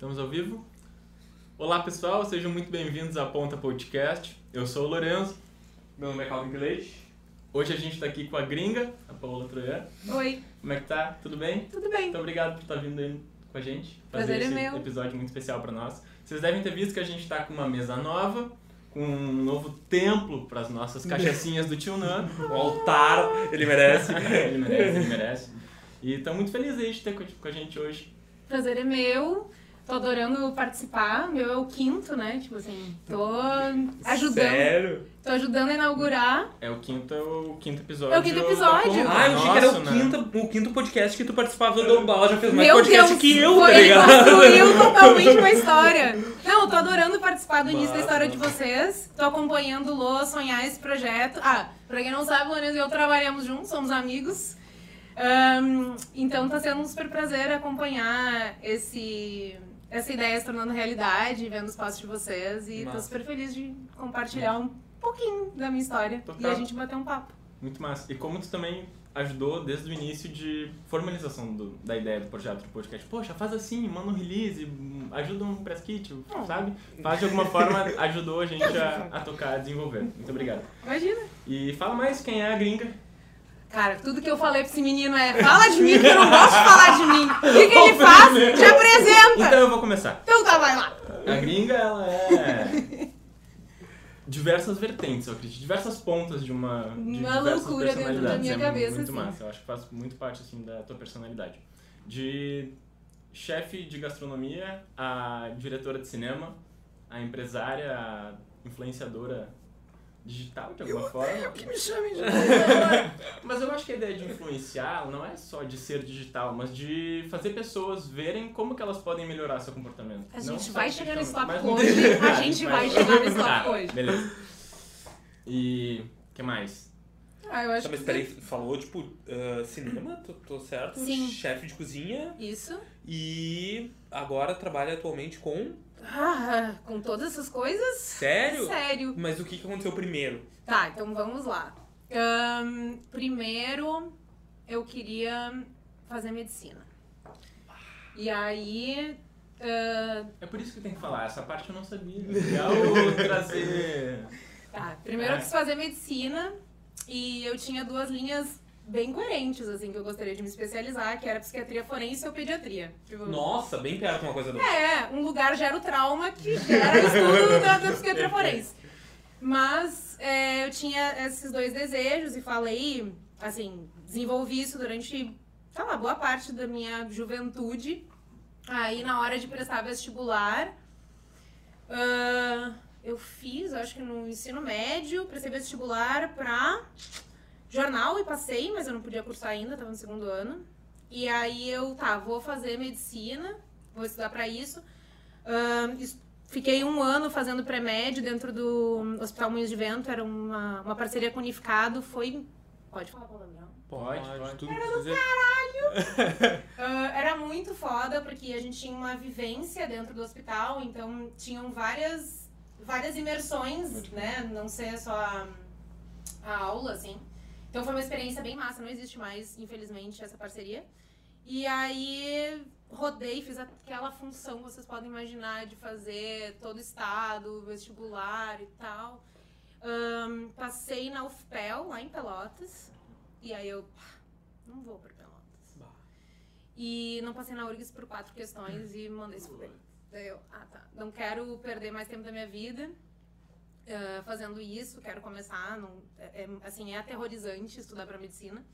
Estamos ao vivo? Olá pessoal, sejam muito bem-vindos à Ponta Podcast. Eu sou o Lorenzo. Meu nome é Calvin Leite. Hoje a gente está aqui com a gringa, a Paola Troian. Oi, Como é que tá? Tudo bem? tudo bem? Muito obrigado por estar vindo aí com a gente. Prazer Fazer é esse meu. episódio muito especial para nós. Vocês devem ter visto que a gente está com uma mesa nova, com um novo templo para as nossas cachaçinhas do Tio Nan. Um altar, ele merece. ele merece, ele merece. E estamos muito felizes aí de ter com a gente hoje. Prazer é meu. Tô adorando participar. Meu é o quinto, né? Tipo assim, tô ajudando. Sério? Tô ajudando a inaugurar. É o quinto, o quinto episódio. É o quinto episódio. Ah, eu achei que era o né? quinto, o quinto podcast que tu participava do Bala, já fez mais Meu podcast Deus, que eu, foi, tá ligado? construiu totalmente uma história. Não, eu tô adorando participar do início da história de vocês. Tô acompanhando o Lô sonhar esse projeto. Ah, pra quem não sabe, o Lourenço e eu trabalhamos juntos, somos amigos. Ahn, então tá sendo um super prazer acompanhar esse, essa ideia se tornando realidade, vendo os passos de vocês. E tô Massa. super feliz de compartilhar um pouquinho da minha história Total. e a gente bater um papo. Muito massa. E como tu também ajudou desde o início de formalização do- da ideia do projeto do podcast. Poxa, faz assim, manda um release, ajuda um press kit, sabe? Faz de alguma forma, ajudou a gente a, a tocar, a desenvolver. Muito obrigado. Imagina. E fala mais quem é a gringa. Cara, tudo que eu falei pra esse menino é fala de mim, que eu não gosto de falar de mim. O que, que ele faz? Te apresenta. Então eu vou começar. Então tá, vai lá. A gringa, ela é. Diversas vertentes, eu acredito. Diversas pontas de uma. De Uma loucura dentro da minha é cabeça, Muito assim. massa. Eu acho que faz muito parte, assim, da tua personalidade. De chefe de gastronomia, a diretora de cinema, a empresária, a influenciadora digital, de alguma forma. que me chamem de Mas eu acho que a ideia de influenciar não é só de ser digital, mas de fazer pessoas verem como que elas podem melhorar seu comportamento. A Não gente só vai se chegar nesse mas- hoje. A gente vai chegar nesse tópico hoje. Beleza. E o que mais? Ah, eu acho Tá, mas que... peraí, falou, tipo, ah, cinema, tô, tô certo? Sim. Chefe de cozinha Isso. e agora trabalha atualmente com... Ah, com todas essas coisas? Sério? Sério. Mas o que, que aconteceu primeiro? Tá, então vamos lá. Ahn, primeiro, eu queria fazer medicina. E aí... ah, É por isso que tem que falar, essa parte eu não sabia. Legal trazer. Tá, primeiro eu quis fazer medicina e eu tinha duas linhas bem coerentes, assim, que eu gostaria de me especializar, que era psiquiatria forense ou pediatria. Tipo, Nossa, bem perto uma coisa outra. É, um lugar gera o trauma que gera estudo da, da psiquiatria forense. Mas é, eu tinha esses dois desejos e falei, assim, desenvolvi isso durante, sei lá, boa parte da minha juventude. Aí, na hora de prestar vestibular, ah, eu fiz, acho que no ensino médio, prestei vestibular pra jornal e passei, mas eu não podia cursar ainda, tava no segundo ano. E aí eu, tá, vou fazer medicina, vou estudar pra isso. Es- fiquei um ano fazendo pré-médio dentro do Hospital Moinhos de Vento, era uma, uma parceria com o Unificado, foi... Pode falar palavrão? Pode, pode. Tudo que quiser. Ah, era muito foda, porque a gente tinha uma vivência dentro do hospital, então tinham várias, várias imersões, né? Não ser só a, a aula, assim. Então foi uma experiência bem massa, não existe mais, infelizmente, essa parceria. E aí rodei, fiz aquela função que vocês podem imaginar de fazer todo o estado, vestibular e tal. Ahn, passei na UFPEL, lá em Pelotas. E aí eu, pá, não vou pra Pelotas. Bah. E não passei na URGS por quatro questões e mandei isso bem. Daí eu, ah tá, não quero perder mais tempo da minha vida ah, fazendo isso, quero começar. Não, é, é, assim, é aterrorizante estudar para medicina.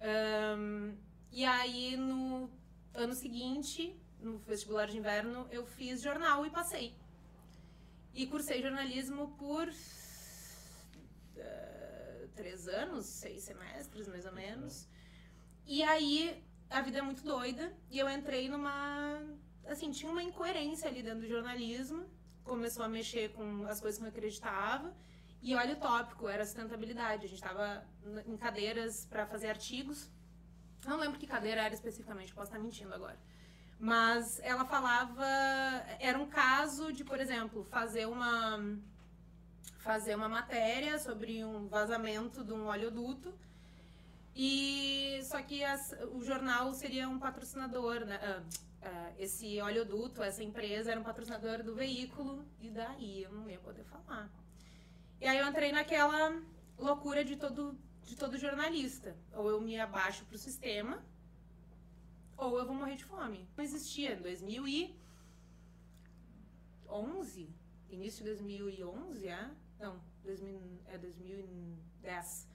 Ahn, e aí, no ano seguinte, no vestibular de inverno, eu fiz jornal e passei. E cursei jornalismo por ah, três anos, seis semestres, mais ou menos. E aí, a vida é muito doida. E eu entrei numa. Assim, tinha uma incoerência ali dentro do jornalismo. Começou a mexer com as coisas que eu acreditava. E olha o tópico, era sustentabilidade. A gente estava em cadeiras para fazer artigos. Não lembro que cadeira era especificamente, posso estar mentindo agora. Mas ela falava. Era um caso de, por exemplo, fazer uma. Fazer uma matéria sobre um vazamento de um oleoduto E só que as- o jornal seria um patrocinador, né? Ah, ah, esse oleoduto, essa empresa era um patrocinador do veículo e daí eu não ia poder falar. E aí eu entrei naquela loucura de todo de todo jornalista, ou eu me abaixo pro sistema, ou eu vou morrer de fome. Não existia em 2011, início de 2011, é? Não, 2000, é 2010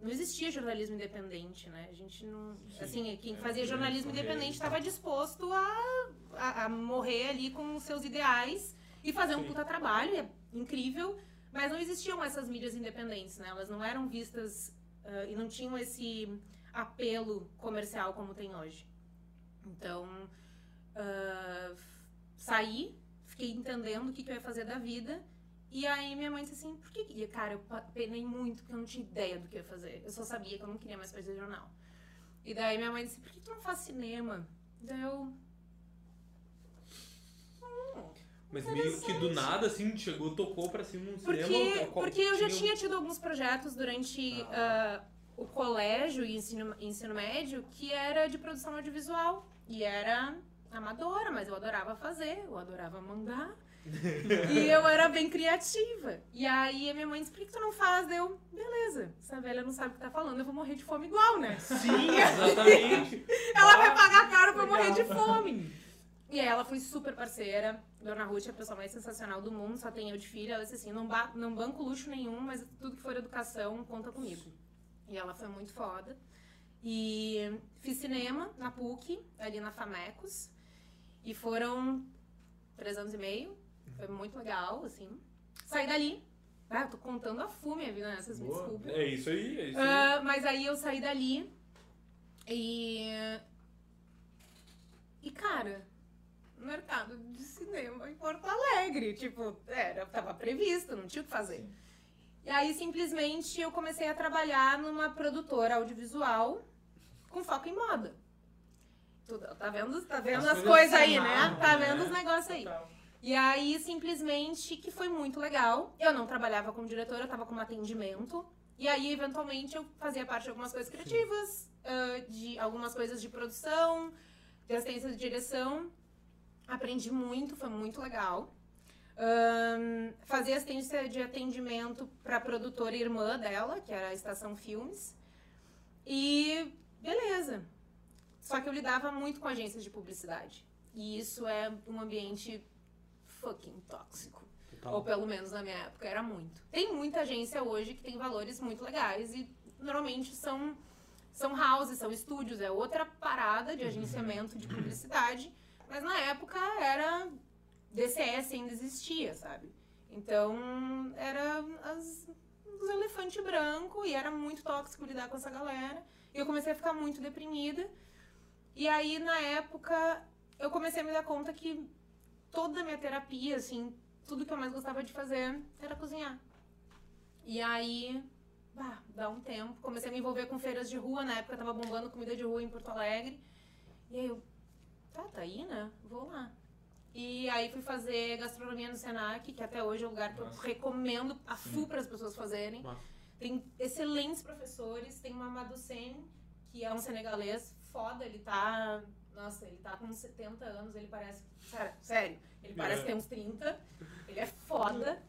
não existia jornalismo independente, né? A gente não. Assim, quem fazia jornalismo independente estava disposto a, a, a morrer ali com os seus ideais e fazer um Sim. puta trabalho, é incrível, mas não existiam essas mídias independentes, né? Elas não eram vistas ah, e não tinham esse apelo comercial como tem hoje. Então, f- saí, fiquei entendendo o que, que eu ia fazer da vida. E aí minha mãe disse assim, por que... E, cara, eu penei muito, porque eu não tinha ideia do que ia fazer. Eu só sabia que eu não queria mais fazer jornal. E daí minha mãe disse, por que tu não faz cinema? Daí eu... Mas meio que do nada, assim, chegou, tocou pra cima um Porque, cinema. porque eu já tinha- tido alguns projetos durante ah, o colégio e ensino, ensino médio que era de produção audiovisual. E era amadora, mas eu adorava fazer, eu adorava mandar. E eu era bem criativa. E aí a minha mãe disse, por que tu não faz? Eu, beleza, essa velha não sabe o que tá falando, eu vou morrer de fome igual, né? Sim, exatamente. Ela vai pagar caro pra eu morrer de fome. E ela foi super parceira. Dona Ruth é a pessoa mais sensacional do mundo, só tem eu de filha. Ela disse assim: não, ba não banco luxo nenhum, mas tudo que for educação, conta comigo. E ela foi muito foda. E fiz cinema na PUC, ali na Famecos. E foram três anos e meio. Foi muito legal, assim. Saí dali. Ah, eu tô contando a fume a vida, né? Me Boa. desculpem. É isso aí, é isso aí. Ah, mas aí eu saí dali e. E, cara, mercado de cinema em Porto Alegre. Tipo, era, tava previsto, não tinha o que fazer. Sim. E aí, simplesmente, eu comecei a trabalhar numa produtora audiovisual com foco em moda. Tudo, tá vendo, tá vendo as, As coisas aí, né? Tá né? vendo os negócios aí. Total. E aí, simplesmente, que foi muito legal. Eu não trabalhava como diretora, eu tava como atendimento. E aí, eventualmente, eu fazia parte de algumas coisas criativas, ah, de algumas coisas de produção, de assistência de direção. Aprendi muito, foi muito legal. Ahn, fazia assistência de atendimento pra produtora irmã dela, que era a Estação Filmes. E beleza. Só que eu lidava muito com agências de publicidade. E isso é um ambiente fucking tóxico. Total. Ou pelo menos na minha época era muito. Tem muita agência hoje que tem valores muito legais e normalmente são são houses, são estúdios, é outra parada de agenciamento de publicidade, mas na época era DCS ainda existia, sabe? Então era as, os elefantes branco e era muito tóxico lidar com essa galera. E eu comecei a ficar muito deprimida. E aí na época eu comecei a me dar conta que toda a minha terapia, assim, tudo que eu mais gostava de fazer era cozinhar. E aí, bah, dá um tempo, comecei a me envolver com feiras de rua, na época tava bombando comida de rua em Porto Alegre. E aí eu, tá, tá aí, né? Vou lá. E aí fui fazer gastronomia no Senac, que até hoje é um lugar que eu Nossa. recomendo a full para as pessoas fazerem. Massa. Tem excelentes professores, tem o Mamadou Sen, que é um senegalês foda, ele tá. Nossa, ele tá com 70 anos, ele parece. Sério, sério ele parece É. ter uns 30. Ele é foda.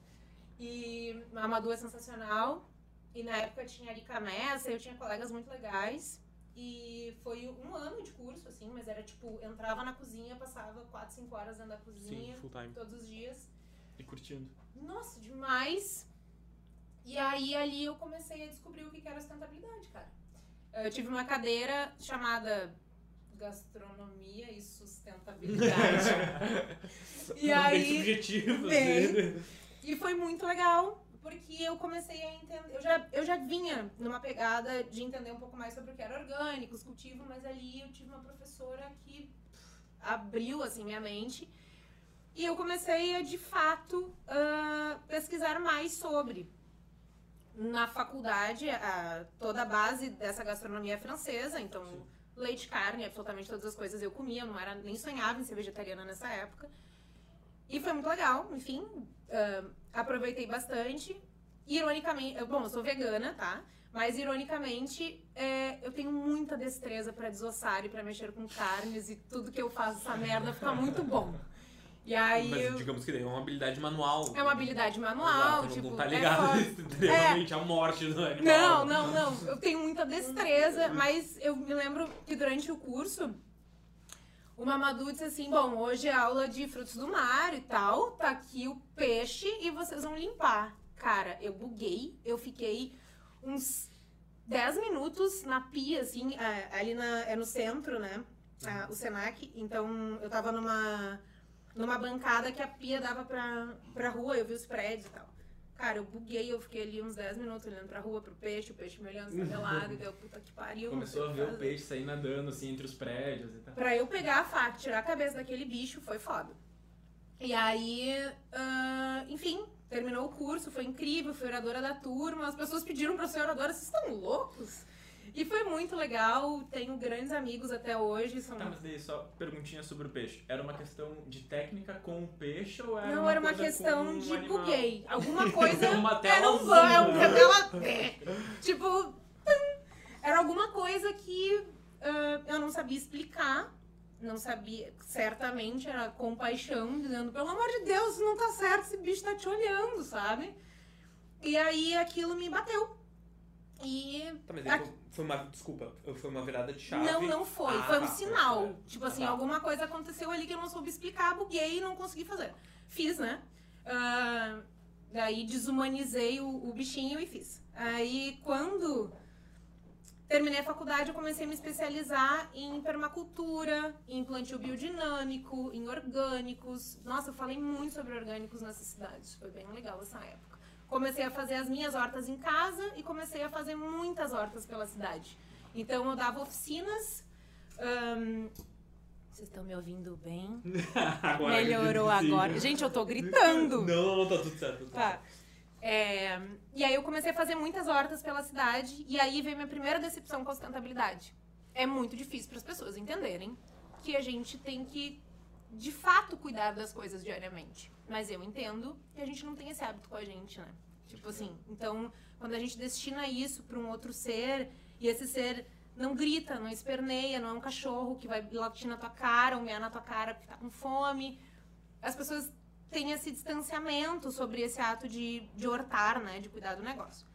E Amadou é sensacional. E na época tinha Arika Messa, eu tinha colegas muito legais. E foi um ano de curso, assim, mas era tipo, entrava na cozinha, passava 4, 5 horas dentro da Sim, cozinha, full time. todos os dias. E curtindo. Nossa, demais. E aí ali eu comecei a descobrir o que que era sustentabilidade, cara. Eu tive uma cadeira chamada Gastronomia e Sustentabilidade. e aí bem. assim. e foi muito legal, porque eu comecei a entender. Eu já, eu já vinha numa pegada de entender um pouco mais sobre o que era orgânico, os cultivos, mas ali eu tive uma professora que abriu assim minha mente. E eu comecei a, de fato, ah, pesquisar mais sobre. Na faculdade, a- toda a base dessa gastronomia é francesa, então Sim. Leite, carne, absolutamente todas as coisas eu comia, não era, nem sonhava em ser vegetariana nessa época. E foi muito legal, enfim, ah, aproveitei bastante. Ironicamente, bom, eu sou vegana, tá? Mas, ironicamente, é, eu tenho muita destreza pra desossar e pra mexer com carnes e tudo que eu faço essa merda fica muito bom. E aí. Mas digamos que é uma habilidade manual. É uma habilidade manual, Exato, tipo. não tá é ligado foda. extremamente à morte do animal. Não, não, não. Eu tenho muita destreza, mas eu me lembro que durante o curso, o Mamadou disse assim: bom, hoje é aula de frutos do mar e tal, tá aqui o peixe e vocês vão limpar. Cara, eu buguei, eu fiquei uns 10 minutos na pia, assim, é, ali na, é no centro, né? ah, o Senac. Então eu tava numa, numa bancada que a pia dava pra, pra rua, eu vi os prédios e tal. Cara, eu buguei, eu fiquei ali uns 10 minutos olhando pra rua, pro peixe, o peixe me olhando estabelado, e deu puta que pariu. Começou a ver o peixe sair nadando assim entre os prédios e tal. Pra eu pegar a faca, tirar a cabeça daquele bicho, foi foda. E aí, ah, enfim, terminou o curso, foi incrível, fui oradora da turma, as pessoas pediram pra ser oradora, vocês estão loucos? E foi muito legal, tenho grandes amigos até hoje, são... Tá, mas daí só perguntinha sobre o peixe. Era uma questão de técnica com o peixe ou era Não, uma era uma questão um de animal? buguei. Alguma coisa. Era um azul, ban, é um né? tela. tipo. Era alguma coisa que ah, eu não sabia explicar. Não sabia. Certamente era compaixão, dizendo: pelo amor de Deus, não tá certo, esse bicho tá te olhando, sabe? E aí aquilo me bateu. E. Tá, mas aí foi, uma. Desculpa, foi uma virada de chave. Não, não foi. Ah, foi um tá, sinal. tá. Tipo Ah, assim, tá. alguma coisa aconteceu ali que eu não soube explicar, buguei e não consegui fazer. Fiz, né? Ah, daí desumanizei o, o bichinho e fiz. Aí quando terminei a faculdade, eu comecei a me especializar em permacultura, em plantio biodinâmico, em orgânicos. Nossa, eu falei muito sobre orgânicos nessa cidade. Foi bem legal essa época. Comecei a fazer as minhas hortas em casa e comecei a fazer muitas hortas pela cidade. Então eu dava oficinas. ahn, Vocês estão me ouvindo bem? Agora Melhorou agora. Gente, eu tô gritando. Não, não, tá tudo certo. Tá. certo. É, e aí eu comecei a fazer muitas hortas pela cidade e aí veio minha primeira decepção com a sustentabilidade. É muito difícil para as pessoas entenderem que a gente tem que de fato cuidar das coisas diariamente. Mas eu entendo que a gente não tem esse hábito com a gente, né? Tipo assim, então quando a gente destina isso para um outro ser e esse ser não grita, não esperneia, não é um cachorro que vai latir na tua cara ou mear na tua cara porque tá com fome, as pessoas tem esse distanciamento sobre esse ato de, de hortar, né? De cuidar do negócio.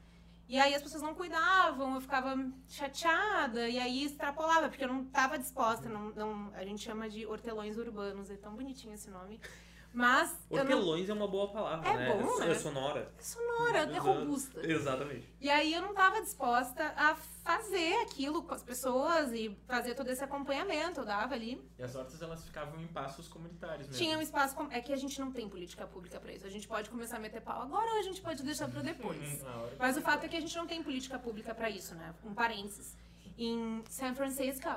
E aí as pessoas não cuidavam, eu ficava chateada, e aí extrapolava, porque eu não estava disposta, não, não, a gente chama de hortelões urbanos, é tão bonitinho esse nome. Mas eu não, Hortelões é uma boa palavra, É né? bom, é, né? sonora. é sonora, é Exato. robusta. Exatamente. E aí eu não estava disposta a fazer aquilo com as pessoas e fazer todo esse acompanhamento, eu dava ali. E as hortas elas ficavam em passos comunitários mesmo. Tinha um espaço. com- É que a gente não tem política pública pra isso. A gente pode começar a meter pau agora ou a gente pode deixar pra depois. Mas o fato é que a gente não tem política pública pra isso, né? Um parênteses. Em San Francisco,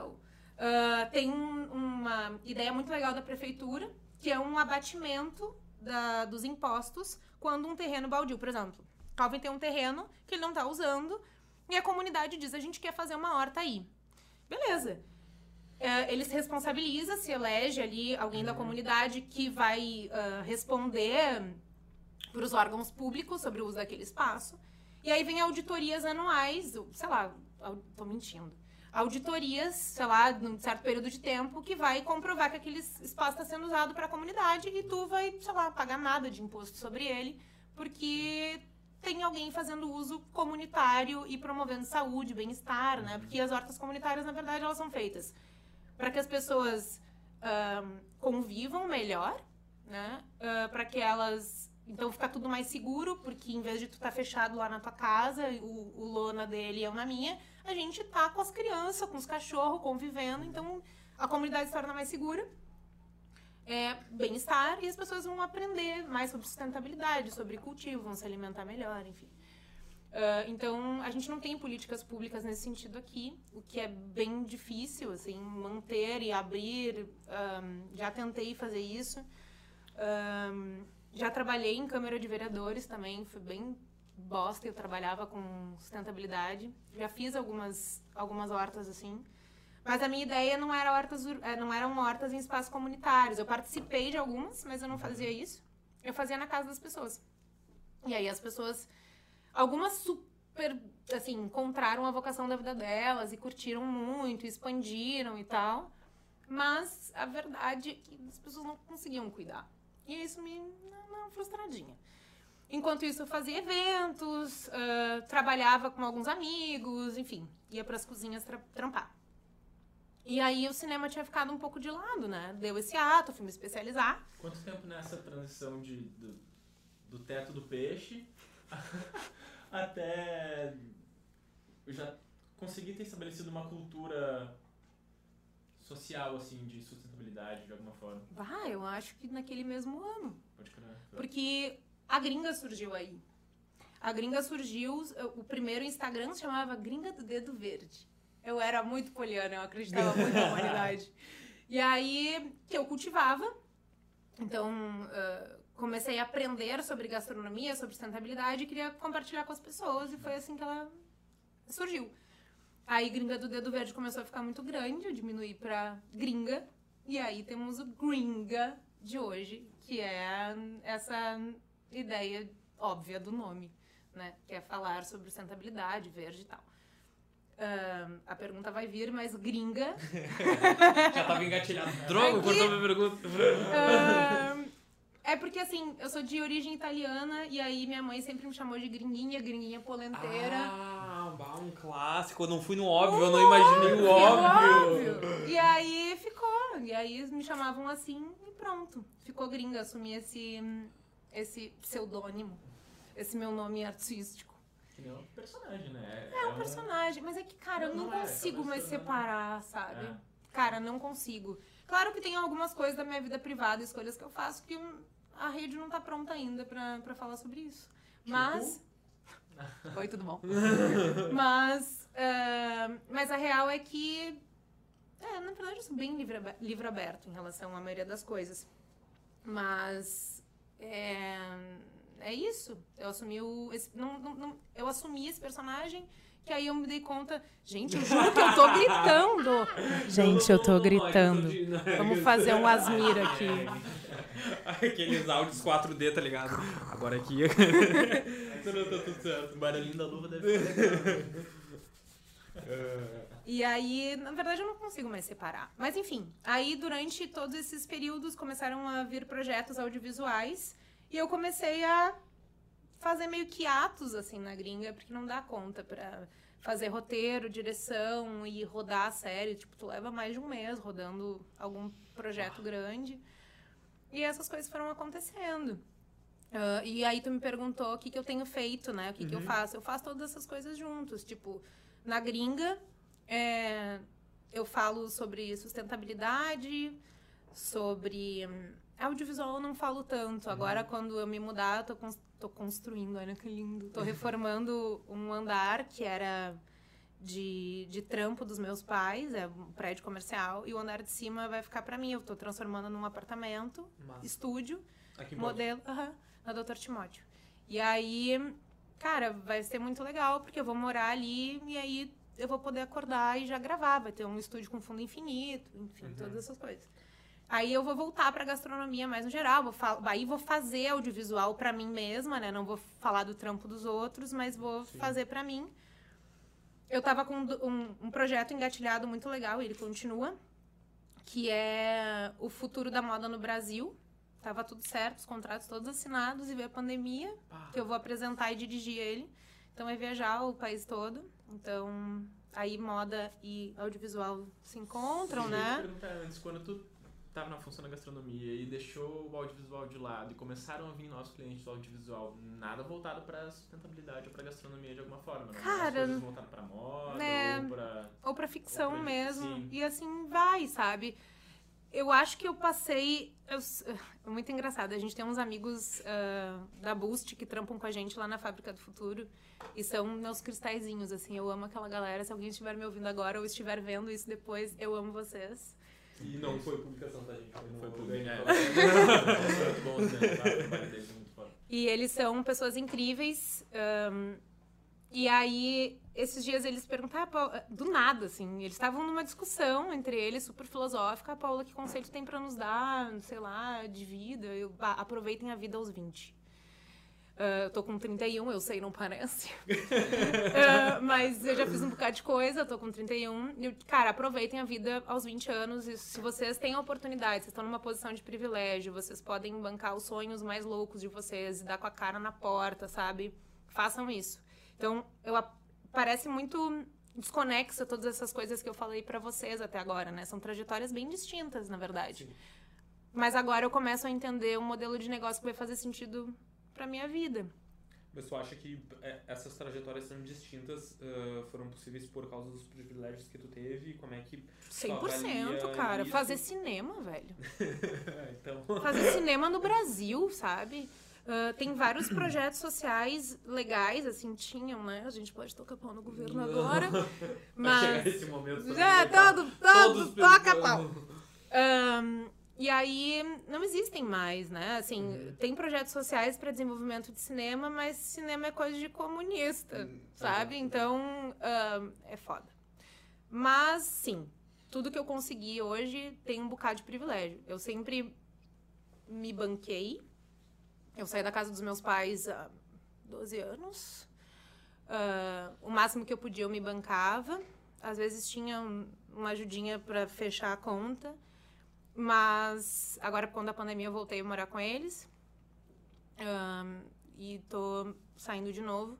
ah, tem um- uma ideia muito legal da prefeitura, que é um abatimento da- dos impostos quando um terreno baldio, por exemplo. Calvin tem um terreno que ele não tá usando e a comunidade diz: a gente quer fazer uma horta aí. Beleza. É, ele se responsabiliza, se elege ali alguém da comunidade que vai ah, responder para os órgãos públicos sobre o uso daquele espaço. E aí vem auditorias anuais, sei lá, tô mentindo. Auditorias, sei lá, num certo período de tempo, que vai comprovar que aquele espaço está sendo usado para a comunidade e tu vai, sei lá, pagar nada de imposto sobre ele, porque tem alguém fazendo uso comunitário e promovendo saúde, bem-estar, né? Porque as hortas comunitárias, na verdade, elas são feitas para que as pessoas ahn, convivam melhor, né? para que elas então fica tudo mais seguro, porque em vez de tu estar fechado lá na tua casa, o, o lona dele eu na minha, a gente tá com as crianças, com os cachorros, convivendo, então a comunidade se torna mais segura. É bem-estar e as pessoas vão aprender mais sobre sustentabilidade, sobre cultivo, vão se alimentar melhor, enfim. Ah, então, a gente não tem políticas públicas nesse sentido aqui, o que é bem difícil, assim, manter e abrir. ahm, já tentei fazer isso. Ahm, já trabalhei em Câmara de Vereadores também, foi bem bosta, eu trabalhava com sustentabilidade. Já fiz algumas, algumas hortas assim. Mas a minha ideia não era hortas, eh, não eram hortas em espaços comunitários. Eu participei de algumas, mas eu não fazia isso. Eu fazia na casa das pessoas. E aí as pessoas, algumas super super, assim, encontraram a vocação da vida delas e curtiram muito, expandiram e tal. Mas a verdade é que as pessoas não conseguiam cuidar. E isso me dá uma frustradinha. Enquanto isso, eu fazia eventos, ah, trabalhava com alguns amigos, enfim, ia pras cozinhas tra trampar. E aí o cinema tinha ficado um pouco de lado, né? Deu esse ato, fui me especializar. Quanto tempo nessa transição de, do, do teto do peixe até eu já conseguir ter estabelecido uma cultura social, assim, de sustentabilidade, de alguma forma? Bah, eu acho que naquele mesmo ano. Pode crer. Porque a gringa surgiu aí. A gringa surgiu, o primeiro Instagram se chamava Gringa do Dedo Verde. Eu era muito poliana, eu acreditava muito na humanidade. E aí, que eu cultivava. Então, ah, comecei a aprender sobre gastronomia, sobre sustentabilidade e queria compartilhar com as pessoas. E foi assim que ela surgiu. Aí, Gringa do Dedo Verde começou a ficar muito grande, eu diminuí pra Gringa. E aí temos o Gringa de hoje, que é essa ideia óbvia do nome, né? Que é falar sobre sustentabilidade, verde e tal. Ahn, a pergunta vai vir, mas gringa. Já tava engatilhado. Droga, cortou minha pergunta. ahn, é porque assim, eu sou de origem italiana e aí minha mãe sempre me chamou de gringuinha, gringuinha polenteira. Ah, um clássico. Eu não fui no óbvio, eu não imaginei o óbvio. óbvio. E aí ficou. E aí me chamavam assim e pronto. Ficou gringa, assumi esse, esse pseudônimo, esse meu nome artístico. Que nem um personagem, né? É um personagem, mas é que, cara, eu não, Não é, consigo mais sendo- separar, sabe? É. Cara, não consigo. Claro que tem algumas coisas da minha vida privada, escolhas que eu faço, que a rede não tá pronta ainda pra, pra falar sobre isso. Mas. Oi, tudo bom? mas. ah, mas a real é que. É, na verdade, eu sou bem livre, abe- livre aberto em relação à maioria das coisas. Mas. É, é isso. Eu assumi o. esse- não, não, não- eu assumi esse personagem. Que aí eu me dei conta, gente, eu juro que eu tô gritando. Gente, eu tô gritando. Vamos fazer um Asmir aqui. Aqueles áudios 4D, tá ligado? Agora aqui. Não, tá tudo certo. O barulhinho da luva deve ficar. E aí, na verdade, eu não consigo mais separar. Mas enfim, aí durante todos esses períodos começaram a vir projetos audiovisuais e eu comecei a fazer meio que atos assim na gringa, porque não dá conta pra fazer roteiro, direção e rodar a série. Tipo, tu leva mais de um mês rodando algum projeto grande. E essas coisas foram acontecendo. Ah, e aí tu me perguntou o que, que eu tenho feito, né? O que, que eu faço. Eu faço todas essas coisas juntos. Tipo, na gringa, é, eu falo sobre sustentabilidade, sobre hum, audiovisual eu não falo tanto. Agora, quando eu me mudar, eu tô, cons- tô construindo, olha que lindo. Tô reformando um andar que era de, de trampo dos meus pais, é um prédio comercial, e o andar de cima vai ficar pra mim. Eu tô transformando num apartamento, Massa. estúdio, Aqui Porto. modelo, aham, na Dr. Timóteo. E aí, cara, vai ser muito legal, porque eu vou morar ali e aí eu vou poder acordar e já gravar. Vai ter um estúdio com fundo infinito, enfim, todas essas coisas. Aí eu vou voltar pra gastronomia mais no geral, vou aí vou fazer audiovisual pra mim mesma, né? Não vou falar do trampo dos outros, mas vou fazer pra mim. Eu tava com um, um projeto engatilhado muito legal, e ele continua, que é o futuro da moda no Brasil. Tava tudo certo, os contratos todos assinados e veio a pandemia, que eu vou apresentar e dirigir ele. Então é viajar o país todo. Então aí moda e audiovisual se encontram, Eu te né? perguntar antes, quando tu tava na função da gastronomia e deixou o audiovisual de lado e começaram a vir nossos clientes do audiovisual, nada voltado pra sustentabilidade ou pra gastronomia de alguma forma, né? Cara, As coisas voltadas pra moda né, ou pra... Ou pra ficção Ou pra- mesmo. sim. E assim vai, sabe? Eu acho que eu passei. eu é muito engraçado. A gente tem uns amigos ah, da Boost que trampam com a gente lá na Fábrica do Futuro. E são meus cristalzinhos, assim. Eu amo aquela galera. Se alguém estiver me ouvindo agora ou estiver vendo isso depois, eu amo vocês. E não foi publicação da gente, foi no Foi pro Ganho ganhar. Prova. muito bom, né? O trabalho deles é foda. E eles são pessoas incríveis. ahn, e aí, esses dias eles perguntaram, ah, Paula, do nada, assim, eles estavam numa discussão entre eles, super filosófica. Ah, Paula, que conselho tem pra nos dar, sei lá, de vida? Eu, "Ah, aproveitem a vida aos 20. Ah, eu tô com 31, eu sei, não parece. Ah, mas eu já fiz um bocado de coisa, tô com 31. E, cara, aproveitem a vida aos 20 anos. E se vocês têm a oportunidade, vocês estão numa posição de privilégio, vocês podem bancar os sonhos mais loucos de vocês e dar com a cara na porta, sabe? Façam isso. Então, eu, parece muito desconexa todas essas coisas que eu falei pra vocês até agora, né? São trajetórias bem distintas, na verdade. Sim. Mas agora eu começo a entender um modelo de negócio que vai fazer sentido pra minha vida. Mas tu acha que é, essas trajetórias são distintas, ah, foram possíveis por causa dos privilégios que tu teve? Como é que. 100%, avalia cara. isso? Fazer cinema, velho. então. Fazer cinema no Brasil, sabe? Ah, tem vários projetos sociais legais, assim, tinham, né? A gente pode tocar pau no governo agora. Mas. esse momento. É, né, todo, todo, Todos toca pau. Ahn, e aí, não existem mais, né? Assim, Uhum. tem projetos sociais para desenvolvimento de cinema, mas cinema é coisa de comunista, Hum, sabe? uhum. Então, ahn, é foda. Mas, sim, tudo que eu consegui hoje tem um bocado de privilégio. Eu sempre me banquei. Eu saí da casa dos meus pais há 12 anos. Ah, o máximo que eu podia eu me bancava. Às vezes tinha um- uma ajudinha para fechar a conta. Mas agora, quando a pandemia, eu voltei a morar com eles. Ahn, e tô saindo de novo.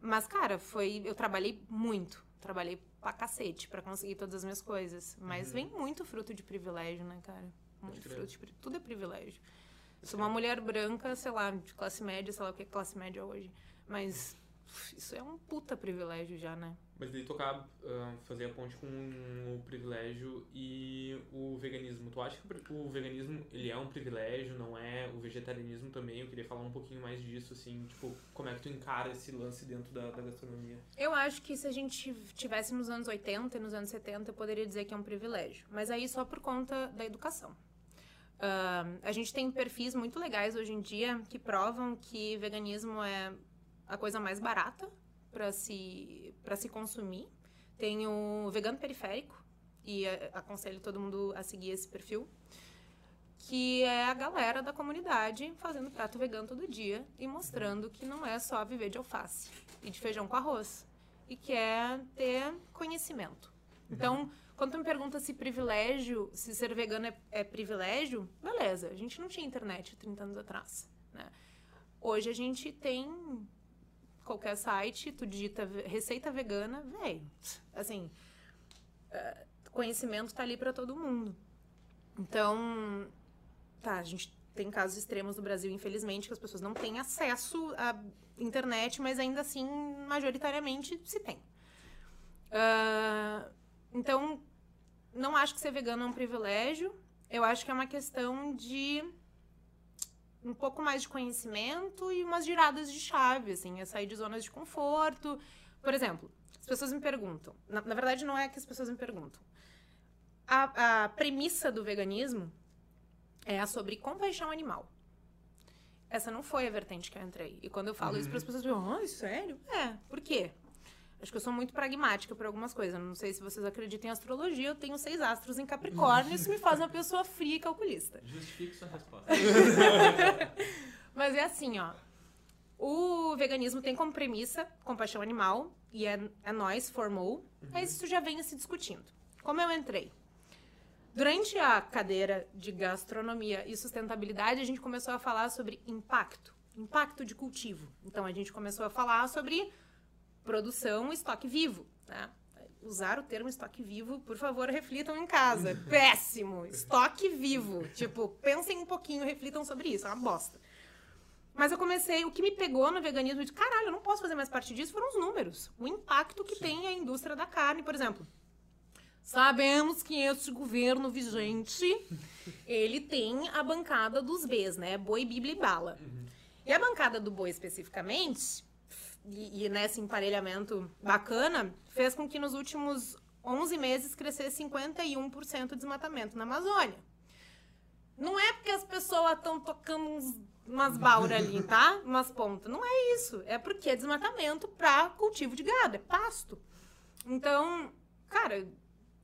Mas, cara, foi. Eu trabalhei muito. Trabalhei pra cacete pra conseguir todas as minhas coisas. Mas Uhum. vem muito fruto de privilégio, né, cara? Muito fruto de Tudo é privilégio. Sou uma mulher branca, sei lá, de classe média, sei lá o que é classe média hoje. Mas isso é um puta privilégio já, né? Mas daí tocar, ah, fazer a ponte com o privilégio e o veganismo. Tu acha que o veganismo ele é um privilégio, não é? O vegetarianismo também, eu queria falar um pouquinho mais disso, assim, tipo, como é que tu encara esse lance dentro da, da gastronomia? Eu acho que se a gente tivesse nos anos 80 e nos anos 70, eu poderia dizer que é um privilégio. Mas aí só por conta da educação. Ah, a gente tem perfis muito legais hoje em dia que provam que veganismo é a coisa mais barata para se, pra se consumir. Tem o vegano periférico, e aconselho todo mundo a seguir esse perfil, que é a galera da comunidade fazendo prato vegano todo dia e mostrando que não é só viver de alface e de feijão com arroz, e que é ter conhecimento. Então, quando tu me pergunta se privilégio, se ser vegano é, é privilégio, beleza, a gente não tinha internet 30 anos atrás, né? Hoje a gente tem qualquer site, tu digita receita vegana, velho, assim, eh, conhecimento tá ali para todo mundo. Então, tá, a gente tem casos extremos no Brasil, infelizmente, que as pessoas não têm acesso à internet, mas ainda assim, majoritariamente, se tem. Ah, então, não acho que ser vegano é um privilégio. Eu acho que é uma questão de um pouco mais de conhecimento e umas giradas de chave, assim, é sair de zonas de conforto. Por exemplo, as pessoas me perguntam, na, na verdade não é que as pessoas me perguntam. A, a premissa do veganismo é a sobre compaixão animal. Essa não foi a vertente que eu entrei. E quando eu falo isso para as pessoas, ficam, ai, sério? É, por quê? Acho que eu sou muito pragmática por algumas coisas. Não sei se vocês acreditam em astrologia, eu tenho seis astros em Capricórnio, isso me faz uma pessoa fria e calculista. Justifique sua resposta. Mas é assim, ó. O veganismo tem como premissa compaixão animal, e é, é nós, formou. Mas isso já vem se discutindo. Como eu entrei? Durante a cadeira de gastronomia e sustentabilidade, a gente começou a falar sobre impacto. Impacto de cultivo. Então, a gente começou a falar sobre produção estoque vivo. Né? Usar o termo estoque vivo, por favor, reflitam em casa. Péssimo! Estoque vivo. Tipo, pensem um pouquinho, reflitam sobre isso. É uma bosta. Mas eu comecei, o que me pegou no veganismo de caralho, eu não posso fazer mais parte disso, foram os números. O impacto que tem a indústria da carne, por exemplo. Sabemos que este governo vigente, ele tem a bancada dos Bs, né? Boi, Bíblia e bala. E a bancada do boi especificamente, e, e nesse emparelhamento bacana, fez com que nos últimos 11 meses crescesse 51% de desmatamento na Amazônia. Não é porque as pessoas estão tocando uns, umas bauras ali, tá? Umas pontas. Não é isso. É porque é desmatamento para cultivo de gado, é pasto. Então, cara,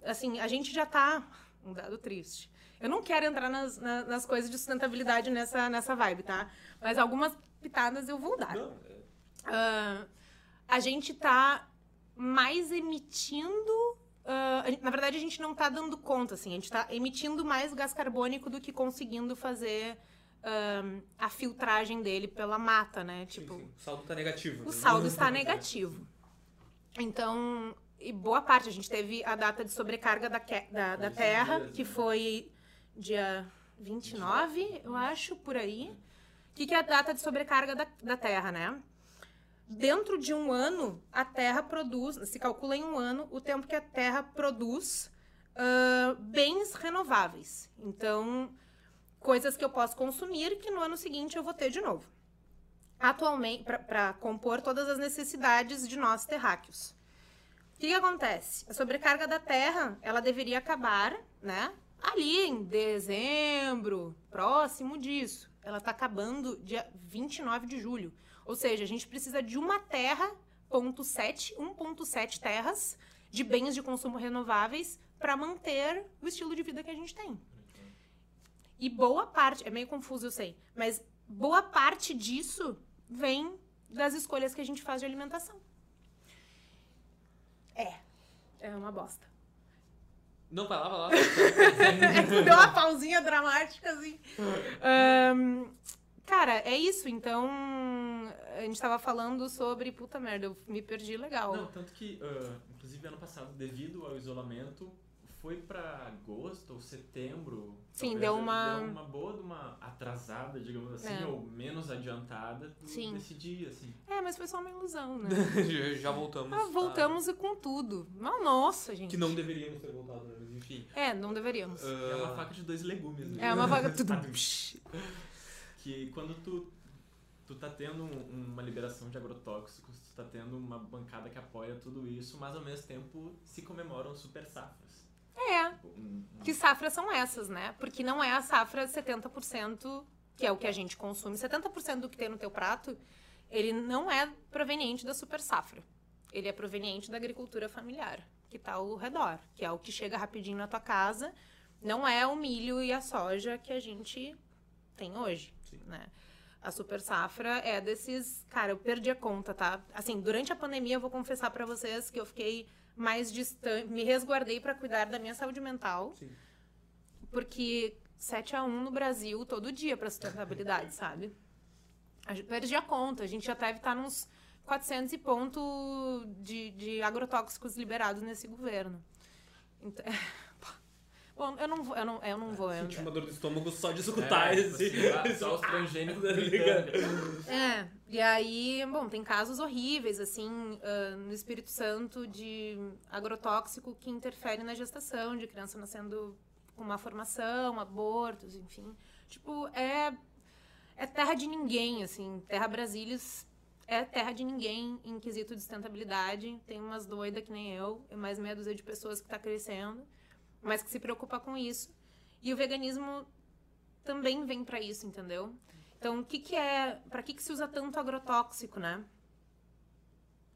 assim, a gente já tá. Um dado triste. Eu não quero entrar nas, na- nas coisas de sustentabilidade nessa, nessa vibe, tá? Mas algumas pitadas eu vou dar. Não, Ah, a gente tá mais emitindo. gente- na verdade, a gente não tá dando conta, assim. A gente tá emitindo mais gás carbônico do que conseguindo fazer ah, a filtragem dele pela mata, né? Tipo, sim, sim. O saldo tá negativo. o né? saldo está negativo. Então, e boa parte, a gente teve a data de sobrecarga da, que- da, da Terra, que né? foi dia 29, eu acho, por aí. O que, que é a data de sobrecarga da, da Terra, né? Dentro de um ano, a Terra produz, se calcula em um ano, o tempo que a Terra produz ah, bens renováveis. Então, coisas que eu posso consumir que no ano seguinte eu vou ter de novo atualmente para compor todas as necessidades de nós terráqueos. O que, que acontece? A sobrecarga da Terra, ela deveria acabar, né? Ali em dezembro, próximo disso. Ela está acabando dia 29 de julho. Ou seja, a gente precisa de uma terra, ponto 7, 1.7 terras de bens de consumo renováveis para manter o estilo de vida que a gente tem. E boa parte, é meio confuso, eu sei, mas boa parte disso vem das escolhas que a gente faz de alimentação. É, é uma bosta. Não, vai lá, vai lá. Deu uma pausinha dramática, assim. Ahn, cara, é isso. Então, a gente tava falando sobre. Puta merda, eu me perdi legal. Não, tanto que, ah, inclusive, ano passado, devido ao isolamento, foi pra agosto ou setembro. Sim, deu uma- Deu uma boa de uma atrasada, digamos assim, É. ou menos adiantada do- Sim. desse dia, assim. É, mas foi só uma ilusão, né? já, voltamos. Ah, voltamos e com tudo. Mas, nossa, a- gente. Que não deveríamos ter voltado? Mas enfim. É, não deveríamos. É uma Ah, faca de dois legumes, né? É uma vaga tudo. Que quando tu, tu tá tendo um- uma liberação de agrotóxicos, tu tá tendo uma bancada que apoia tudo isso, mas ao mesmo tempo se comemoram super safras. É. Tipo, um- um- Que safras são essas, né? Porque não é a safra 70%, que é o que a gente consome. 70% do que tem no teu prato, ele não é proveniente da super safra. Ele é proveniente da agricultura familiar, que tá ao redor, que é o que chega rapidinho na tua casa. Não é o milho e a soja que a gente tem hoje, Sim. né? A super safra é desses, cara, eu perdi a conta, tá? Assim, durante a pandemia eu vou confessar pra vocês que eu fiquei mais distante, me resguardei pra cuidar da minha saúde mental. Sim. Porque 7 a 1 no Brasil todo dia pra sustentabilidade, sabe? A gente perdi a conta, a gente já deve estar nos 400 e ponto de, de agrotóxicos liberados nesse governo. Então, Bom, eu não vou, eu não, eu não vou. eu- Senti uma dor de estômago só de escutar É, esse. tipo assim, só os transgênicos Tá gritando. É, e aí, bom, tem casos horríveis, assim, ah, no Espírito Santo de agrotóxico que interfere na gestação, de criança nascendo com má formação, abortos, enfim. Tipo, é, é terra de ninguém, assim. Terra Brasílias é terra de ninguém em quesito de sustentabilidade. Tem umas doidas que nem eu, e mais meia dúzia de pessoas que tá crescendo, mas que se preocupa com isso. E o veganismo também vem pra isso, entendeu? Então, o que que é, para que que se usa tanto agrotóxico, né?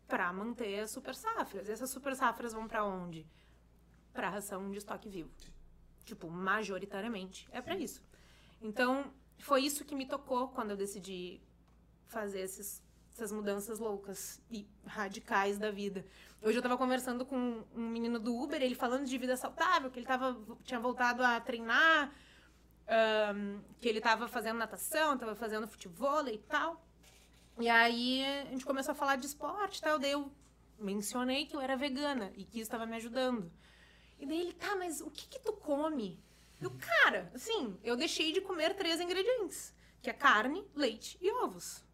Pra manter as super safras. E essas super safras vão pra onde? Pra ração de estoque vivo. Tipo, majoritariamente é pra isso. Então, foi isso que me tocou quando eu decidi fazer esses, essas mudanças loucas e radicais da vida. Hoje eu tava conversando com um menino do Uber, ele falando de vida saudável, que ele tava, tinha voltado a treinar, ahn, que ele tava fazendo natação, tava fazendo futebol e tal. E aí a gente começou a falar de esporte e tal, daí eu mencionei que eu era vegana e que isso estava me ajudando. E daí ele, tá, mas o que que tu come? Eu, cara, assim, eu deixei de comer três ingredientes, que é carne, leite e ovos.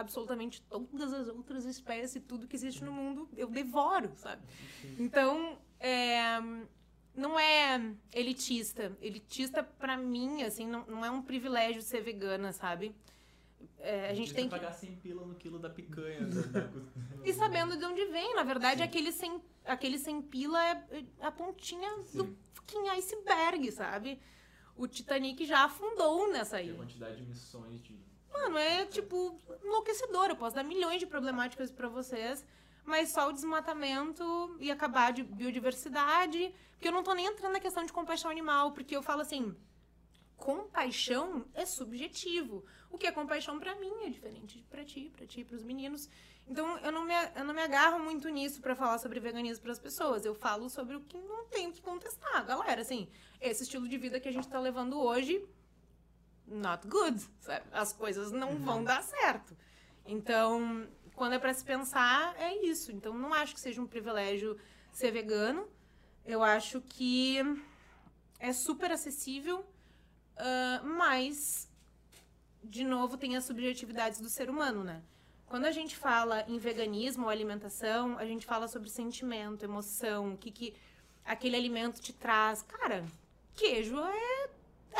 Absolutamente todas as outras espécies, tudo que existe no mundo, eu devoro, sabe? Então, é, não é elitista. Elitista, pra mim, assim, não, não é um privilégio ser vegana, sabe? É, a gente tem que... pagar 100 pila no quilo da picanha. da, da... E sabendo de onde vem, na verdade, aquele sem, aquele sem pila é é a pontinha do Sim. fucking iceberg, sabe? O Titanic já afundou nessa E aí. a quantidade de missões de... Mano, é tipo enlouquecedor. Eu posso dar milhões de problemáticas pra vocês, mas só o desmatamento e acabar de biodiversidade. Porque eu não tô nem entrando na questão de compaixão animal, porque eu falo assim. compaixão é subjetivo. O que é compaixão pra mim é diferente pra ti, pra ti, pros meninos. Então eu não me, eu não me agarro muito nisso pra falar sobre veganismo pras pessoas. Eu falo sobre o que não tem que contestar. Galera, assim, esse estilo de vida que a gente tá levando hoje, not good. sabe? As coisas não vão dar certo. Então, quando é pra se pensar, é isso. Então, não acho que seja um privilégio ser vegano. Eu acho que é super acessível, ah, mas, de novo, tem as subjetividades do ser humano, né? Quando a gente fala em veganismo ou alimentação, a gente fala sobre sentimento, emoção, o que, que aquele alimento te traz. Cara, queijo é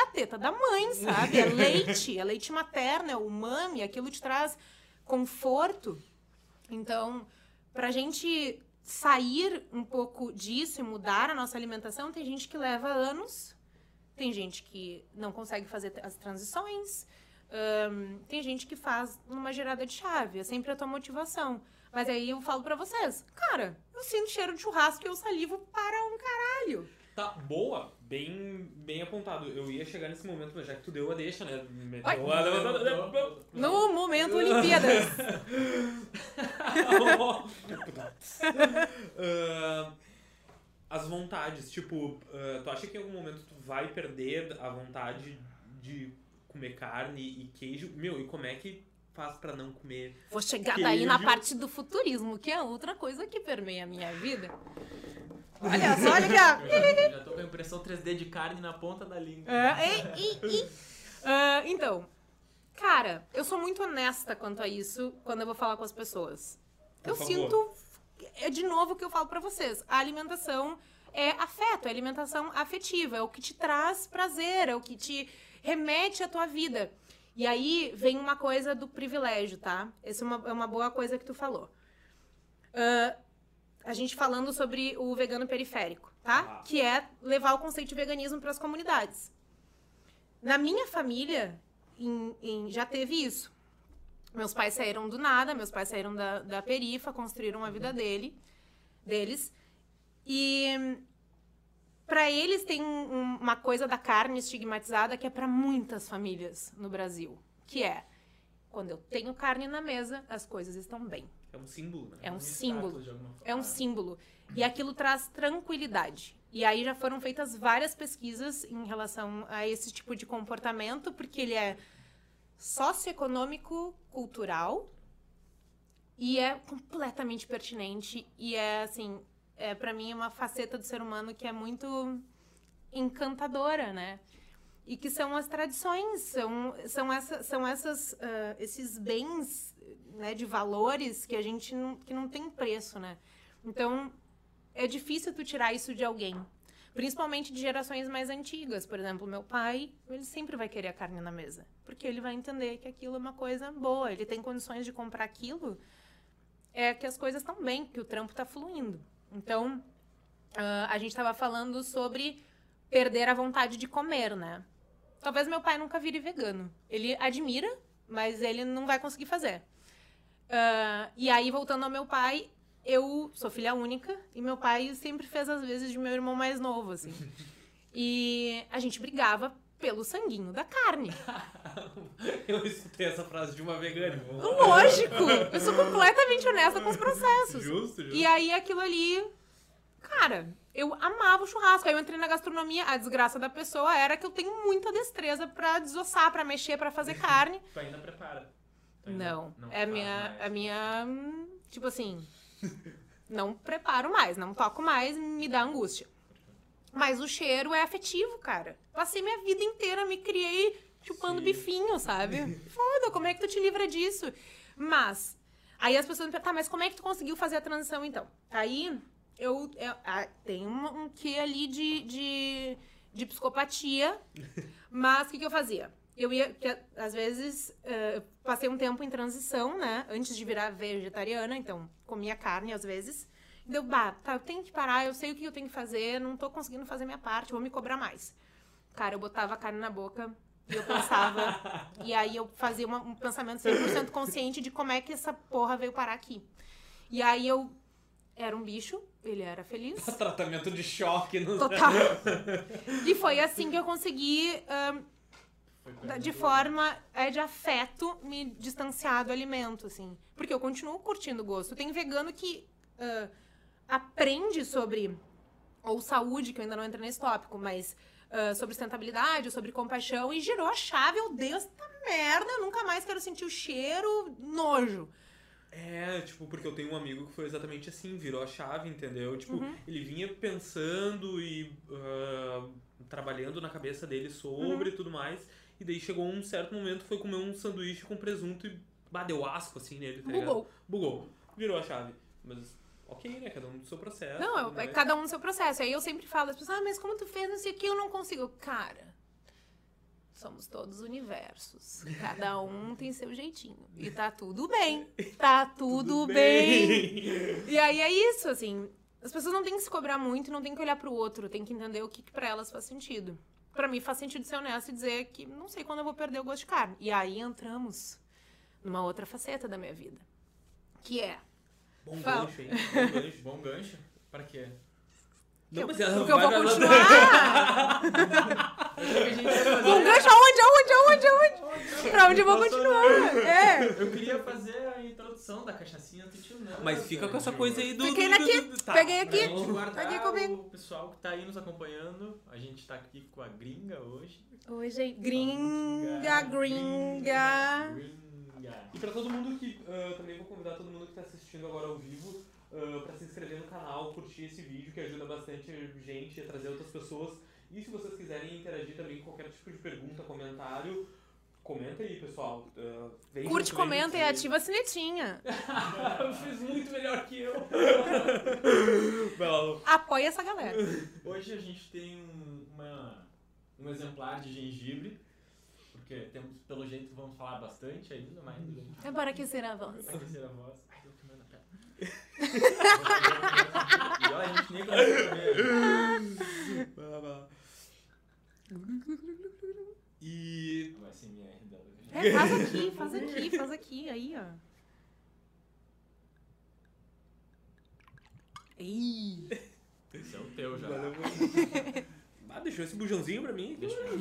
a teta da mãe, sabe? É leite, é leite materno, é umami, aquilo te traz conforto. Então, pra gente sair um pouco disso e mudar a nossa alimentação, tem gente que leva anos, tem gente que não consegue fazer as transições, ahn, tem gente que faz numa gerada de chave, é sempre a tua motivação. Mas aí eu falo pra vocês, cara, eu sinto cheiro de churrasco e eu salivo para um caralho. Tá, boa. Bem, bem apontado. Eu ia chegar nesse momento, mas já que tu deu a deixa, né? Meteu Ai. a. No momento Olimpíadas. Ah, as vontades, tipo, ah, tu acha que em algum momento tu vai perder a vontade de comer carne e queijo? Meu, e como é que faz pra não comer? Vou chegar daí na Queijo. parte do futurismo, que é outra coisa que permeia a minha vida. Olha só, olha aqui, ó. Já tô com a impressão 3D de carne na ponta da língua. É, e- e- e- Ah, então, cara, eu sou muito honesta quanto a isso quando eu vou falar com as pessoas. Por eu favor. sinto, é de novo o que eu falo pra vocês. A alimentação é afeto, é alimentação afetiva, é o que te traz prazer, é o que te remete à tua vida. E aí vem uma coisa do privilégio, tá? Essa é uma, é uma boa coisa que tu falou. Ah, a gente falando sobre o vegano periférico, tá? Ah. Que é levar o conceito de veganismo para as comunidades. Na minha família, em- em- já teve isso. Meus pais saíram do nada, meus pais saíram da, da perifa, construíram a vida dele, deles. E para eles tem um- uma coisa da carne estigmatizada que é para muitas famílias no Brasil, que é quando eu tenho carne na mesa, as coisas estão bem. É um símbolo, né? É um status símbolo. É um símbolo. E aquilo traz tranquilidade. E aí já foram feitas várias pesquisas em relação a esse tipo de comportamento, porque ele é socioeconômico, cultural e é completamente pertinente e é assim, é para mim uma faceta do ser humano que é muito encantadora, né? E que são as tradições, são, são, essa, são essas, ah, esses bens né, de valores que a gente não, que não tem preço, né? Então, é difícil tu tirar isso de alguém. Principalmente de gerações mais antigas. Por exemplo, meu pai, ele sempre vai querer a carne na mesa. Porque ele vai entender que aquilo é uma coisa boa. Ele tem condições de comprar aquilo. É que as coisas estão bem, que o trampo tá fluindo. Então, ah, a gente estava falando sobre perder a vontade de comer, né? Talvez meu pai nunca vire vegano. Ele admira, mas ele não vai conseguir fazer. Ah, e aí, voltando ao meu pai, eu sou filha única e meu pai sempre fez as vezes de meu irmão mais novo, assim. E a gente brigava pelo sanguinho da carne. Eu escutei essa frase de uma vegana. Lógico! Eu sou completamente honesta com os processos. Justo, justo. E aí aquilo ali. Cara, eu amava o churrasco. Aí eu entrei na gastronomia. A desgraça da pessoa era que eu tenho muita destreza pra desossar, pra mexer, pra fazer carne. Tu ainda prepara. Tu ainda Não. é a minha. mais. A minha. hum, Tipo assim. Não preparo mais, não toco mais, me dá angústia. Mas o cheiro é afetivo, cara. Passei minha vida inteira, me criei chupando Sim. bifinho, sabe? Foda, como é que tu te livra disso? Mas, aí as pessoas me perguntam, tá, mas como é que tu conseguiu fazer a transição então? Aí, eu, eu ah, tem um, um quê ali de, de, de psicopatia, mas o que, que eu fazia? Eu ia, porque, às vezes, eu passei um tempo em transição, né? Antes de virar vegetariana, então comia carne às vezes. Deu, bah, tá, eu tenho que parar, eu sei o que eu tenho que fazer, não tô conseguindo fazer minha parte, vou me cobrar mais. Cara, eu botava a carne na boca e eu pensava. e aí eu fazia uma- um pensamento 100% consciente de como é que essa porra veio parar aqui. E aí eu era um bicho, ele era feliz. Tratamento de choque no. Total. E foi assim que eu consegui coisa de forma é de afeto me distanciar do alimento, assim. Porque eu continuo curtindo o gosto. Tem vegano que ah, aprende sobre ou saúde, que eu ainda não entrei nesse tópico, mas ah, sobre sustentabilidade, sobre compaixão, e girou a chave, eu Deus, essa merda, eu nunca mais quero sentir o cheiro, nojo. É, tipo, porque eu tenho um amigo que foi exatamente assim, virou a chave, entendeu? Tipo, Uhum. ele vinha pensando e ah, trabalhando na cabeça dele sobre e Uhum. tudo mais. E daí chegou um certo momento, foi comer um sanduíche com presunto e bateu asco assim nele, tá ligado? Bugou. Bugou. Virou a chave. Mas, ok, né? Cada um do seu processo. Não, tudo é, cada um no seu processo. Aí eu sempre falo, as pessoas, ah, mas como tu fez, não sei o que, eu não consigo. Cara, somos todos universos. Cada um tem seu jeitinho. E tá tudo bem. Tá tudo, bem. E aí é isso, assim. As pessoas não têm que se cobrar muito, não tem que olhar pro outro, tem que entender o que, que pra elas faz sentido. Pra mim faz sentido ser honesto e dizer que não sei quando eu vou perder o gosto de carne. E aí entramos numa outra faceta da minha vida. Que é. Bom Fala. gancho, hein? Bom gancho. Bom gancho? Pra quê? Não, mas ela Porque eu vou continuar! Eu Um gancho aonde, aonde, aonde, aonde? Pra onde eu vou continuar? É. Eu queria fazer a introdução da cachaçinha do tio Nando. Mas fica com essa coisa aí do. Fiquei aqui, do- do- tá. peguei aqui. guardar Aqui comigo. o pessoal que tá aí nos acompanhando. A gente tá aqui com a gringa hoje. Hoje é gringa, gringa. Gringa. E pra todo mundo que. ah, também vou convidar todo mundo que tá assistindo agora ao vivo ah, pra se inscrever no canal, curtir esse vídeo que ajuda bastante gente a trazer outras pessoas. E se vocês quiserem interagir também com qualquer tipo de pergunta, comentário, comenta aí, pessoal. Vem Curte, comenta e ativa a sinetinha. eu fiz muito melhor que eu. Apoia essa galera. Hoje a gente tem um, uma, um exemplar de gengibre. Porque temos, pelo jeito, vamos falar bastante ainda mais do gengibre. É para aquecer a voz. Vai aquecer a voz. Ai, tô queimando a perna. e olha, a gente nem lá. E. O SMR dela. É, faz aqui, faz aqui, faz aqui, aí, ó. Ih, Esse é o teu já. Ah, deixou esse bujãozinho pra mim. Deixa eu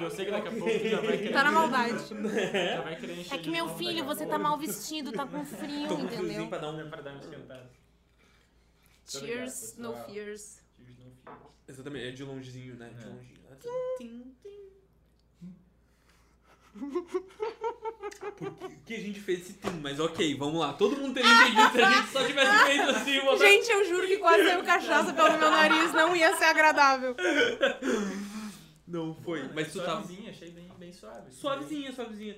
Eu sei que daqui a pouco já vai querer. tá na maldade. Já vai querer encher É que meu filho, você tá mal vestido, tá com frio, Tô com friozinho entendeu? pra dar um. para dar uma esquentada. Cheers, no pessoal. fears. Cheers, no fears. Exatamente, é de longezinho, né? De É. longinho. Tim, tim. Por que- que a gente fez esse tim? Mas ok, vamos lá. Todo mundo teria entendido se a gente só tivesse feito assim. botar- Gente, eu juro que quase saiu cachaça pelo meu nariz, não ia ser agradável. Não foi. Mano, Mas tu tá Suavezinha, achei bem, bem suave. suavezinha, suavezinha.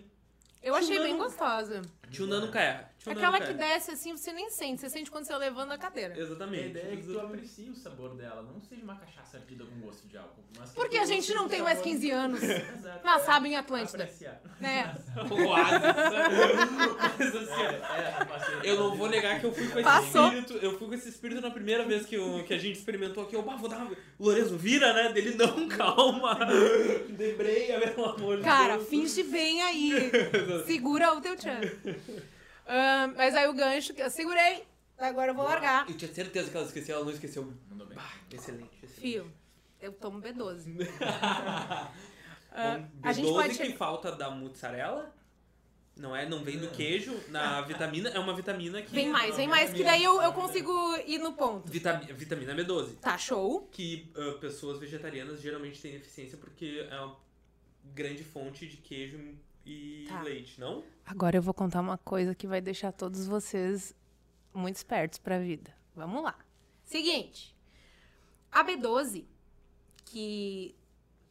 Eu achei bem gostosa. Tio Nano Caia. Tio Nano Aquela que desce assim, você nem sente. Você sente quando você levando a cadeira. A Exatamente. ideia é que tu aprecie o sabor dela, não seja uma cachaça ardida com gosto de álcool. Porque a gente não tem do mais sabor. 15 anos. Exato. Mas sabe em Atlântida. Apreciar. É. Oásis. Mas assim, ó, É, é. Eu não vou negar que eu fui com esse Passou. espírito. Eu fui com esse espírito na primeira vez que, eu- que a gente experimentou aqui. Eu, bah, vou dar uma. Lourenço, vira, né? Dele, não, calma. Debreia, pelo amor de Cara, Deus. finge bem aí. Segura o teu tchan. Ahn, mas aí o gancho, que eu segurei. Agora eu vou largar. Eu tinha certeza que ela esqueceu, ela não esqueceu. Mandou bem. Bah, excelente, excelente. Fio, eu tomo B12. Bom, Ah, a gente B12 pode que falta da mussarela. Não é? Não vem do queijo. Na vitamina. É uma vitamina que. Vem mais, vem mais, que daí eu, eu consigo ir no ponto. Vitami- vitamina B12. Tá, show. Que ah, pessoas vegetarianas geralmente têm deficiência porque é uma grande fonte de queijo e Tá. leite, não? Agora eu vou contar uma coisa que vai deixar todos vocês muito espertos pra vida. Vamos lá. Seguinte. A B12, que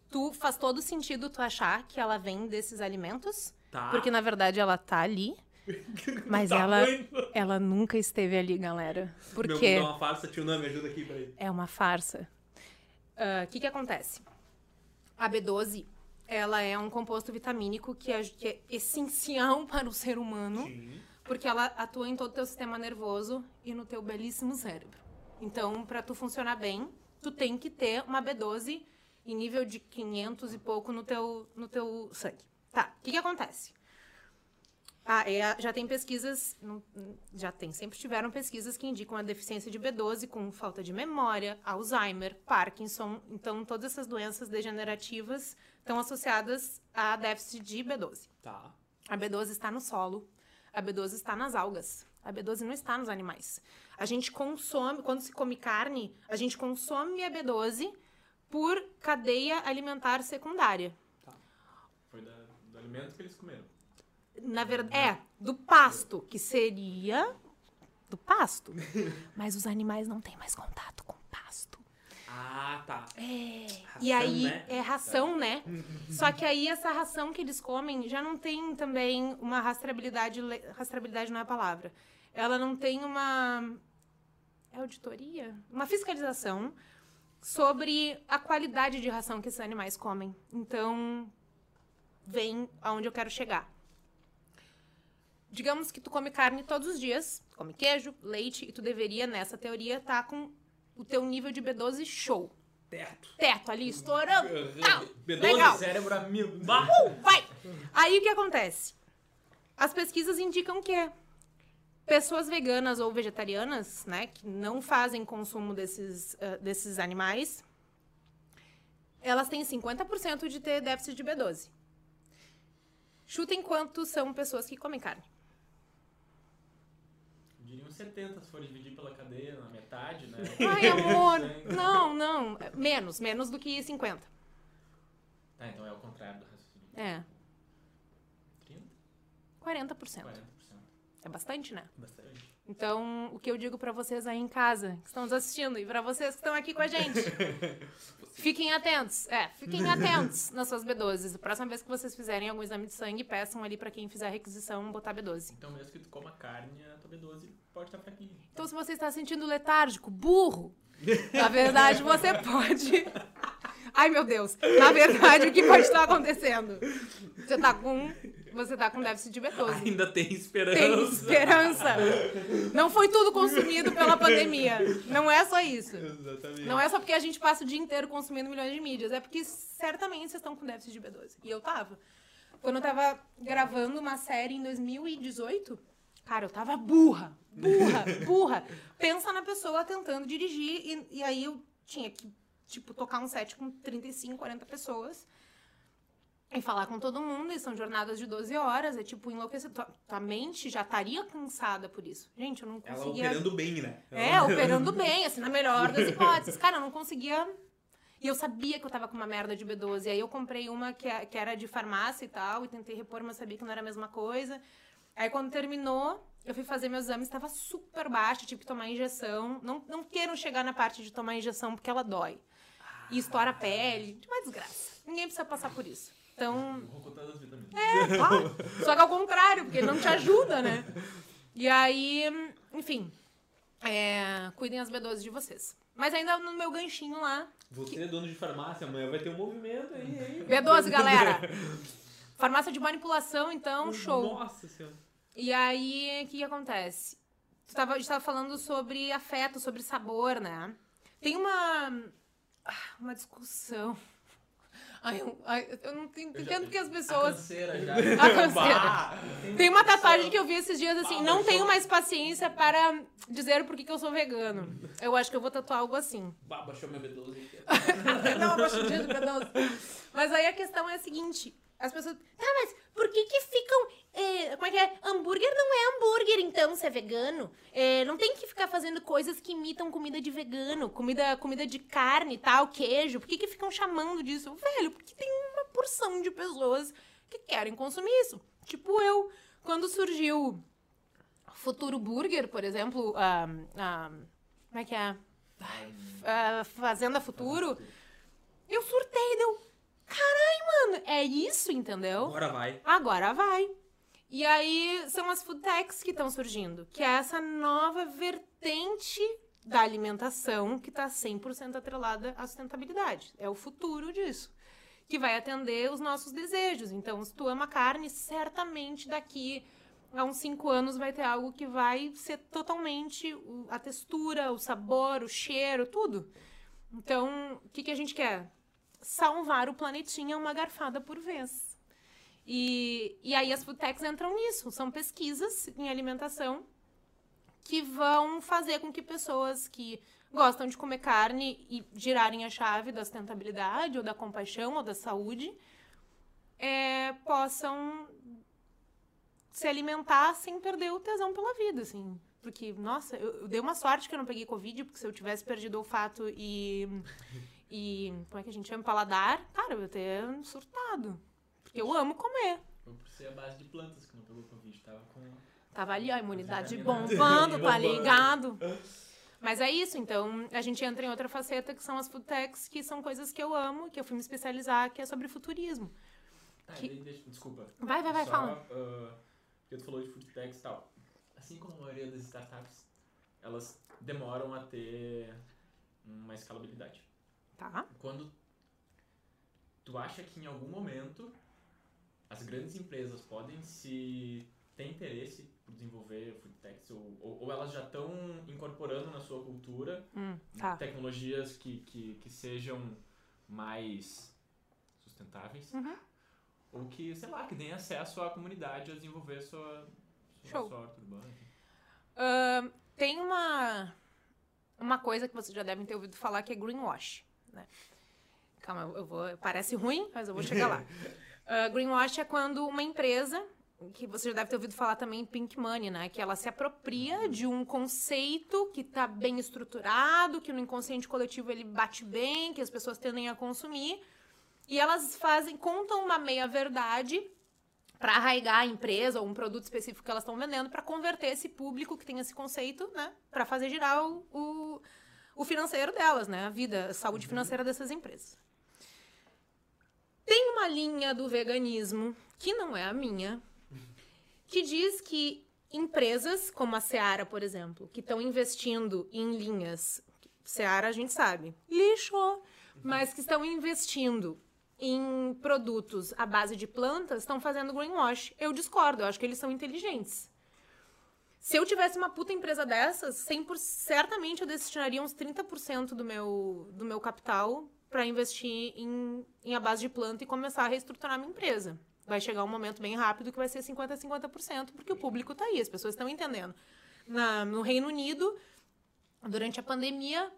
tu faz todo sentido tu achar que ela vem desses alimentos, Tá. porque na verdade ela tá ali, mas ela Tamanho. ela nunca esteve ali, galera. Meu Porque mundo é uma farsa, tio Nan, me ajuda aqui, peraí. é uma farsa. O que que acontece? A B12, ela é um composto vitamínico que é, que é essencial para o ser humano. Sim. Porque ela atua em todo o teu sistema nervoso e no teu belíssimo cérebro. Então, para tu funcionar bem, tu tem que ter uma B12 em nível de 500 e pouco no teu, no teu sangue. Tá, o que que acontece? Ah, é, já tem pesquisas, já tem, sempre tiveram pesquisas que indicam a deficiência de B12 com falta de memória, Alzheimer, Parkinson. Então, todas essas doenças degenerativas estão associadas a déficit de B12. Tá. A B12 está no solo, a B12 está nas algas, a B12 não está nos animais. A gente consome, quando se come carne, a gente consome a B12 por cadeia alimentar secundária. Foi da- do alimento que eles comeram. Na verdade, é, do pasto, que seria do pasto. Mas os animais não têm mais contato com o pasto. Ah, tá. É. Ração, e aí né? é ração, né? Só que aí essa ração que eles comem já não tem também uma rastreabilidade, rastreabilidade não é a palavra. Ela não tem uma é auditoria, uma fiscalização sobre a qualidade de ração que esses animais comem. Então, vem aonde eu quero chegar. Digamos que tu come carne todos os dias, come queijo, leite, e tu deveria, nessa teoria, estar com o teu nível de B12 show. Teto. Teto ali, estourando. Tal. B12, Legal. Cérebro a mil. Uh, vai! Aí o que acontece? As pesquisas indicam que pessoas veganas ou vegetarianas, né, que não fazem consumo desses, ah, desses animais, elas têm 50% de ter déficit de B12. Chutem quantos são pessoas que comem carne. Diriam 70 se for dividir pela cadeia na metade, né? Ai, amor! Não, não. Menos, menos do que 50. Tá, então é o contrário do raciocínio. É, 30? 40%. 40%. É bastante, né? Bastante. Então, o que eu digo pra vocês aí em casa, que estão nos assistindo, e pra vocês que estão aqui com a gente, fiquem atentos. É, fiquem atentos nas suas B12. A próxima vez que vocês fizerem algum exame de sangue, peçam ali pra quem fizer a requisição botar B12. Então mesmo que tu coma carne, a tua B12 pode estar fraquinha. Então, se você está sentindo letárgico, burro, na verdade, você pode. Ai, meu Deus. Na verdade, o que pode estar acontecendo? Você tá com. Você tá com déficit de B12. Ainda tem esperança. Tem esperança. Não foi tudo consumido pela pandemia. Não é só isso. Exatamente. Não é só porque a gente passa o dia inteiro consumindo milhões de mídias. É porque certamente vocês estão com déficit de B12. E eu tava. Quando eu tava gravando uma série em 2018, cara, eu tava burra. Burra, burra. Pensa na pessoa tentando dirigir. E, e aí eu tinha que, tipo, tocar um set com 35, 40 pessoas. E falar com todo mundo, e são jornadas de 12 horas, é tipo enlouquecer. Tua, tua mente já estaria cansada por isso. Gente, eu não Ela conseguia. operando bem, né? É, operando bem, assim, na melhor das hipóteses. Cara, eu não conseguia. E eu sabia que eu tava com uma merda de B12. Aí eu comprei uma que, é- que era de farmácia e tal, e tentei repor, mas sabia que não era a mesma coisa. Aí quando terminou, eu fui fazer meus exames, estava super baixa, tive que tomar injeção. Não, não queiram chegar na parte de tomar injeção, porque ela dói. E estoura a pele. Uma desgraça. Ninguém precisa passar por isso. Então, todas as vitaminas. Claro. Só que ao contrário, porque ele não te ajuda, né? E aí, enfim, é, cuidem as B12 de vocês. Mas ainda no meu ganchinho lá, Você é dono de farmácia, amanhã vai ter um movimento aí, hein? B12, galera! Farmácia de manipulação, então, show. Nossa senhora. E aí, o que, que acontece? Tu tava, a gente tava falando sobre afeto, sobre sabor, né? Tem uma. ah, Uma discussão. Ai, eu, ai, eu não entendo porque as A pessoas. canseira já. A canseira. Tem uma tatuagem que eu vi esses dias assim, Ah, não tenho eu- mais paciência para dizer por que que eu sou vegano. Eu acho que eu vou tatuar algo assim. Bah, baixou minha B12 aqui. Dá uma baixadinha de cadastro. Mas aí a questão é a seguinte: as pessoas. Tá, mas por que que ficam. eh, como é que é? Hambúrguer não é hambúrguer, então, se é vegano. Eh, não tem que ficar fazendo coisas que imitam comida de vegano, comida, comida de carne e tal, queijo. Por que que ficam chamando disso? Velho, porque tem uma porção de pessoas que querem consumir isso. Tipo eu. Quando surgiu Futuro Burger, por exemplo, a. a como é que é? a Fazenda Futuro. Eu surtei, deu. Caralho, mano, é isso, entendeu? Agora vai. Agora vai. E aí são as food techs que estão surgindo, que é essa nova vertente da alimentação que está 100% atrelada à sustentabilidade. É o futuro disso. Que vai atender os nossos desejos. Então, se tu ama carne, certamente daqui a uns 5 anos vai ter algo que vai ser totalmente a textura, o sabor, o cheiro, tudo. Então, o que, que a gente quer? Salvar o planetinha uma garfada por vez. E, e aí as food techs entram nisso. São pesquisas em alimentação que vão fazer com que pessoas que gostam de comer carne e girarem a chave da sustentabilidade ou da compaixão ou da saúde é, possam se alimentar sem perder o tesão pela vida, assim. Porque, nossa, eu, eu dei uma sorte que eu não peguei Covid, porque se eu tivesse perdido o olfato e. E. Como é que a gente chama? Paladar, cara, eu ia ter surtado. Porque eu amo comer. Foi por ser a base de plantas que não pegou Covid, tava com. Tava ali, ó, a imunidade bombando, tá ligado? Mas é isso, então a gente entra em outra faceta que são as food techs, que são coisas que eu amo, que eu fui me especializar, que é sobre futurismo. Ah, Que- deixa- desculpa. Vai, vai, vai, Só, fala. ah, porque tu falou de food techs e tal. Assim como a maioria das startups, elas demoram a ter uma escalabilidade. Tá? Quando tu acha que em algum momento as grandes empresas podem se ter interesse por desenvolver food techs ou, ou, ou elas já estão incorporando na sua cultura Hum, tá. tecnologias que, que, que sejam mais sustentáveis Uhum. ou que, sei lá, que deem acesso à comunidade a desenvolver sua, sua, sua horta urbana. Ahn, tem uma, uma coisa que vocês já devem ter ouvido falar que é greenwash. Né? Calma, eu vou. Parece ruim, mas eu vou chegar lá. Ah, greenwash é quando uma empresa, que você já deve ter ouvido falar também pink money, né? Que ela se apropria de um conceito que está bem estruturado, que no inconsciente coletivo ele bate bem, que as pessoas tendem a consumir. E elas fazem, contam uma meia-verdade para arraigar a empresa ou um produto específico que elas estão vendendo para converter esse público que tem esse conceito, né, para fazer girar o, o, o financeiro delas, né, a vida, a saúde financeira dessas empresas. Tem uma linha do veganismo que não é a minha, que diz que empresas como a Seara, por exemplo, que estão investindo em linhas, Seara a gente sabe, lixo, mas que estão investindo em produtos à base de plantas estão fazendo greenwash. Eu discordo, eu acho que eles são inteligentes. Se eu tivesse uma puta empresa dessas, 100%, certamente eu destinaria uns 30% do meu, do meu capital para investir em, em a base de planta e começar a reestruturar minha empresa. Vai chegar um momento bem rápido que vai ser 50% a 50%, porque o público está aí, as pessoas estão entendendo. Na, no Reino Unido, durante a pandemia,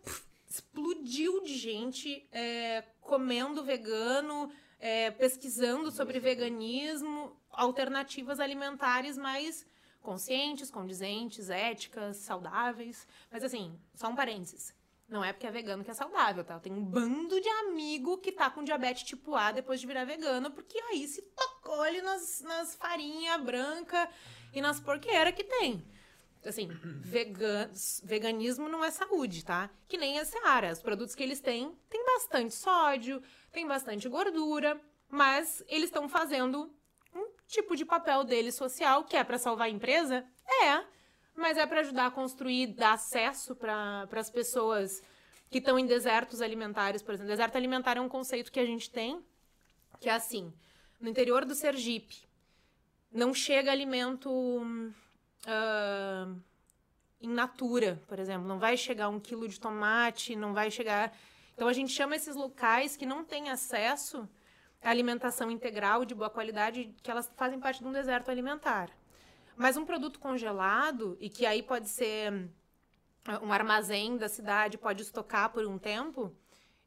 explodiu de gente é, comendo vegano, é, pesquisando sobre veganismo, alternativas alimentares mais conscientes, condizentes, éticas, saudáveis. Mas assim, só um parênteses. Não é porque é vegano que é saudável, tá? Tem um bando de amigo que tá com diabetes tipo A depois de virar vegano, porque aí se tocou ali nas, nas farinhas branca e nas porqueiras que tem. Assim, vegan, veganismo não é saúde, tá? Que nem a Seara. Os produtos que eles têm tem bastante sódio, tem bastante gordura, mas eles estão fazendo tipo de papel deles social, que é para salvar a empresa? É, mas é para ajudar a construir, dar acesso para as pessoas que estão em desertos alimentares, por exemplo. Deserto alimentar é um conceito que a gente tem, que é assim, no interior do Sergipe, não chega alimento in natura, por exemplo. Não vai chegar um quilo de tomate, não vai chegar... Então, a gente chama esses locais que não têm acesso alimentação integral de boa qualidade, que elas fazem parte de um deserto alimentar. Mas um produto congelado, e que aí pode ser ah, um armazém da cidade, pode estocar por um tempo,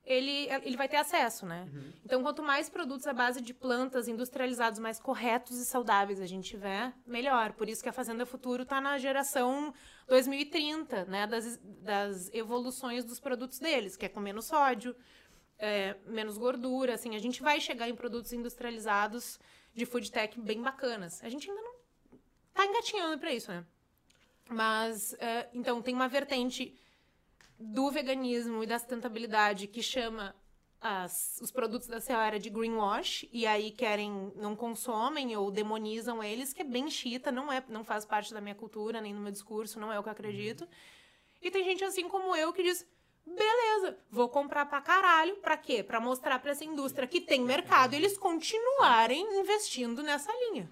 ele, ele vai ter acesso, né? Então, quanto mais produtos à base de plantas industrializados mais corretos e saudáveis a gente tiver, melhor. Por isso que a Fazenda Futuro está na geração 2030, né? Das, das evoluções dos produtos deles, que é com menos sódio, é, menos gordura, assim. A gente vai chegar em produtos industrializados de food tech bem bacanas. A gente ainda não tá engatinhando para isso, né? Mas, é, então, tem uma vertente do veganismo e da sustentabilidade que chama as- os produtos da Seara de greenwash e aí querem não consomem ou demonizam eles, que é bem chita, não é, não faz parte da minha cultura nem do meu discurso, não é o que eu acredito. E tem gente assim como eu que diz: "Beleza, vou comprar pra caralho, pra quê? Pra mostrar pra essa indústria que tem mercado e eles continuarem investindo nessa linha".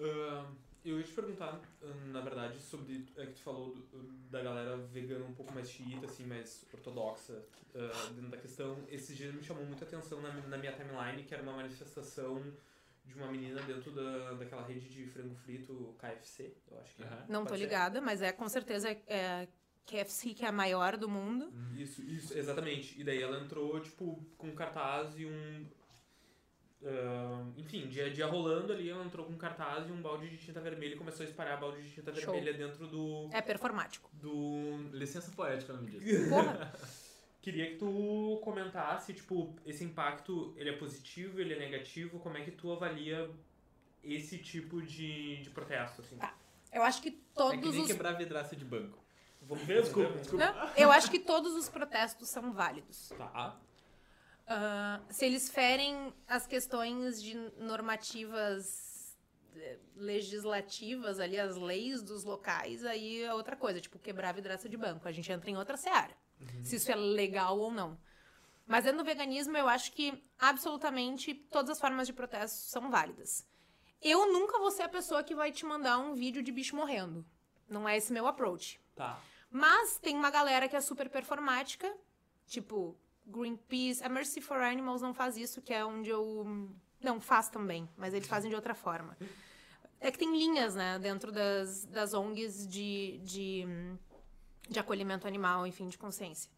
Ah, eu ia te perguntar, na verdade, sobre. É que tu falou do- da galera vegana um pouco mais xiita, assim, mais ortodoxa ah, dentro da questão. Esses dias me chamou muita atenção na, na minha timeline, que era uma manifestação de uma menina dentro da, daquela rede de frango frito KFC, eu acho que é. Aham. Não tô ligada, mas é com certeza é KFC, que é a maior do mundo. Isso, isso, exatamente. E daí ela entrou, tipo, com um cartaz e um. ah, enfim, dia a dia rolando ali, ela entrou com um cartaz e um balde de tinta vermelha e começou a espalhar balde de tinta Show. vermelha dentro do. É performático. do. Licença poética, o nome disso. Porra. Queria que tu comentasse, tipo, esse impacto, ele é positivo, ele é negativo, como é que tu avalia esse tipo de, de protesto, assim? Tá. Eu acho que É que todos nem os. quebrar vidraça de banco. Vamos ver? Desculpa, desculpa. Não, eu acho que todos os protestos são válidos. Tá. Ah, se eles ferem as questões de normativas eh, legislativas ali, as leis dos locais, aí é outra coisa, tipo quebrar a vidraça de banco. A gente entra em outra seara. Se isso é legal ou não. Mas dentro do veganismo, eu acho que absolutamente todas as formas de protesto são válidas. Eu nunca vou ser a pessoa que vai te mandar um vídeo de bicho morrendo. Não é esse meu approach. Tá. Mas tem uma galera que é super performática, tipo Greenpeace, a Mercy for Animals não faz isso, que é onde eu. Não, faz também, mas eles fazem de outra forma. É que tem linhas, né, dentro das, das ONGs de, de, de acolhimento animal, enfim, de consciência.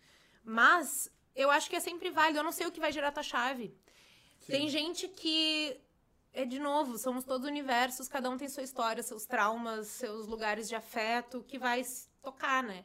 Mas eu acho que é sempre válido, eu não sei o que vai gerar tua chave. Tem gente que é de novo, somos todos universos, cada um tem sua história, seus traumas, seus lugares de afeto, que vai tocar, né?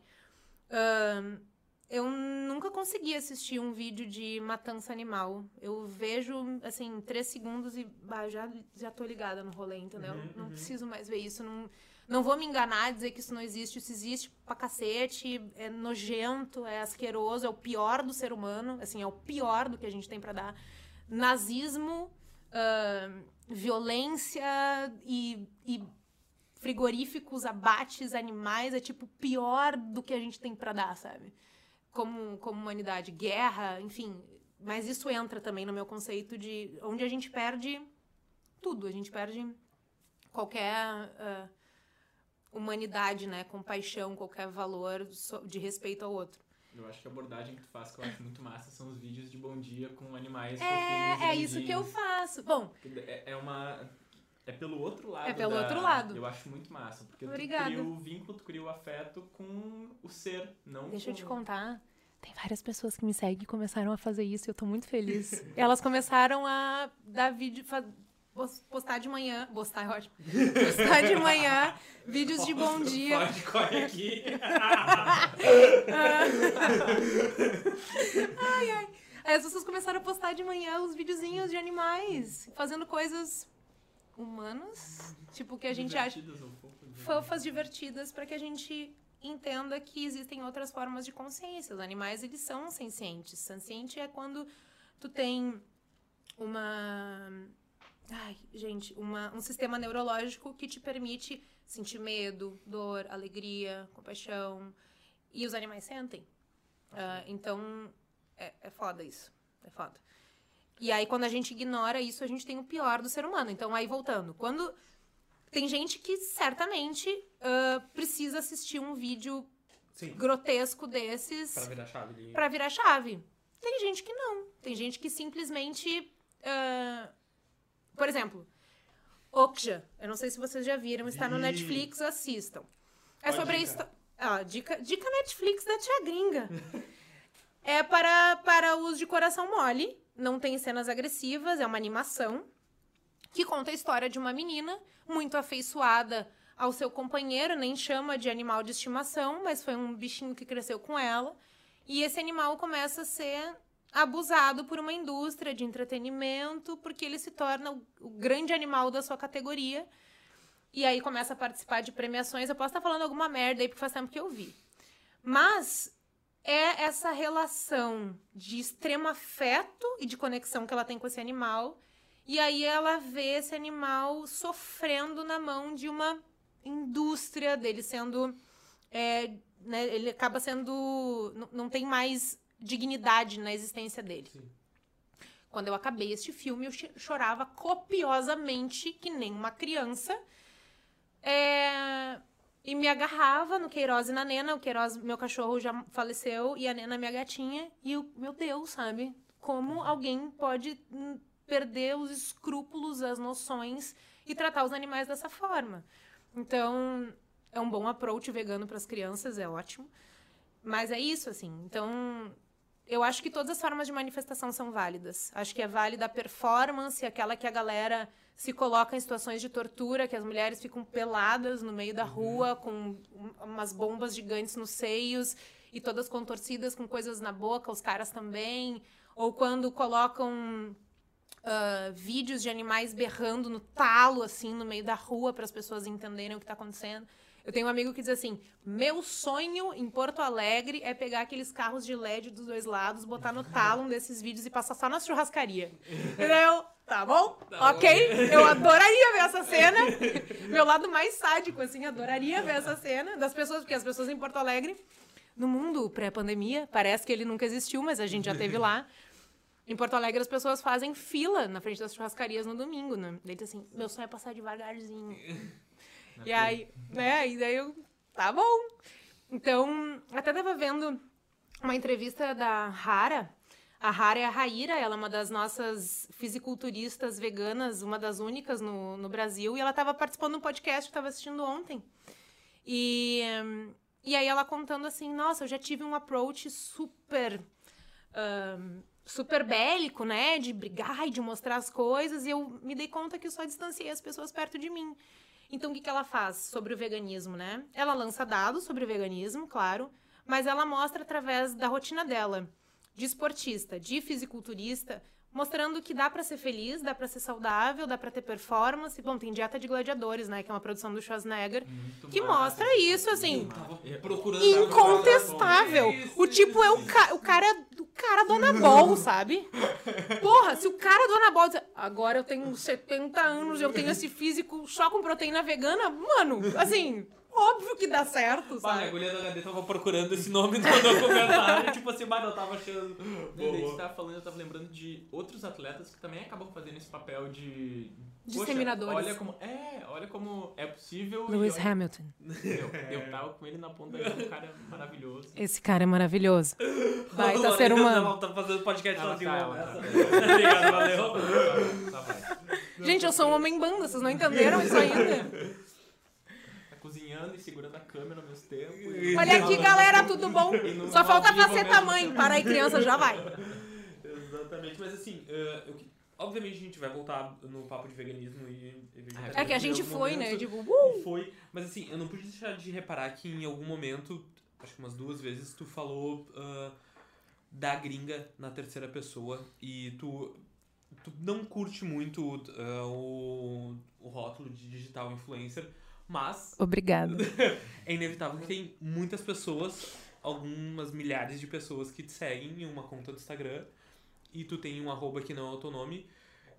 Eu nunca consegui assistir um vídeo de matança animal. Eu vejo, assim, três segundos e bah, já, já tô ligada no rolê, entendeu? Uhum, não uhum. preciso mais ver isso. Não, não vou me enganar dizer que isso não existe. Isso existe pra cacete, é nojento, é asqueroso, é o pior do ser humano. Assim, é o pior do que a gente tem pra dar. Nazismo, ahn, violência e, e frigoríficos, abates, animais, é tipo pior do que a gente tem pra dar, sabe? Como, como humanidade, guerra, enfim. Mas isso entra também no meu conceito de onde a gente perde tudo, a gente perde qualquer ah, humanidade, né? Compaixão, qualquer valor de respeito ao outro. Eu acho que a abordagem que tu faz, que eu acho muito massa, são os vídeos de bom dia com animais É, é isso que eu faço. Bom, É, é uma... É pelo outro lado É pelo da- outro lado. Eu acho muito massa, porque Obrigada. tu cria o vínculo, tu cria o afeto com o ser, não Deixa eu te com... contar. Tem várias pessoas que me seguem que começaram a fazer isso e eu tô muito feliz. Elas começaram a dar vídeo, postar de manhã. Postar é ótimo. Postar de manhã vídeos de bom dia. Pode, corre aqui. Aí as pessoas começaram a postar de manhã os videozinhos de animais, fazendo coisas humanas, tipo que a gente acha né? fofas divertidas para que a gente entenda que existem outras formas de consciência. Os animais, eles são sencientes. Senciente é quando tu tem uma... Ai, gente, uma, um sistema neurológico que te permite sentir medo, dor, alegria, compaixão. E os animais sentem. Ah, então, é, é foda isso. É foda. E aí, quando a gente ignora isso, a gente tem o pior do ser humano. Então, aí, voltando. Quando tem gente que certamente ah, precisa assistir um vídeo Sim. grotesco desses Pra virar chave ali. pra virar chave. Tem gente que não. Tem gente que simplesmente. ah, por exemplo, Okja. Eu não sei se vocês já viram, está no. Netflix, assistam. É sobre histó- Ah, dica, dica Netflix da tia gringa. é para, para uso de coração mole. Não tem cenas agressivas, é uma animação que conta a história de uma menina muito afeiçoada ao seu companheiro, nem chama de animal de estimação, mas foi um bichinho que cresceu com ela. E esse animal começa a ser abusado por uma indústria de entretenimento, porque ele se torna o, grande animal da sua categoria. E aí começa a participar de premiações. Eu posso estar falando alguma merda aí, porque faz tempo que eu vi. Mas é essa relação de extremo afeto e de conexão que ela tem com esse animal. E aí ela vê esse animal sofrendo na mão de uma indústria dele sendo. é, né, ele acaba sendo. Não tem mais dignidade na existência dele. Sim. Quando eu acabei este filme, eu chorava copiosamente, que nem uma criança. É, E me agarrava no Queiroz e na Nena. O Queiroz, meu cachorro, já faleceu. E a Nena, minha gatinha. E eu, meu Deus, sabe? Como alguém pode hum, perder os escrúpulos, as noções e tratar os animais dessa forma. Então, é um bom approach vegano para as crianças, é ótimo. Mas é isso, assim. Então, eu acho que todas as formas de manifestação são válidas. Acho que é válida a performance, aquela que a galera se coloca em situações de tortura, que as mulheres ficam peladas no meio da rua, com umas bombas gigantes nos seios e todas contorcidas com coisas na boca, os caras também. Ou quando colocam uh, vídeos de animais berrando no talo, assim, no meio da rua, para as pessoas entenderem o que está acontecendo. Eu tenho um amigo que diz assim: meu sonho em Porto Alegre é pegar aqueles carros de LED dos dois lados, botar no talo um desses vídeos e passar só na churrascaria. Entendeu? Tá bom? Tá ok? Bom. Eu adoraria ver essa cena. Meu lado mais sádico, assim, adoraria ver essa cena das pessoas, porque as pessoas em Porto Alegre, no mundo pré-pandemia, parece que ele nunca existiu, mas a gente já teve lá. Em Porto Alegre, as pessoas fazem fila na frente das churrascarias no domingo, né? Daí assim, meu sonho é passar devagarzinho. E aí, né? E daí eu, tá bom. Então, até tava vendo uma entrevista da Rara. A Rara é a Raíra, ela é uma das nossas fisiculturistas veganas, uma das únicas no, no Brasil. E ela tava participando de um podcast que eu tava assistindo ontem. E, e aí ela contando assim, nossa, eu já tive um approach super... Um, super bélico, né? De brigar e de mostrar as coisas. E eu me dei conta que eu só distanciei as pessoas perto de mim. Então, o que, que ela faz sobre o veganismo, né? Ela lança dados sobre o veganismo, claro, mas ela mostra através da rotina dela, de esportista, de fisiculturista, mostrando que dá para ser feliz, dá para ser saudável, dá para ter performance. Bom, tem Dieta de Gladiadores, né, que é uma produção do Schwarzenegger, Muito que massa. mostra isso assim, incontestável. O tipo é o, ca o cara o cara do Anabol, sabe? Porra, se o cara do Anabol diz, agora eu tenho 70 anos, eu tenho esse físico só com proteína vegana, mano, assim, Óbvio que dá certo, sabe? a agulha do HD tava procurando esse nome no documentário, tipo assim, mas eu tava achando. Boa. A gente tava falando, eu tava lembrando de outros atletas que também acabam fazendo esse papel de. Disseminadores. Poxa, olha como. É, olha como é possível. Lewis olha, Hamilton. Eu, eu tava com ele na ponta ali, um cara maravilhoso. Esse cara é maravilhoso. Vai, tá ser humano. Tá fazendo podcast ela sozinho. Tá, ela tá. Obrigado, valeu. Tá, tá, Gente, eu sou um homem banda, vocês não entenderam isso ainda? E segurando a câmera ao mesmo tempo. Olha aqui, galera, tudo bom? Só falta fazer tamanho. Para aí, criança, já vai. Exatamente. Mas assim, uh, eu, obviamente a gente vai voltar no papo de veganismo e... É que a gente foi, momento, né? Tipo, uh! Foi. Mas assim, eu não pude deixar de reparar que em algum momento, acho que umas duas vezes, tu falou uh, da gringa na terceira pessoa e tu tu não curte muito uh, o, o rótulo de digital influencer, mas. Obrigada. é inevitável que tem muitas pessoas, algumas milhares de pessoas que te seguem em uma conta do Instagram e tu tem um arroba que não é o teu nome.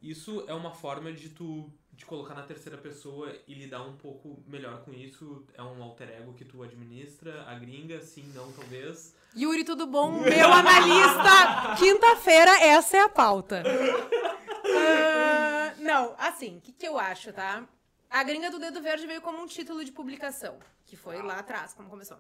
Isso é uma forma de tu de colocar na terceira pessoa e lidar um pouco melhor com isso. É um alter ego que tu administra, a gringa, sim, não, talvez. Yuri, tudo bom? Meu analista! Quinta-feira, essa é a pauta. Uh, não, assim, o que, que eu acho, tá? A Gringa do Dedo Verde veio como um título de publicação, que foi lá atrás, como começou.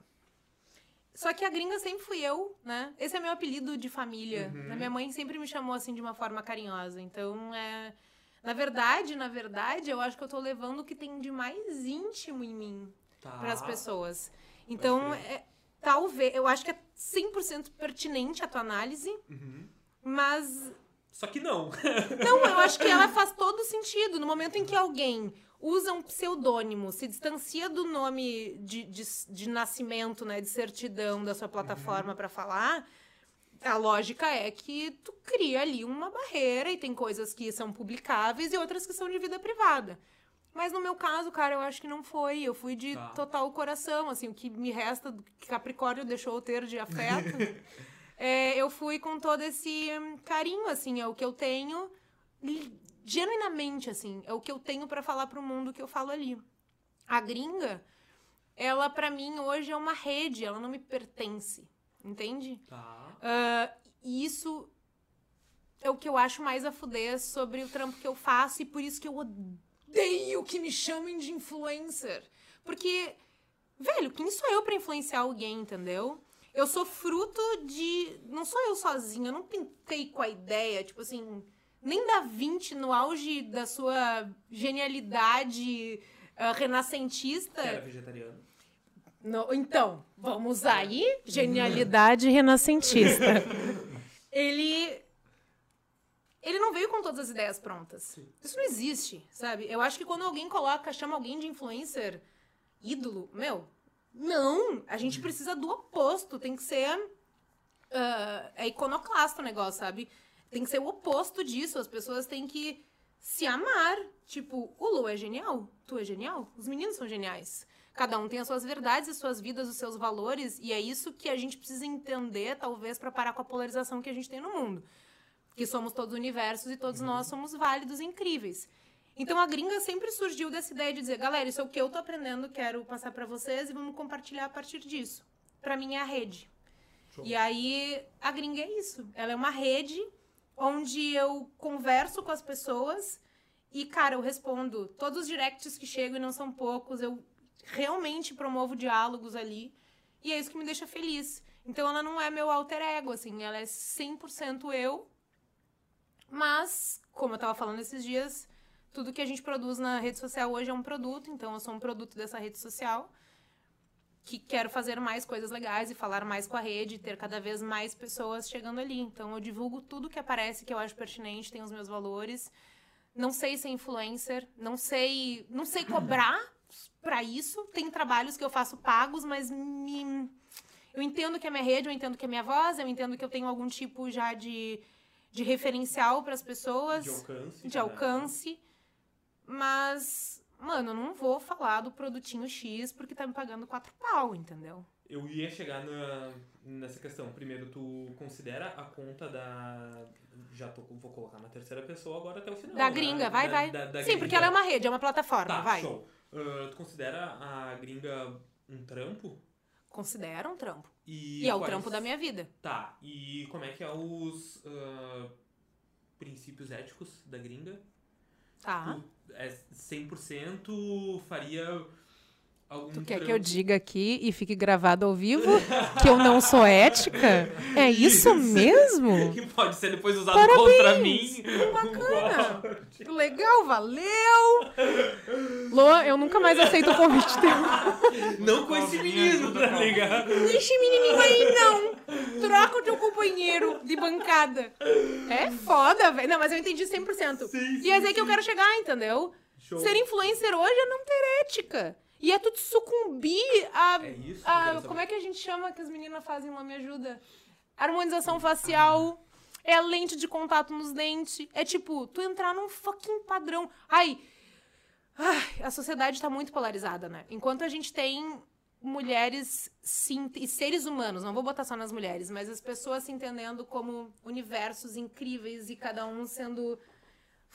Só que a gringa sempre fui eu, né? Esse é meu apelido de família. Uhum. Minha mãe sempre me chamou assim de uma forma carinhosa. Então, é. Na verdade, na verdade, eu acho que eu tô levando o que tem de mais íntimo em mim tá. para as pessoas. Então, é, talvez. Eu acho que é 100% pertinente a tua análise, uhum. mas. Só que não. não, eu acho que ela faz todo sentido. No momento em que alguém usa um pseudônimo, se distancia do nome de, de, de nascimento, né, de certidão da sua plataforma uhum. para falar, a lógica é que tu cria ali uma barreira e tem coisas que são publicáveis e outras que são de vida privada. Mas no meu caso, cara, eu acho que não foi. Eu fui de tá. total coração, assim, o que me resta do que Capricórnio deixou eu ter de afeto. é, eu fui com todo esse carinho, assim, é o que eu tenho genuinamente, assim, é o que eu tenho para falar pro mundo que eu falo ali. A gringa, ela para mim hoje é uma rede, ela não me pertence, entende? Tá. Uh, e isso é o que eu acho mais a fuder sobre o trampo que eu faço e por isso que eu odeio que me chamem de influencer. Porque, velho, quem sou eu para influenciar alguém, entendeu? Eu sou fruto de. Não sou eu sozinha, eu não pintei com a ideia, tipo assim Nem Da Vinci, no auge da sua genialidade ah, renascentista. Que era vegetariano. No- então, vamos aí, genialidade renascentista. ele ele não veio com todas as ideias prontas. Isso não existe, sabe? Eu acho que quando alguém coloca, chama alguém de influencer ídolo, meu, não, a gente precisa do oposto, tem que ser ah, é iconoclasta o negócio, sabe? Tem que ser o oposto disso, as pessoas têm que se amar. Tipo, o Lu é genial, tu é genial, os meninos são geniais. Cada um tem as suas verdades, as suas vidas, os seus valores, e é isso que a gente precisa entender, talvez, para parar com a polarização que a gente tem no mundo. Que somos todos universos e todos nós somos válidos e incríveis. Então a gringa sempre surgiu dessa ideia de dizer, galera, isso é o que eu tô aprendendo, quero passar para vocês e vamos compartilhar a partir disso. Para mim é a rede. Show. E aí a gringa é isso. Ela é uma rede onde eu converso com as pessoas e, cara, eu respondo todos os directs que chegam e não são poucos. Eu realmente promovo diálogos ali. E é isso que me deixa feliz. Então ela não é meu alter ego, assim, ela é 100% eu. Mas, como eu tava falando esses dias, tudo que a gente produz na rede social hoje é um produto, então eu sou um produto dessa rede social que quero fazer mais coisas legais e falar mais com a rede, ter cada vez mais pessoas chegando ali. Então eu divulgo tudo que aparece que eu acho pertinente, tem os meus valores. Não sei ser influencer, não sei, não sei cobrar pra isso. Tem trabalhos que eu faço pagos, mas me eu entendo que é minha rede, eu entendo que é minha voz, eu entendo que eu tenho algum tipo já de, de referencial para as pessoas De alcance. de né? alcance. Mas, mano, eu não vou falar do produtinho X porque tá me pagando quatro pau, entendeu? Eu ia chegar na, nessa questão. Primeiro, tu considera a conta da. Já tô, vou colocar na terceira pessoa agora até o final. Da né? gringa, vai, Da- vai. da- da Sim, porque gringa. ela é uma rede, é uma plataforma, Tá, vai. show. Ah, tu considera a gringa um trampo? Considera um trampo. E, E é o quais- trampo da minha vida. Tá, e como é que é os ah, princípios éticos da gringa? Tá. Tu é 100% faria algum Tu quer trampo? que eu diga aqui e fique gravado ao vivo que eu não sou ética? É isso mesmo? Que pode ser depois usado contra mim. Bacana. Legal, valeu! Lô, eu nunca mais aceito o convite teu. Não com esse menino, tá ligado? Deixa esse menininho aí, não. Troca o teu companheiro de bancada. É foda, velho. Não, mas eu entendi 100%. Sim, e é aí que eu quero chegar, entendeu? Show. Ser influencer hoje é não ter ética. E é tu sucumbir a... É isso a como é que a gente chama que as meninas fazem lá, me ajuda? Harmonização facial. É a lente de contato nos dentes. É tipo, tu entrar num fucking padrão. Ai, ai, a sociedade tá muito polarizada, né? Enquanto a gente tem mulheres sim, e seres humanos, não vou botar só nas mulheres, mas as pessoas se entendendo como universos incríveis e cada um sendo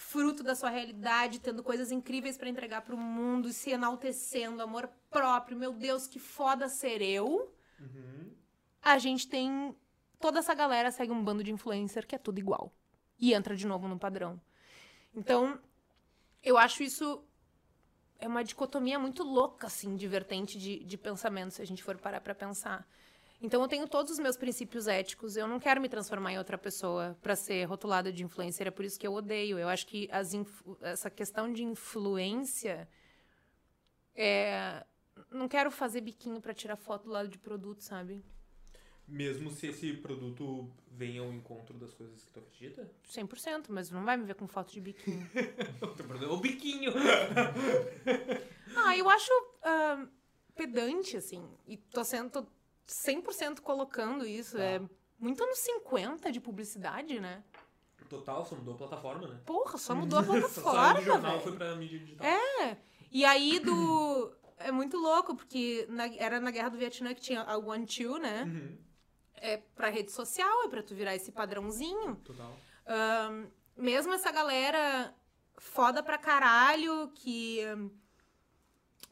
fruto da sua realidade, tendo coisas incríveis pra entregar pro mundo, e se enaltecendo, amor próprio, meu Deus, que foda ser eu. Uhum. A gente tem toda essa galera segue um bando de influencer que é tudo igual e entra de novo no padrão. Então, eu acho isso é uma dicotomia muito louca, assim, de vertente de, de pensamento, se a gente for parar pra pensar. Então, eu tenho todos os meus princípios éticos. Eu não quero me transformar em outra pessoa pra ser rotulada de influencer. É por isso que eu odeio. Eu acho que essa questão de influência é. Não quero fazer biquinho pra tirar foto do lado de produto, sabe? Mesmo se esse produto venha ao encontro das coisas que tu acredita? 100%, mas não vai me ver com foto de biquinho. O é o biquinho. ah, eu acho ah, pedante, assim. E tô sendo tô 100% colocando isso. Tá. É muito anos 50 de publicidade, né? Total, só mudou a plataforma, né? Porra, só mudou a Só plataforma, jornal, velho. foi pra mídia digital. É. E aí do. É muito louco, porque na- era na Guerra do Vietnã que tinha a One Two, né? Uhum. É pra rede social, é pra tu virar esse padrãozinho. Total. Ahn, mesmo essa galera foda pra caralho, que.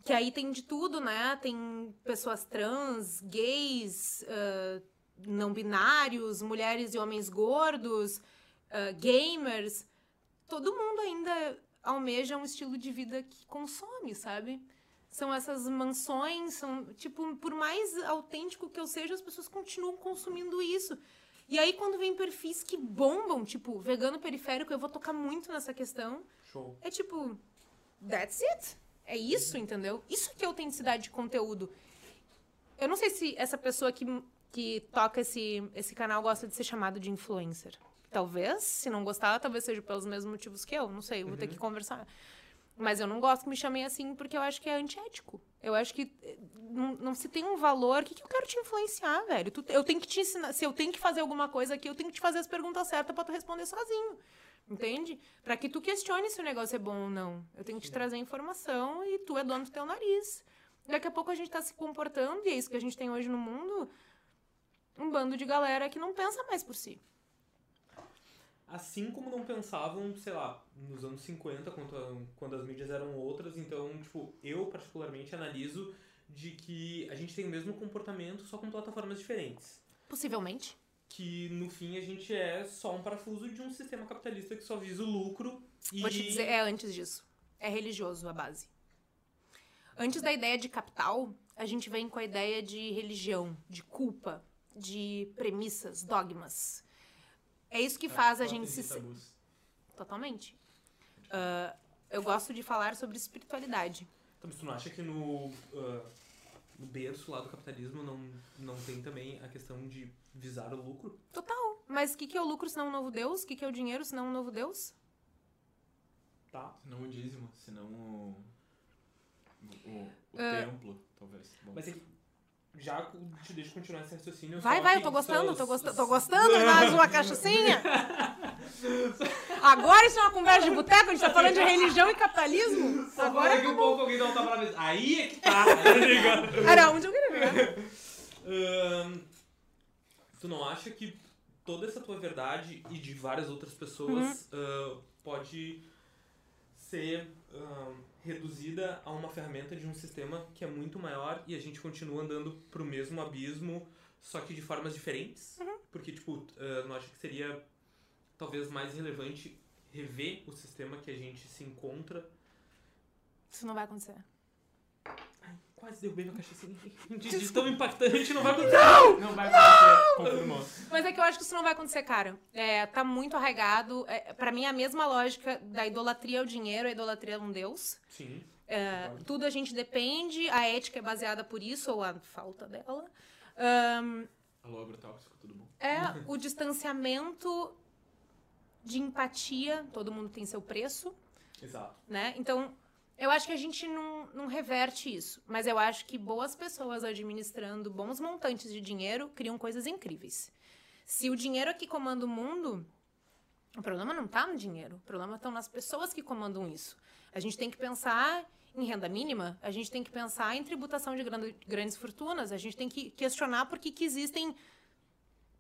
Que aí tem de tudo, né? Tem pessoas trans, gays, ah, não binários, mulheres e homens gordos, ah, gamers. Todo mundo ainda almeja um estilo de vida que consome, sabe? São essas mansões, são, tipo, por mais autêntico que eu seja, as pessoas continuam consumindo isso. E aí, quando vem perfis que bombam, tipo, vegano periférico, eu vou tocar muito nessa questão. Show. É tipo, that's it. É isso, entendeu? Isso que é autenticidade de conteúdo. Eu não sei se essa pessoa que, que toca esse, esse canal gosta de ser chamado de influencer. Talvez, se não gostar, talvez seja pelos mesmos motivos que eu. Não sei, eu vou ter que conversar. Mas eu não gosto que me chamem assim porque eu acho que é antiético. Eu acho que eh, não, não se tem um valor. O que, que eu quero te influenciar, velho? Tu- eu tenho que te ensinar. Se eu tenho que fazer alguma coisa aqui, eu tenho que te fazer as perguntas certas pra tu responder sozinho. Entende? Pra que tu questione se o negócio é bom ou não. Eu tenho que te trazer informação e tu é dono do teu nariz. Daqui a pouco a gente tá se comportando, e é isso que a gente tem hoje no mundo, um bando de galera que não pensa mais por si. Assim como não pensavam, sei lá, nos anos 50, quando, quando as mídias eram outras, então, tipo, eu particularmente analiso de que a gente tem o mesmo comportamento, só com plataformas diferentes. Possivelmente. Que no fim a gente é só um parafuso de um sistema capitalista que só visa o lucro e. Vou te dizer, é antes disso. É religioso a base. Antes da ideia de capital, a gente vem com a ideia de religião, de culpa, de premissas, dogmas. É isso que faz a gente se. Tabus. Totalmente. Ah, eu gosto de falar sobre espiritualidade. Então, mas tu não acha que no, no berço lá do capitalismo não, não tem também a questão de visar o lucro? Total. Mas o que, que é o lucro senão um novo Deus? O que, que é o dinheiro senão um novo Deus? Tá. Se não o dízimo, se não o, o, o Ah. templo, talvez. Bom. Mas é que já te deixo continuar esse raciocínio. Vai, vai, que eu tô gostando, tô, os- gosta tô gostando mais uma cachaçinha. Agora isso é uma conversa de boteco, a gente tá falando de religião e capitalismo. Só Agora daqui um pouco alguém dá um tapa na mesa. Aí é que tá, tá ligado? era onde eu queria ver. Tu não acha que toda essa tua verdade e de várias outras pessoas Uhum. ah, pode ser ah, reduzida a uma ferramenta de um sistema que é muito maior e a gente continua andando pro mesmo abismo, só que de formas diferentes? Uhum. Porque, tipo, ah, não acha que seria talvez mais relevante rever o sistema que a gente se encontra? Isso não vai acontecer. Ai, quase derrubei minha cachaça. De, de tão impactante, não vai acontecer. Não vai acontecer, confirmou. Mas é que eu acho que isso não vai acontecer, cara. É, tá muito arraigado. É, para mim, é a mesma lógica da idolatria ao dinheiro, a idolatria a um Deus. Sim. É, tudo a gente depende, a ética é baseada por isso, ou a falta dela. Ahn, Alô, agrotóxico, tudo bom? é o distanciamento de empatia, todo mundo tem seu preço, Exato. né? Então, eu acho que a gente não, não reverte isso. Mas eu acho que boas pessoas administrando bons montantes de dinheiro criam coisas incríveis. Se o dinheiro é que comanda o mundo, o problema não está no dinheiro. O problema estão nas pessoas que comandam isso. A gente tem que pensar em renda mínima, a gente tem que pensar em tributação de gran- grandes fortunas, a gente tem que questionar por que, que existem,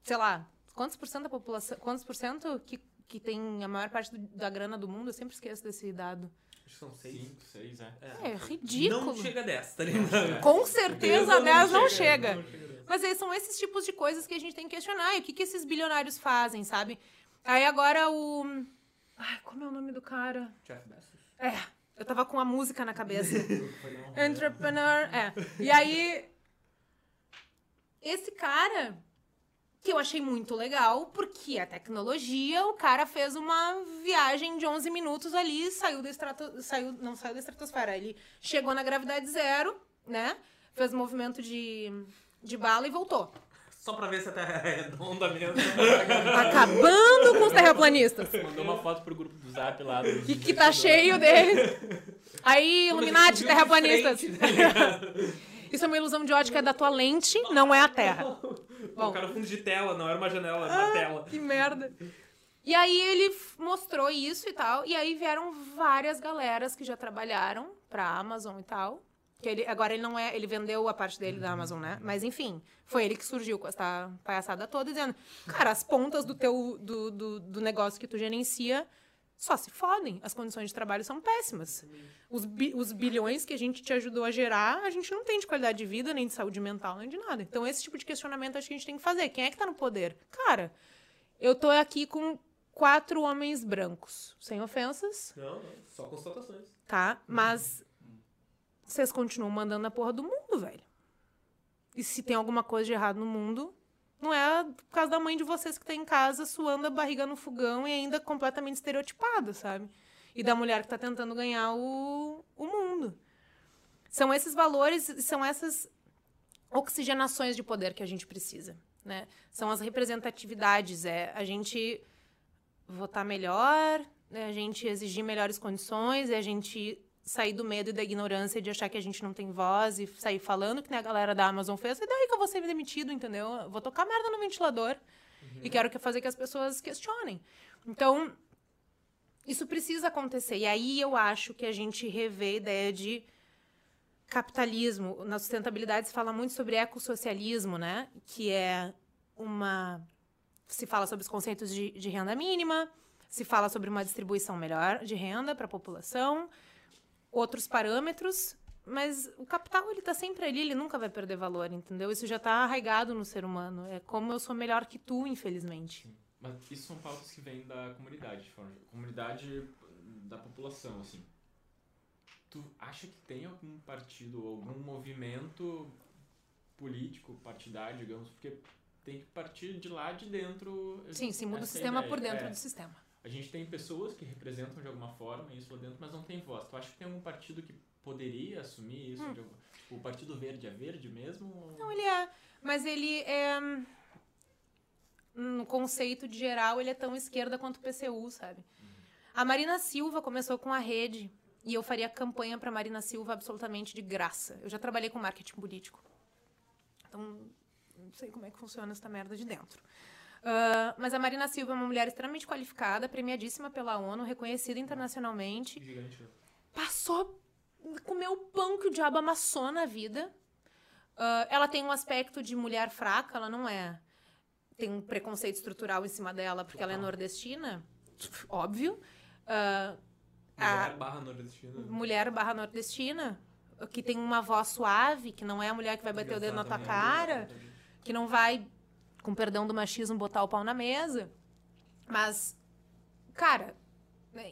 sei lá, quantos por cento da população, quantos por cento que, que tem a maior parte do- da grana do mundo? Eu sempre esqueço desse dado. Acho que são seis. 5, 6, é. É ridículo. Não chega a 10, tá ligado? Com certeza 10 não Não chega. chega a 10. Mas aí são esses tipos de coisas que a gente tem que questionar. E o que, que esses bilionários fazem, sabe? Aí agora o. Ai, como é o nome do cara? Jeff Bezos. É, eu tava com a música na cabeça. Não. Entrepreneur. É. E aí. Esse cara. Que eu achei muito legal, porque a tecnologia, o cara fez uma viagem de 11 minutos ali, saiu da estrato, saiu, não saiu da estratosfera, ele chegou na gravidade zero, né? Fez movimento de, de bala e voltou. Só pra ver se a Terra é redonda mesmo. Acabando com os terraplanistas. Mandou uma foto pro grupo do Zap lá. Do, Que, que tá cheio deles. Aí, Illuminati, terraplanistas. frente, tá ligado? Isso é uma ilusão de ótica da tua lente, não é a Terra. Bom. O cara fundo de tela, não era uma janela, era uma tela. Que merda. E aí ele mostrou isso e tal, e aí vieram várias galeras que já trabalharam pra Amazon e tal. Que ele, agora ele não é, ele vendeu a parte dele da Amazon, né? Mas enfim, foi ele que surgiu com essa palhaçada toda, dizendo: Cara, as pontas do teu do, do, do negócio que tu gerencia só se fodem. As condições de trabalho são péssimas. Os, bi- os bilhões que a gente te ajudou a gerar, a gente não tem de qualidade de vida, nem de saúde mental, nem de nada. Então, esse tipo de questionamento acho que a gente tem que fazer. Quem é que tá no poder? Cara, eu tô aqui com quatro homens brancos. Sem ofensas, Não, não, só constatações. tá? Mas vocês continuam mandando na porra do mundo, velho. E se tem alguma coisa de errado no mundo, Não é por causa da mãe de vocês que tá em casa suando a barriga no fogão e ainda completamente estereotipada, sabe? E da mulher que tá tentando ganhar o, o mundo. São esses valores, são essas oxigenações de poder que a gente precisa, né? São as representatividades, é a gente votar melhor, é a gente exigir melhores condições, é a gente sair do medo e da ignorância de achar que a gente não tem voz e sair falando que nem a galera da Amazon fez. E daí que eu vou ser demitido, entendeu? Eu vou tocar merda no ventilador uhum. e quero que fazer que as pessoas questionem. Então, isso precisa acontecer. E aí eu acho que a gente revê a ideia de capitalismo. Na sustentabilidade se fala muito sobre ecossocialismo, né? Que é uma. Se fala sobre os conceitos de, de renda mínima, se fala sobre uma distribuição melhor de renda para a população, outros parâmetros, mas o capital ele está sempre ali, ele nunca vai perder valor, entendeu? Isso já está arraigado no ser humano. É como eu sou melhor que tu, infelizmente. Mas isso são pautas que vêm da comunidade, comunidade da população, assim. Tu acha que tem algum partido, algum movimento político, partidário, digamos, porque tem que partir de lá de dentro. Sim, se muda o sistema ideia. por dentro é. do sistema. A gente tem pessoas que representam de alguma forma isso lá dentro, mas não tem voz. Tu acha que tem algum partido que poderia assumir isso? Hum. Algum... O Partido Verde é verde mesmo? Não, ele é. Mas ele é. No conceito de geral, ele é tão esquerda quanto o PCU, sabe? Uhum. A Marina Silva começou com a rede e eu faria campanha para Marina Silva absolutamente de graça. Eu já trabalhei com marketing político. Então, não sei como é que funciona essa merda de dentro. Uh, mas a Marina Silva é uma mulher extremamente qualificada, premiadíssima pela ONU, reconhecida internacionalmente. Gigante. Né? Passou, comeu o pão que o diabo amassou na vida. Uh, ela tem um aspecto de mulher fraca, ela não é. Tem um preconceito estrutural em cima dela, porque ela é nordestina, óbvio. Uh, Mulher barra nordestina. Mulher barra nordestina, que tem uma voz suave, que não é a mulher que vai bater o dedo na tua cara, que não vai, com perdão do machismo, botar o pau na mesa. Mas, cara,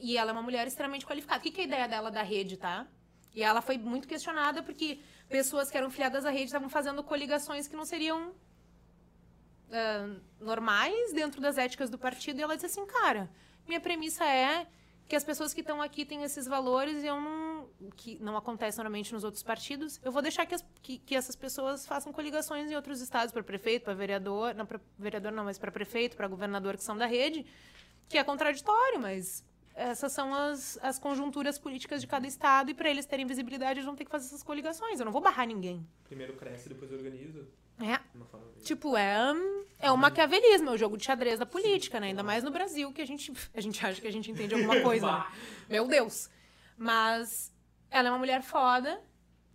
e ela é uma mulher extremamente qualificada. O que, que é a ideia dela da rede, tá? E ela foi muito questionada porque pessoas que eram filiadas à rede estavam fazendo coligações que não seriam uh, normais dentro das éticas do partido. E ela disse assim, cara, minha premissa é que as pessoas que estão aqui têm esses valores e eu não. que não acontece normalmente nos outros partidos. Eu vou deixar que, as, que, que essas pessoas façam coligações em outros estados, para prefeito, para vereador. Não, para vereador não, mas para prefeito, para governador, que são da rede, que é contraditório, mas essas são as, as conjunturas políticas de cada estado e para eles terem visibilidade, eles vão ter que fazer essas coligações. Eu não vou barrar ninguém. Primeiro cresce, depois organiza. É. Tipo, é, é o maquiavelismo, é o jogo de xadrez da política, né? Ainda mais no Brasil, que a gente, a gente acha que a gente entende alguma coisa. né? Meu Deus. Mas ela é uma mulher foda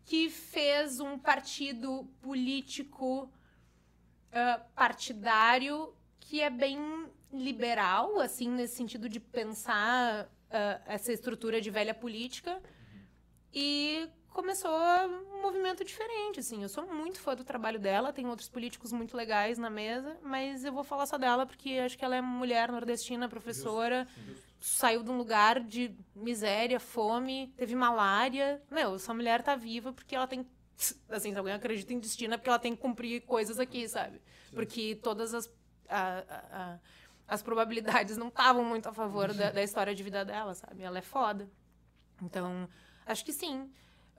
que fez um partido político uh, partidário que é bem liberal, assim, nesse sentido de pensar uh, essa estrutura de velha política. E começou um movimento diferente, assim. Eu sou muito fã do trabalho dela, tem outros políticos muito legais na mesa, mas eu vou falar só dela porque acho que ela é mulher nordestina, professora. Justo. saiu de um lugar de miséria, fome, teve malária. Meu, essa mulher tá viva porque ela tem assim, se alguém acredita em destino é porque ela tem que cumprir coisas aqui, sabe? Porque todas as a, a, a, as probabilidades não estavam muito a favor da, da história de vida dela, sabe? Ela é foda. Então, acho que sim.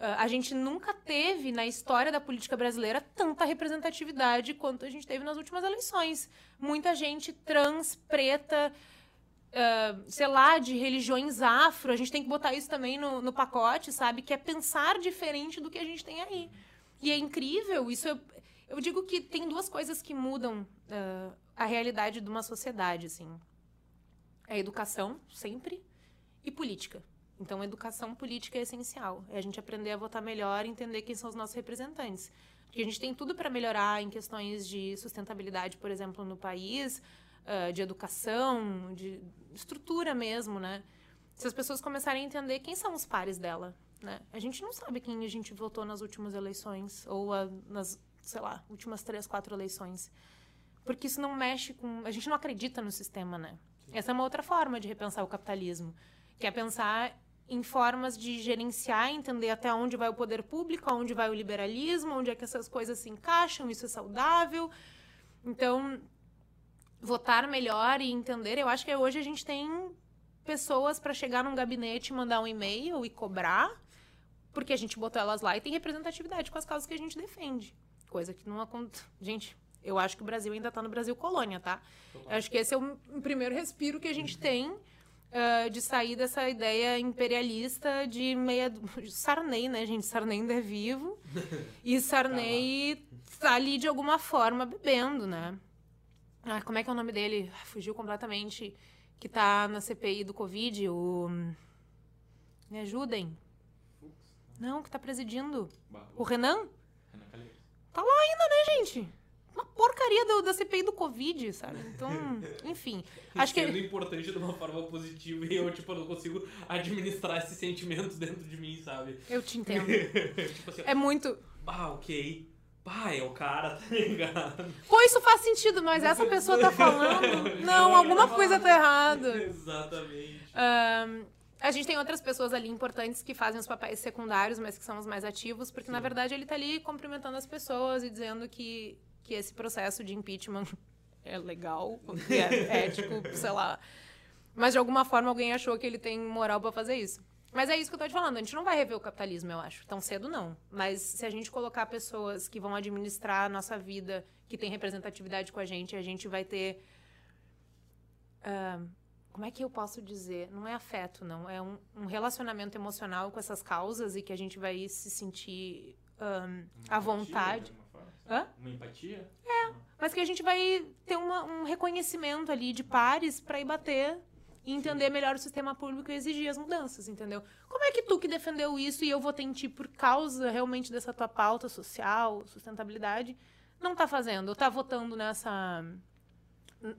Uh, a gente nunca teve na história da política brasileira tanta representatividade quanto a gente teve nas últimas eleições. Muita gente trans, preta, uh, sei lá, de religiões afro. A gente tem que botar isso também no, no pacote, sabe? Que é pensar diferente do que a gente tem aí. E é incrível. Isso eu, eu digo que tem duas coisas que mudam uh, a realidade de uma sociedade, assim. É educação, sempre, e política. Então, educação política é essencial. É a gente aprender a votar melhor e entender quem são os nossos representantes. Porque a gente tem tudo para melhorar em questões de sustentabilidade, por exemplo, no país, de educação, de estrutura mesmo, né? Se as pessoas começarem a entender quem são os pares dela, né? A gente não sabe quem a gente votou nas últimas eleições ou a, nas, sei lá, últimas três, quatro eleições. Porque isso não mexe com... A gente não acredita no sistema, né? Sim. Essa é uma outra forma de repensar o capitalismo, que é pensar em formas de gerenciar, entender até onde vai o poder público, aonde vai o liberalismo, onde é que essas coisas se encaixam, isso é saudável. Então, votar melhor e entender, eu acho que hoje a gente tem pessoas para chegar num gabinete, mandar um e-mail e cobrar, porque a gente botou elas lá e tem representatividade com as causas que a gente defende. Coisa que não acontece. Gente, eu acho que o Brasil ainda tá no Brasil colônia, tá? Eu acho que esse é o primeiro respiro que a gente tem uh, de sair dessa ideia imperialista de meia. Sarney, né, gente? Sarney ainda é vivo. E Sarney tá ali de alguma forma bebendo, né? Ah, como é que é o nome dele? Fugiu completamente. Que tá na CPI do Covid, o. Me ajudem. Não, que tá presidindo. O Renan? Tá lá ainda, né, gente? Porcaria do, da CPI do Covid, sabe? Então, enfim. Acho Sendo que. importante de uma forma positiva e eu, tipo, não consigo administrar esses sentimentos dentro de mim, sabe? Eu te entendo. tipo assim, É muito. ah, ok. Pá, é o cara, tá ligado? Pô, isso faz sentido, mas essa pessoa tá falando. Não, alguma coisa tá errada. Exatamente. Ahn, a gente tem outras pessoas ali importantes que fazem os papéis secundários, mas que são os mais ativos, porque na verdade ele tá ali cumprimentando as pessoas e dizendo que, que esse processo de impeachment é legal, é ético, sei lá. Mas de alguma forma alguém achou que ele tem moral pra fazer isso. Mas é isso que eu tô te falando, a gente não vai rever o capitalismo, eu acho. Tão cedo não. Mas se a gente colocar pessoas que vão administrar a nossa vida, que tem representatividade com a gente, a gente vai ter ah, como é que eu posso dizer? Não é afeto, não. É um, um relacionamento emocional com essas causas e que a gente vai se sentir ahn, à vontade. Hã? Uma empatia? Mas que a gente vai ter uma- um reconhecimento ali de pares para ir bater e entender melhor o sistema público e exigir as mudanças, entendeu? Como é que tu que defendeu isso e eu votei em ti por causa realmente dessa tua pauta social, sustentabilidade, não tá fazendo? Ou tá votando nessa,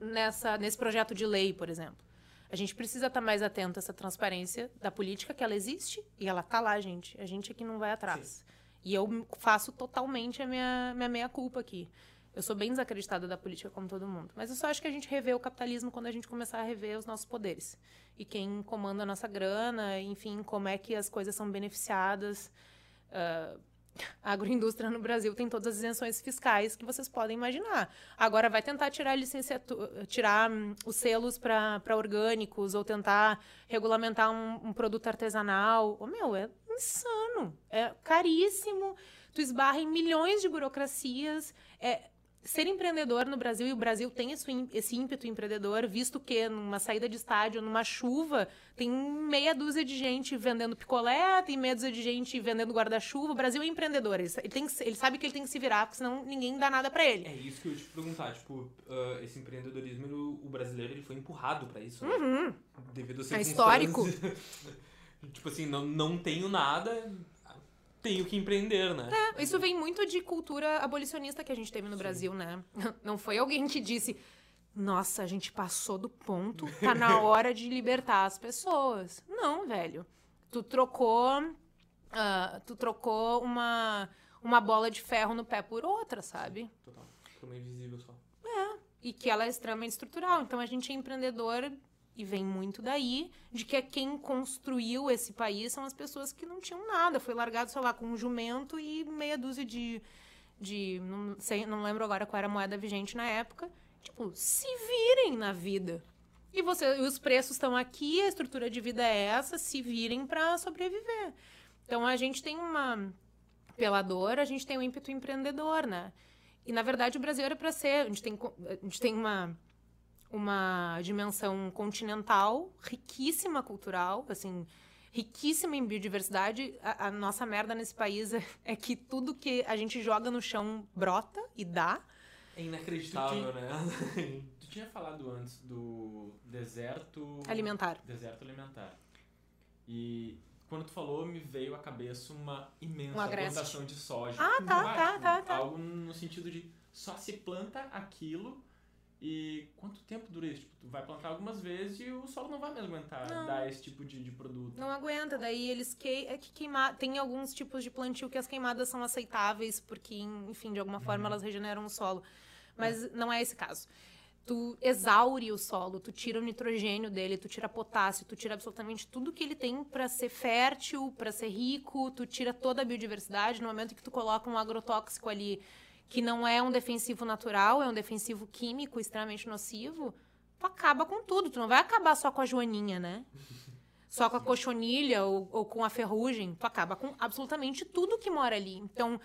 nessa nesse projeto de lei, por exemplo? A gente precisa estar mais atento a essa transparência da política, que ela existe e ela tá lá, gente. A gente aqui não vai atrás. E eu faço totalmente a minha, minha meia-culpa aqui. Eu sou bem desacreditada da política, como todo mundo. Mas eu só acho que a gente revê o capitalismo quando a gente começar a rever os nossos poderes. E quem comanda a nossa grana, enfim, como é que as coisas são beneficiadas. Ah, a agroindústria no Brasil tem todas as isenções fiscais que vocês podem imaginar. Agora vai tentar tirar licenciatura, tirar hum, os selos para orgânicos ou tentar regulamentar um, um produto artesanal. Ô, meu, é insano. É caríssimo. Tu esbarra em milhões de burocracias. É, ser empreendedor no Brasil, e o Brasil tem esse, esse ímpeto empreendedor, visto que numa saída de estádio, numa chuva, tem meia dúzia de gente vendendo picolé, tem meia dúzia de gente vendendo guarda-chuva. O Brasil é empreendedor, ele, tem ele sabe que ele tem que se virar, porque senão ninguém dá nada pra ele. É isso que eu ia te perguntar, tipo, ah, esse empreendedorismo, o, brasileiro, ele foi empurrado pra isso, né? Uhum. Devido a É histórico. tipo assim, não, não tenho nada, tenho que empreender, né? É, isso vem muito de cultura abolicionista que a gente teve no Brasil, né? Não foi alguém que disse, nossa, a gente passou do ponto, tá na hora de libertar as pessoas. Não, velho. Tu trocou. ah, tu trocou uma, uma bola de ferro no pé por outra, sabe? Total. Foi uma invisível só. e que ela é extremamente estrutural. Então a gente é empreendedor e vem muito daí de que é quem construiu esse país são as pessoas que não tinham nada, foi largado, sei lá, com um jumento e meia dúzia de de não sei, não lembro agora qual era a moeda vigente na época. Tipo, se virem na vida. E você, os preços estão aqui, a estrutura de vida é essa, se virem para sobreviver. Então a gente tem uma pela dor, a gente tem um ímpeto empreendedor, né? E na verdade o Brasil era para ser, a gente tem a gente tem uma uma dimensão continental riquíssima cultural, assim, riquíssima em biodiversidade. A, a nossa merda nesse país é, é que tudo que a gente joga no chão brota e dá. É inacreditável, Tu né? Tu tinha falado antes do deserto... Alimentar. Deserto alimentar. E quando tu falou, me veio à cabeça uma imensa plantação de soja. Ah, tá, tá, tipo, tá, tá. Algo no sentido de só se planta aquilo e quanto tempo dura isso? Tipo, tu vai plantar algumas vezes e o solo não vai mais aguentar Não. dar esse tipo de, de produto. Não aguenta, daí eles que é que queimar, tem alguns tipos de plantio que as queimadas são aceitáveis porque, enfim, de alguma forma elas regeneram o solo. Mas não é esse caso. Tu exaure o solo, tu tira o nitrogênio dele, tu tira potássio, tu tira absolutamente tudo que ele tem para ser fértil, para ser rico, tu tira toda a biodiversidade no momento que tu coloca um agrotóxico ali que não é um defensivo natural, é um defensivo químico extremamente nocivo, tu acaba com tudo. Tu não vai acabar só com a joaninha, né? Só com a cochonilha ou, ou com a ferrugem. Tu acaba com absolutamente tudo que mora ali. Então,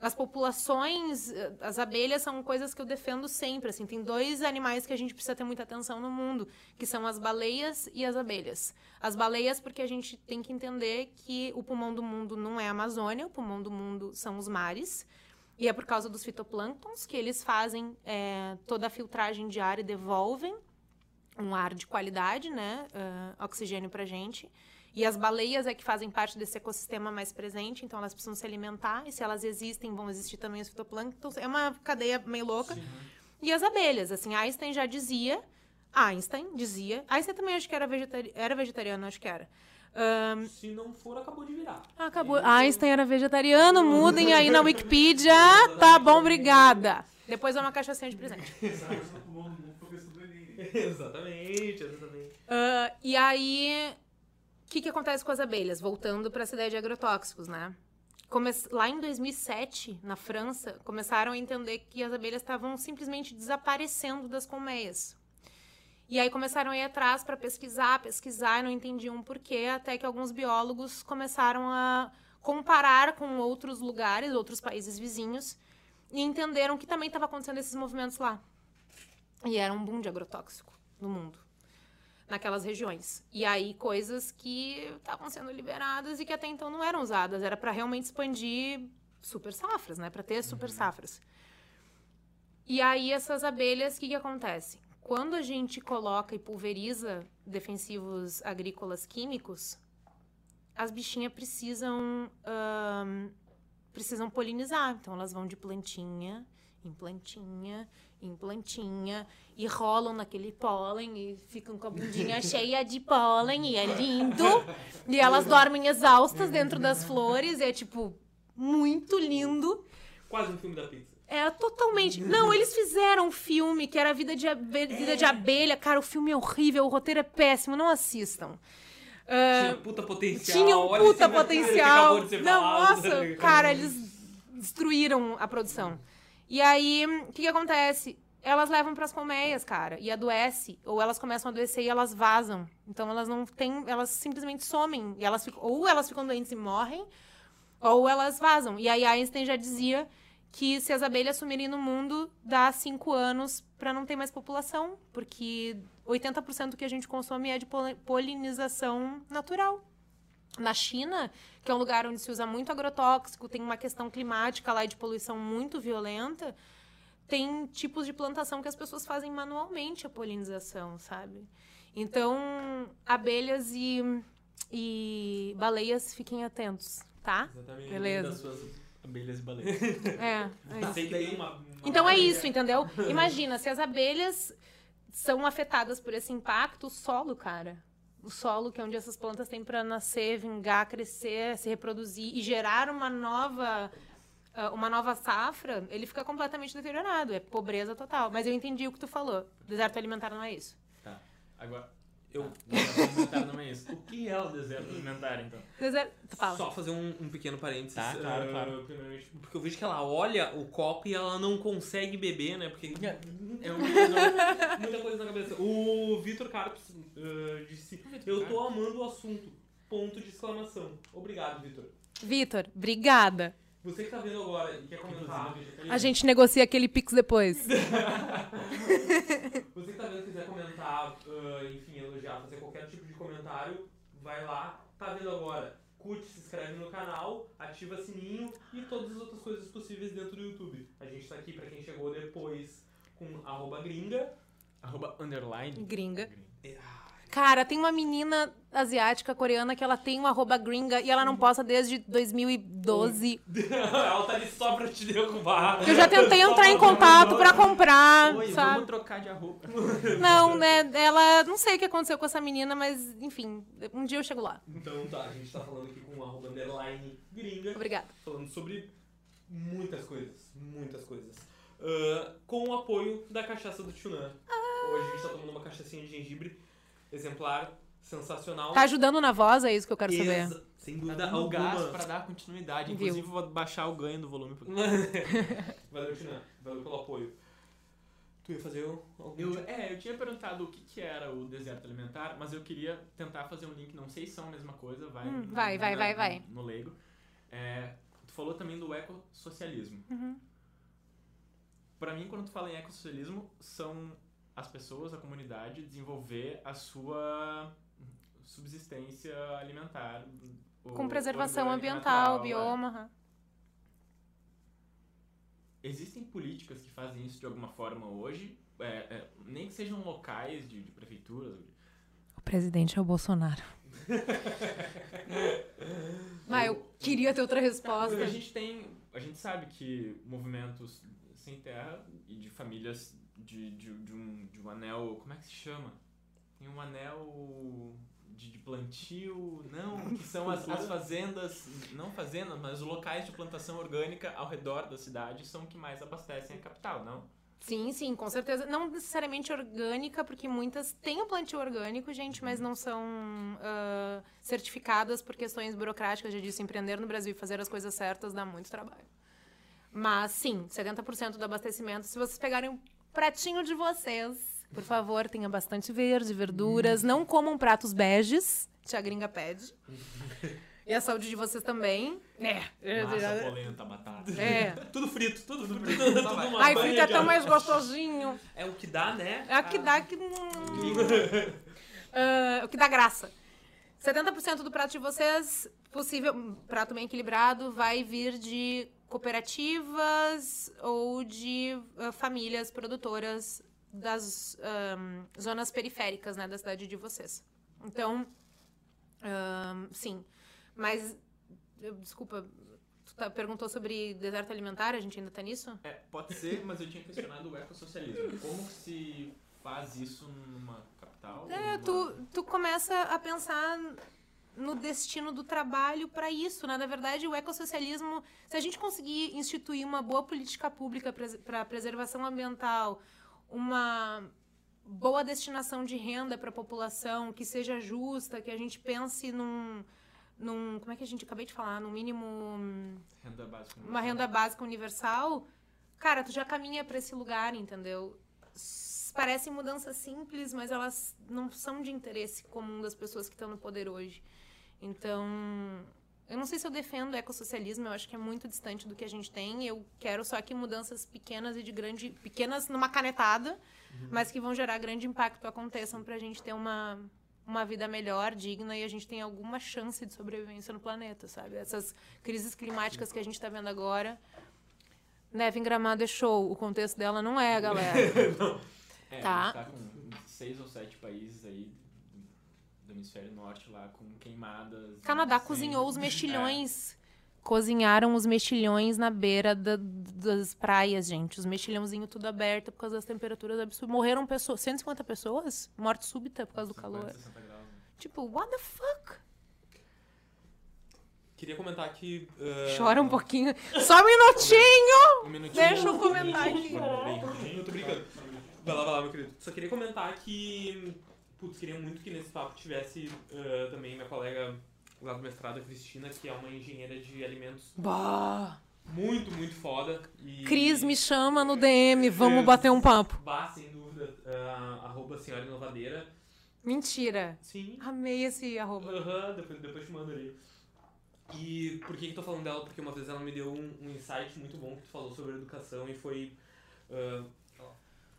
as populações, eh, as abelhas são coisas que eu defendo sempre. Assim, tem dois animais que a gente precisa ter muita atenção no mundo, que são as baleias e as abelhas. As baleias, porque a gente tem que entender que o pulmão do mundo não é a Amazônia, o pulmão do mundo são os mares. E é por causa dos fitoplânctons que eles fazem é, toda a filtragem de ar e devolvem um ar de qualidade, né? Uh, oxigênio pra gente. E as baleias é que fazem parte desse ecossistema mais presente, então elas precisam se alimentar, e se elas existem, vão existir também os fitoplânctons. É uma cadeia meio louca. Sim. E as abelhas, assim, Einstein já dizia, Einstein dizia, Einstein também acho que era, vegetari era vegetariano, acho que era. Um, se não for, acabou de virar. Acabou. Einstein era vegetariano, mudem aí na Wikipedia. Tá bom, obrigada. Depois é uma cachaçinha de presente. exatamente, exatamente. Uh, e aí, o que, que acontece com as abelhas? Voltando para essa ideia de agrotóxicos, né? Come lá em 2007, na França, começaram a entender que as abelhas estavam simplesmente desaparecendo das colmeias. E aí começaram a ir atrás para pesquisar, pesquisar, e não entendiam por quê, até que alguns biólogos começaram a comparar com outros lugares, outros países vizinhos, e entenderam que também estava acontecendo esses movimentos lá. E era um boom de agrotóxico no mundo naquelas regiões. E aí coisas que estavam sendo liberadas e que até então não eram usadas, era para realmente expandir super safras, né, para ter super uhum. safras. E aí essas abelhas, o que que acontece? Quando a gente coloca e pulveriza defensivos agrícolas químicos, as bichinhas precisam precisam polinizar, então elas vão de plantinha em plantinha em plantinha e rolam naquele pólen e ficam com a bundinha cheia de pólen e é lindo. E elas dormem exaustas dentro das flores, e é tipo muito lindo. Quase um filme da pizza. É, totalmente. Não, eles fizeram um filme que era Vida de, Abelha, Vida de Abelha. Cara, o filme é horrível, o roteiro é péssimo, não assistam. Uh, tinha puta potencial. Tinha um puta potencial. Não, nossa, cara, eles destruíram a produção. E aí, o que, que acontece? Elas levam para as colmeias, cara, e adoece, ou elas começam a adoecer e elas vazam. Então elas não têm, elas simplesmente somem, e elas ficam, ou elas ficam doentes e morrem, ou elas vazam. E aí Einstein já dizia que se as abelhas sumirem no mundo, dá cinco anos para não ter mais população, porque 80% do que a gente consome é de polinização natural. Na China, que é um lugar onde se usa muito agrotóxico, tem uma questão climática lá de poluição muito violenta, tem tipos de plantação que as pessoas fazem manualmente a polinização, sabe? Então, abelhas e, e baleias, fiquem atentos, tá? Exatamente. Beleza. Abelhas e baleias. É, é isso. Uma, uma então é isso, entendeu? Imagina, se as abelhas são afetadas por esse impacto, o solo, cara o solo, que é onde essas plantas têm para nascer, vingar, crescer, se reproduzir e gerar uma nova ah, uma nova safra, ele fica completamente deteriorado. É pobreza total. Mas eu entendi o que tu falou. Deserto alimentar não é isso. Tá. Agora, eu. Alimentar não é isso. O que é o deserto alimentar, então? Deserto. Fala. Só fazer um, um pequeno parênteses. Tá, claro, uh, claro. Porque eu vejo que ela olha o copo e ela não consegue beber, né? Porque é, é muita coisa na cabeça. O Vitor Carpes uh, disse: Eu tô amando o assunto. Ponto de exclamação. Obrigado, Vitor. Vitor, obrigada. Você que tá vendo agora e quer comentar. A gente negocia aquele Pix depois. Você que tá vendo e quiser comentar, uh, enfim, elogiar, fazer qualquer tipo de comentário, vai lá. Tá vendo agora? Curte, se inscreve no canal, ativa sininho e todas as outras coisas possíveis dentro do YouTube. A gente tá aqui pra quem chegou depois com arroba gringa. Arroba underline. Gringa. gringa. Cara, tem uma menina asiática coreana que ela tem uma arroba gringa e ela não posta desde 2012. ela tá ali só pra te derrubar. Eu já tentei entrar em contato pra comprar, Oi, sabe? vamos trocar de arroba. Não, né, ela... Não sei o que aconteceu com essa menina, mas, enfim, um dia eu chego lá. Então tá, a gente tá falando aqui com arroba underline gringa. Obrigada. Falando sobre muitas coisas, muitas coisas. Uh, com o apoio da cachaça do Tchunan. Ah. Hoje a gente tá tomando uma cachaçinha de gengibre exemplar sensacional. Tá ajudando na voz, é isso que eu quero saber. Exa- Sem Tá dúvida gás alguma. pra dar continuidade. Viu. Inclusive, vou baixar o ganho do volume. porque- Valeu, Tina. Valeu pelo apoio. Tu ia fazer algum Eu, tipo- é, eu tinha perguntado o que, que era o deserto alimentar, mas eu queria tentar fazer um link, não sei se são a mesma coisa, vai. Hum, no- vai, vai, na- vai, vai. No leigo. É, tu falou também do ecossocialismo. Uhum. Pra mim, quando tu fala em ecossocialismo, são as pessoas, a comunidade, desenvolver a sua subsistência alimentar. o- Com preservação ambiental, natural, é. bioma. aham. Existem políticas que fazem isso de alguma forma hoje, é, é, nem que sejam locais de, de prefeituras. O presidente é o Bolsonaro. Mas eu queria ter outra resposta. Porque a gente tem, a gente sabe que movimentos sem terra e de famílias de, de, de um, de um anel, como é que se chama? Tem um anel de, de plantio, não, que são as, as fazendas, não fazendas, mas os locais de plantação orgânica ao redor da cidade são que mais abastecem a capital, não? Sim, sim, com certeza. Não necessariamente orgânica, porque muitas têm o plantio orgânico, gente, mas não são ah, certificadas por questões burocráticas. Já disse, empreender no Brasil e fazer as coisas certas dá muito trabalho. Mas sim, 70% do abastecimento. Se vocês pegarem pratinho de vocês, por favor, tenha bastante verde, verduras. Não comam pratos beges, que a gringa pede. E a saúde de vocês também. É. Massa, polenta, batata. É. Tudo frito, tudo frito. tudo uma Ai, fica de tão mais gostosinho. É o que dá, né? É o que dá que. Ah, o que dá graça. 70% do prato de vocês, possível, prato bem equilibrado, vai vir de cooperativas ou de ah, famílias produtoras das ahm, zonas periféricas né, da cidade de vocês. Então, ahm, sim. Mas, desculpa, tu tá- perguntou sobre deserto alimentar, a gente ainda tá nisso? É, pode ser, mas eu tinha questionado o ecossocialismo. Como se faz isso numa capital? É, numa- tu, tu começa a pensar no destino do trabalho para isso, né? Na verdade, o ecossocialismo, se a gente conseguir instituir uma boa política pública para preservação ambiental, uma boa destinação de renda para a população, que seja justa, que a gente pense num, num como é que a gente acabei de falar, no mínimo Renda básica. uma renda básica universal, cara, tu já caminha para esse lugar, entendeu? Parecem mudanças simples, mas elas não são de interesse comum das pessoas que estão no poder hoje. Então, eu não sei se eu defendo o ecossocialismo, eu acho que é muito distante do que a gente tem. Eu quero só que mudanças pequenas e de grande. pequenas numa canetada, mas que vão gerar grande impacto aconteçam pra gente ter uma, uma vida melhor, digna e a gente tem alguma chance de sobrevivência no planeta, sabe? Essas crises climáticas que a gente tá vendo agora. Neve em Gramado é show, o contexto dela não é, galera. É, Tá. a gente tá com seis ou sete países aí hemisfério norte lá com queimadas. Canadá incêndios. cozinhou os É. mexilhões. Cozinharam os mexilhões na beira da- das praias, gente. Os mexilhãozinhos tudo aberto por causa das temperaturas absurdas. Morreram pessoas, 150 pessoas? Morte súbita por causa do 50, calor. 60 graus, né? Tipo, what the fuck? Queria comentar que. uh, Chora um pouquinho. Só um minutinho! Um minutinho. Deixa eu comentar Um aqui. Eu tô brincando. Vai lá, vai lá, meu querido. Só queria comentar que. Putz, queria muito que nesse papo tivesse uh, também minha colega lá do mestrado, a Cristina, que é uma engenheira de alimentos Bah. muito, muito foda. E... Cris, me chama no DM, vamos Isso. bater um papo. Bah, sem dúvida. Uh, arroba senhora inovadeira. Mentira. Sim. Amei esse arroba. Aham, depois, depois te mando ali. E por que, que eu tô falando dela? Porque uma vez ela me deu um, um insight muito bom que tu falou sobre educação e foi ah,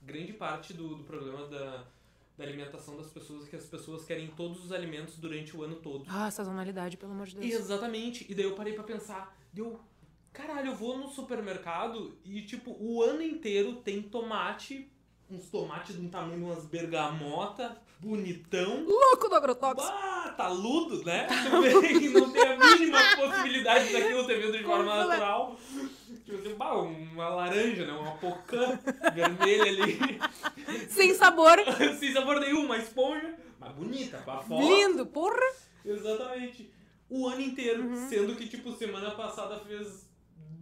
grande parte do, do problema da, da alimentação das pessoas que as pessoas querem todos os alimentos durante o ano todo. Ah, sazonalidade, pelo amor de Deus. Exatamente. E daí eu parei pra pensar, deu. Caralho, eu vou no supermercado e, tipo, o ano inteiro tem tomate, uns tomates de um tamanho de umas bergamota, bonitão. Louco do agrotóxico. Bah, taludo, né? Também não tem a mínima possibilidade daquilo ter vindo de forma natural. Tipo assim, bah, uma laranja, né? Uma pocã vermelha ali, Sem sabor. sem sabor nenhum, uma esponja, mas bonita, pra foto. Lindo, porra. Exatamente. O ano inteiro. Uhum. Sendo que, tipo, semana passada fez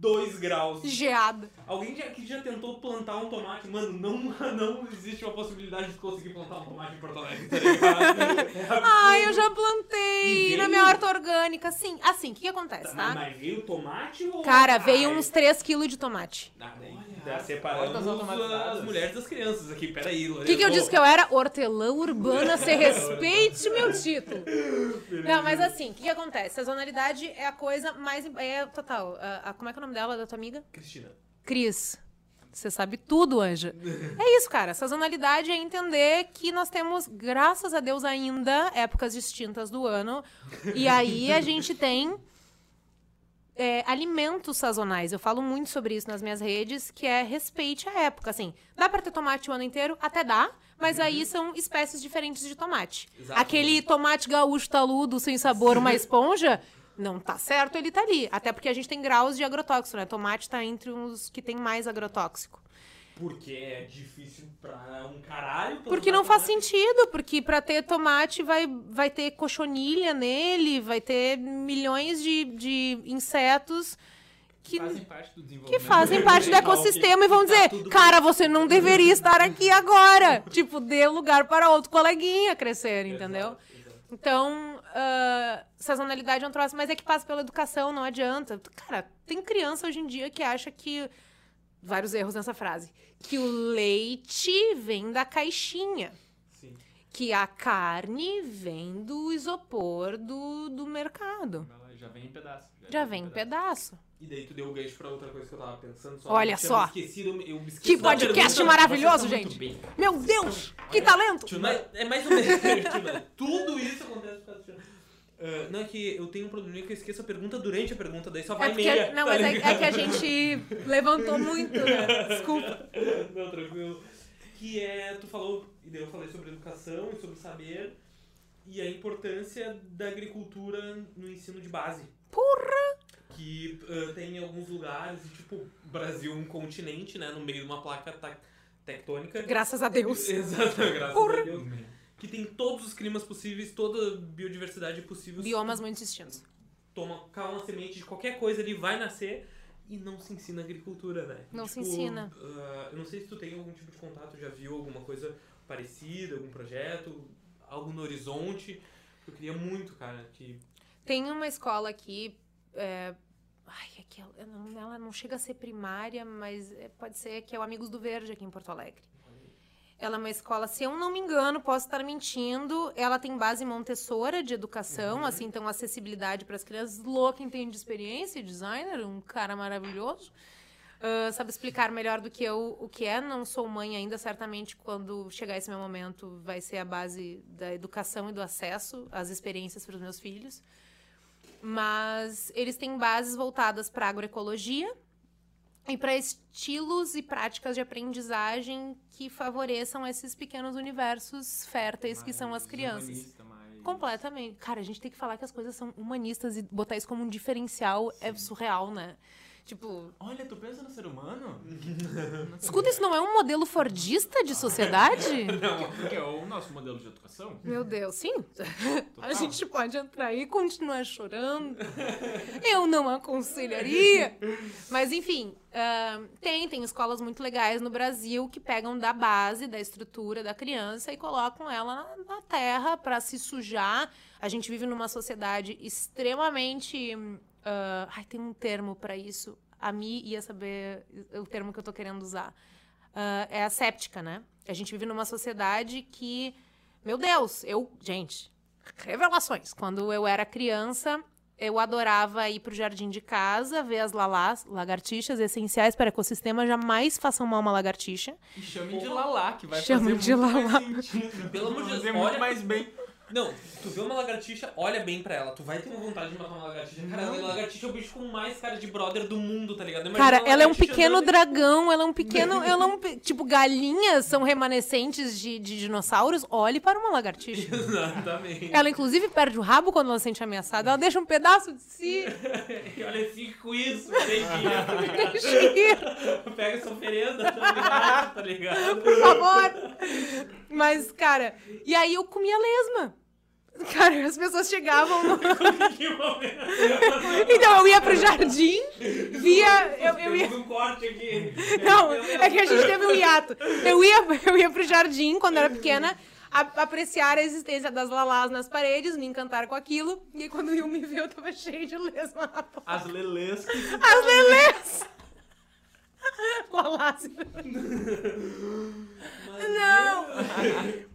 2 graus. Geada. Alguém já, que já tentou plantar um tomate? Mano, não, não existe uma possibilidade de conseguir plantar um tomate em Porto Alegre, tá? É. Ai, eu já plantei veio? na minha horta orgânica. Sim, assim, o que, que acontece, Tá, tá? Mas veio tomate ou. Cara, veio Ai, uns 3kg de tomate. Ah, daí, Olha, daí as mulheres das crianças aqui. Peraí, O que, que eu disse que eu era? Hortelã urbana, se respeite meu título. Não, mas assim, o que, que acontece? Sazonalidade é a coisa mais. É total. A, a- como é que é o nome dela, da tua amiga? Cristina. Cris. Você sabe tudo, Anja. É isso, cara. Sazonalidade é entender que nós temos, graças a Deus, ainda épocas distintas do ano. E aí a gente tem é, alimentos sazonais. Eu falo muito sobre isso nas minhas redes, que é respeite a época. Assim, dá pra ter tomate o ano inteiro? Até dá. Mas aí são espécies diferentes de tomate. Exato. Aquele tomate gaúcho taludo, sem sabor, uma esponja, não tá certo, ele tá ali. Até porque a gente tem graus de agrotóxico, né? Tomate tá entre os que tem mais agrotóxico. Porque é difícil pra um caralho. Porque não faz tomate. sentido, porque pra ter tomate vai, vai ter cochonilha nele, vai ter milhões de, de insetos que, Fazem parte do que desenvolvimento. fazem parte do ecossistema e vão dizer, tudo- cara, você não deveria estar aqui agora. tipo, dê lugar para outro coleguinha crescer, entendeu? Exato, exato. Então, ah, sazonalidade é um troço, mas é que passa pela educação, não adianta. Cara, tem criança hoje em dia que acha que. Vários erros nessa frase. Que o leite vem da caixinha. Sim. Que a carne vem do isopor do, do mercado. Já vem em pedaço. Já vem em pedaço. E daí tu deu o gancho pra outra coisa que eu tava pensando. Só Olha só. Esquecido, eu me esqueci Que podcast pergunta. maravilhoso, tá gente! bem. Meu Deus! Que talento! Mas é mais ou menos. tio, tudo isso acontece por causa do tio. Ah, não, é que eu tenho um probleminha que eu esqueço a pergunta durante a pergunta, daí só vai É meia. não, tá mas é, é que a gente levantou muito, né? Desculpa. Não, tranquilo. Que é, tu falou, e daí eu falei sobre educação e sobre saber, e a importância da agricultura no ensino de base. Porra! Que ah, tem em alguns lugares, tipo, Brasil um continente, né, no meio de uma placa tectônica. Graças a Deus. Exato, graças Porra. a Deus. Que tem todos os climas possíveis, toda a biodiversidade possível. Biomas muito distintos. Toma, cala uma semente de qualquer coisa, ele vai nascer e não se ensina agricultura, né? Não se ensina. ah, eu não sei se tu tem algum tipo de contato, já viu alguma coisa parecida, algum projeto, algo no horizonte. Eu queria muito, cara, que. Tem uma escola aqui. é, Ai, é que ela, ela não chega a ser primária, mas é, pode ser que é o Amigos do Verde aqui em Porto Alegre. Ela é uma escola, se eu não me engano, posso estar mentindo, ela tem base montessora de educação, assim, então acessibilidade para as crianças. Louca, entende de experiência, designer, um cara maravilhoso. Ah, sabe explicar melhor do que eu o que é. Não sou mãe ainda, certamente quando chegar esse meu momento vai ser a base da educação e do acesso às experiências para os meus filhos. Mas eles têm bases voltadas para agroecologia e para estilos e práticas de aprendizagem que favoreçam esses pequenos universos férteis que são as Mais crianças. mais- Completamente. Cara, a gente tem que falar que as coisas são humanistas e botar isso como um diferencial é surreal, né? Tipo, Olha, tu pensa no ser humano? escuta, isso não é um modelo fordista de sociedade? Não, porque é o nosso modelo de educação. Meu Deus, sim. A Total. gente pode entrar aí e continuar chorando. Eu não aconselharia. Mas, enfim, ah, tem, tem escolas muito legais no Brasil que pegam da base, da estrutura da criança e colocam ela na, na terra para se sujar. A gente vive numa sociedade extremamente. Ah, ai, tem um termo para isso. A Mi ia saber o termo que eu tô querendo usar. Ah, é asséptica, né? A gente vive numa sociedade que meu Deus, eu. Gente, revelações. Quando eu era criança, eu adorava ir pro jardim de casa, ver as lalás, lagartixas essenciais para ecossistema. Jamais façam mal uma lagartixa. E chame de Lalá, que vai Chame fazer de muito Lalá. mais sentido. Pelo amor de Deus, muito mais bem. Não, tu vê uma lagartixa, olha bem pra ela. Tu vai ter uma vontade de matar uma lagartixa. Cara, a lagartixa é o bicho com mais cara de brother do mundo, tá ligado? Imagina Cara, uma ela é um pequeno andando- dragão, ela é um pequeno. Ela é um, tipo, galinhas são remanescentes de, de dinossauros. Olhe para uma lagartixa. Exatamente. Ela, inclusive, perde o rabo quando ela se sente ameaçada. Ela deixa um pedaço de si. E olha, fique com isso, tá? Deixa ir. Pega essa oferenda, tá ligado? Tá ligado? por favor. Mas, cara, e aí eu comia lesma. Cara, as pessoas chegavam no... Momento. Então eu ia pro jardim, via. Eu, eu ia... Um corte aqui. Não, é que a gente teve um hiato. Eu ia, eu ia pro jardim quando era pequena. a- apreciar a existência das lalás nas paredes, me encantar com aquilo. E aí, quando eu me vi, eu tava cheio de lesma na porta. As lelês As lelês! Lalás. Não!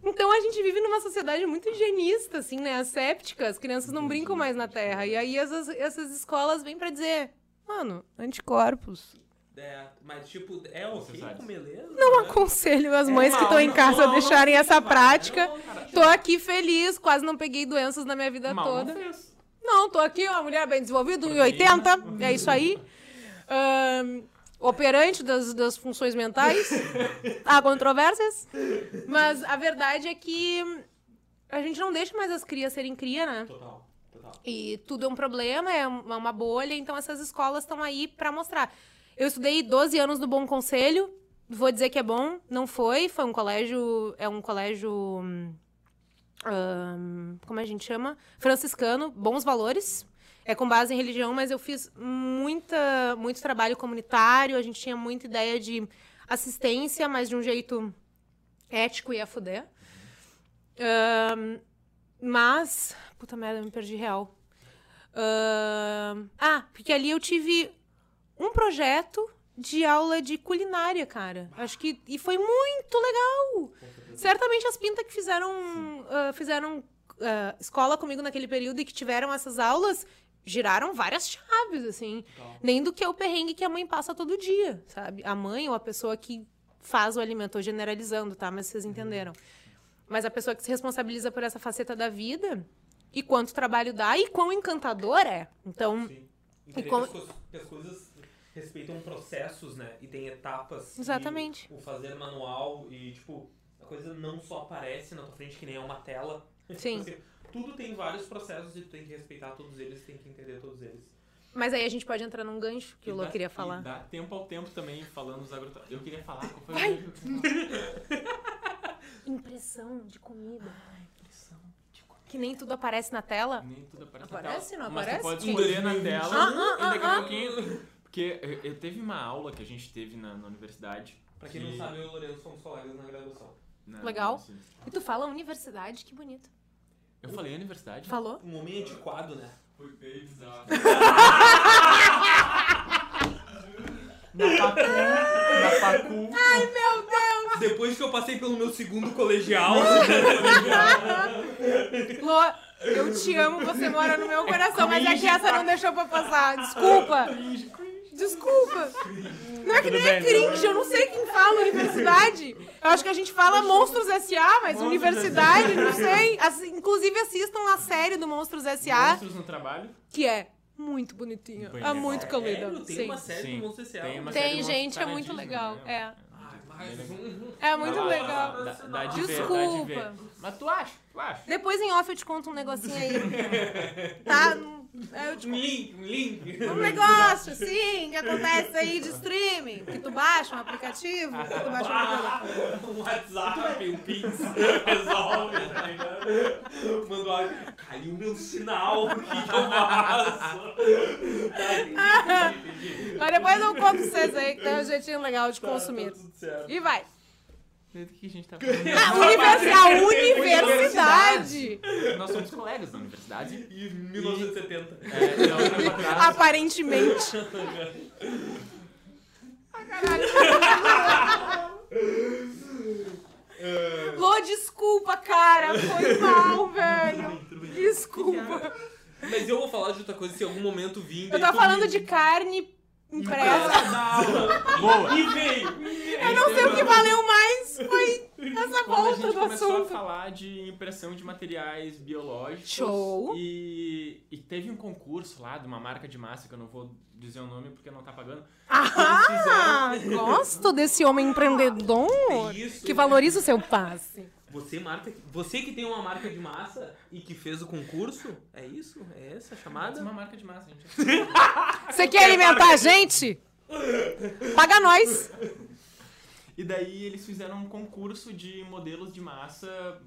Então a gente vive numa sociedade muito higienista, assim, né? Asséptica. As crianças não brincam mais na terra. E aí essas, essas escolas vêm pra dizer, mano, anticorpos. É, mas tipo, é ok com beleza? Não né? aconselho as mães que mal, estão em não, casa a não, deixarem não, essa não, prática. não, cara. Tô aqui feliz, quase não peguei doenças na minha vida Mal toda. não fez. Não, tô aqui, uma mulher bem desenvolvida, 1,80, é isso aí. Ahn, operante das, das funções mentais. Há controvérsias. Mas a verdade é que a gente não deixa mais as crias serem cria, né? Total, total. E tudo é um problema, é um- é uma bolha, então essas escolas estão aí pra mostrar. Eu estudei 12 anos no Bom Conselho, vou dizer que é bom, não foi, foi um colégio, é um colégio, hum, hum, como a gente chama? Franciscano, bons valores, é com base em religião, mas eu fiz muita, muito trabalho comunitário, a gente tinha muita ideia de assistência, mas de um jeito ético e a fuder. Mas, puta merda, me perdi real. Ahn, ah, porque ali eu tive um projeto de aula de culinária, cara. Acho que. E foi muito legal! Certamente as pintas que fizeram, ah, fizeram ah, escola comigo naquele período e que tiveram essas aulas giraram várias chaves, assim. Total. Nem do que é o perrengue que a mãe passa todo dia, sabe? A mãe ou a pessoa que faz o alimento, tô generalizando, tá? Mas vocês entenderam. Mas a pessoa que se responsabiliza por essa faceta da vida e quanto trabalho dá e quão encantador é. Então, Sim. Entender como- que, as coisas, que as coisas respeitam processos, né? E tem etapas. e Exatamente. o fazer manual e, tipo, a coisa não só aparece na tua frente que nem é uma tela. Sim. Tudo tem vários processos e tu tem que respeitar todos eles, tem que entender todos eles. mas aí a gente pode entrar num gancho que E o Lô dá- queria falar. dá tempo ao tempo também, falando os agrota... Eu queria falar qual foi Vai. o que. Impressão de comida. Impressão de comida. Que nem tudo aparece na tela. Nem tudo aparece, Aparece? na Não tela. Mas aparece? tu pode escolher na tela Ah, ah, e daqui ah, a ah. pouquinho... Porque eu, eu teve uma aula que a gente teve na, na universidade. Pra quem que- não sabe, eu e o Lourenço somos colegas na graduação. na- Legal. assim, E tu fala universidade, que bonito. Eu falei universidade? Falou? Um homem antiquado, né? Foi bem bizarro. na facu, na facu. Depois que eu passei pelo meu segundo colegial, Lô, eu te amo, você mora no meu coração, mas é que essa não deixou pra passar. Desculpa. Desculpa. Não é que nem é cringe, eu não sei quem fala universidade. Eu acho que a gente fala Monstros S.A., mas Monstros universidade, não sei. Assim, inclusive assistam a série do Monstros S.A., Monstros no trabalho. que é muito bonitinha. Bem É muito colorida. Sério? Tem Sim. uma série Sim, do Monstro S.A. tem uma Tem, série do gente, Monstros é muito legal. né? É. Um- É muito lá, legal. Dá, dá de ver, dá de Desculpa. ver. Mas tu acha? Tu acha? Depois em off eu te conto um negocinho aí. Tá? É, te Um link, um link. Um negócio, assim, que acontece aí de streaming. Que tu baixa um aplicativo, que tu baixa um aplicativo. um WhatsApp, um Pix, resolve, tá ligado? Mandou áudio, caiu meu sinal, o que que eu faço? Tá, entendi, entendi, entendi. Mas depois eu conto pra vocês aí, que tem um jeitinho legal de consumir. Tá tudo certo. E vai. Do que a gente tá falando? A, universi- a universidade! Nós somos colegas da universidade. E 1970. É, e há um tempo atrás, Aparentemente. Lô, desculpa, cara. Foi mal, velho. Desculpa. Mas eu vou falar de outra coisa se em algum momento vindo. Eu tô falando de carne impressa. Boa! E veio! Eu não sei o que valeu mais. Foi essa Quando a volta gente do começou a assunto. falar de impressão de materiais biológicos. Show. E, e teve um concurso lá de uma marca de massa, que eu não vou dizer o nome porque não tá pagando. Ah, gosto desse homem empreendedor isso. que valoriza o seu passe. Você, marca, você que tem uma marca de massa e que fez o concurso, é isso? É essa a Mas é chamada? uma marca de massa, gente. Você quer alimentar a gente? Paga nós. E daí eles fizeram um concurso de modelos de massa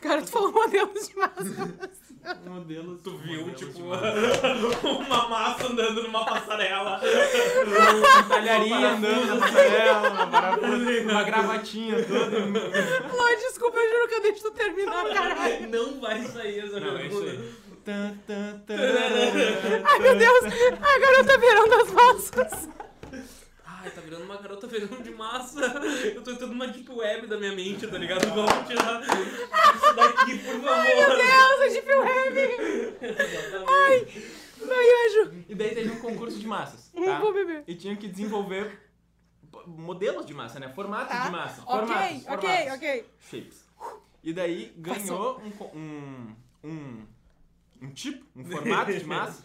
Cara, tu falou modelos de massa. Modelos. Tu viu, modelos tipo, de massa. uma massa andando numa passarela. um talharinho andando na passarela, uma, parafuso, uma gravatinha toda. Lô, desculpa, eu juro que eu deixo tu terminar, caralho. Não vai sair essa Não, é isso pergunta. tararara. Ai, meu Deus, a garota verão das massas. Ai, tá virando uma garota vegana de massa. Eu tô entrando numa deep web da minha mente, tá ligado? Vamos tirar isso daqui, por favor. Ai, meu Deus, a Deep Web. Exatamente. Vai, anjo. E daí teve um concurso de massas, Não tá? vou beber. E tinham que desenvolver modelos de massa, né? Formatos Tá. de massa. Ok, Formatos, ok, formatos. ok. Shapes. E daí ganhou um, um, um, um tipo, um formato de massa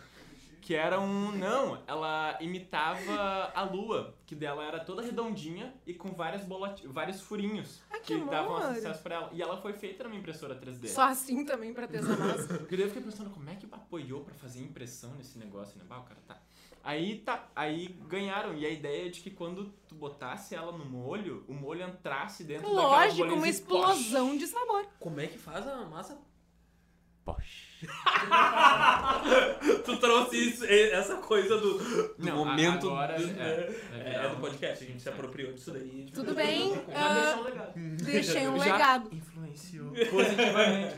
que era um. Não, ela imitava a lua, que dela era toda redondinha e com várias bolati- vários furinhos Ai, que davam amor. acesso pra ela. E ela foi feita numa impressora 3D. Só assim também pra ter essa massa. Porque daí eu fiquei pensando, como é que apoiou pra fazer impressão nesse negócio, né? Bah, o cara tá. Aí tá, aí ganharam. E a ideia é de que quando tu botasse ela no molho, o molho entrasse dentro Lógico, uma bolinhas e explosão de sabor. Como é que faz a massa? Posh. Tu trouxe isso, essa coisa do, do Não, momento agora do, é- é, é é do um- podcast, a gente se apropriou disso daí. tipo, Tudo bem, Já ah, deixou um legado. deixei um Já legado. influenciou positivamente.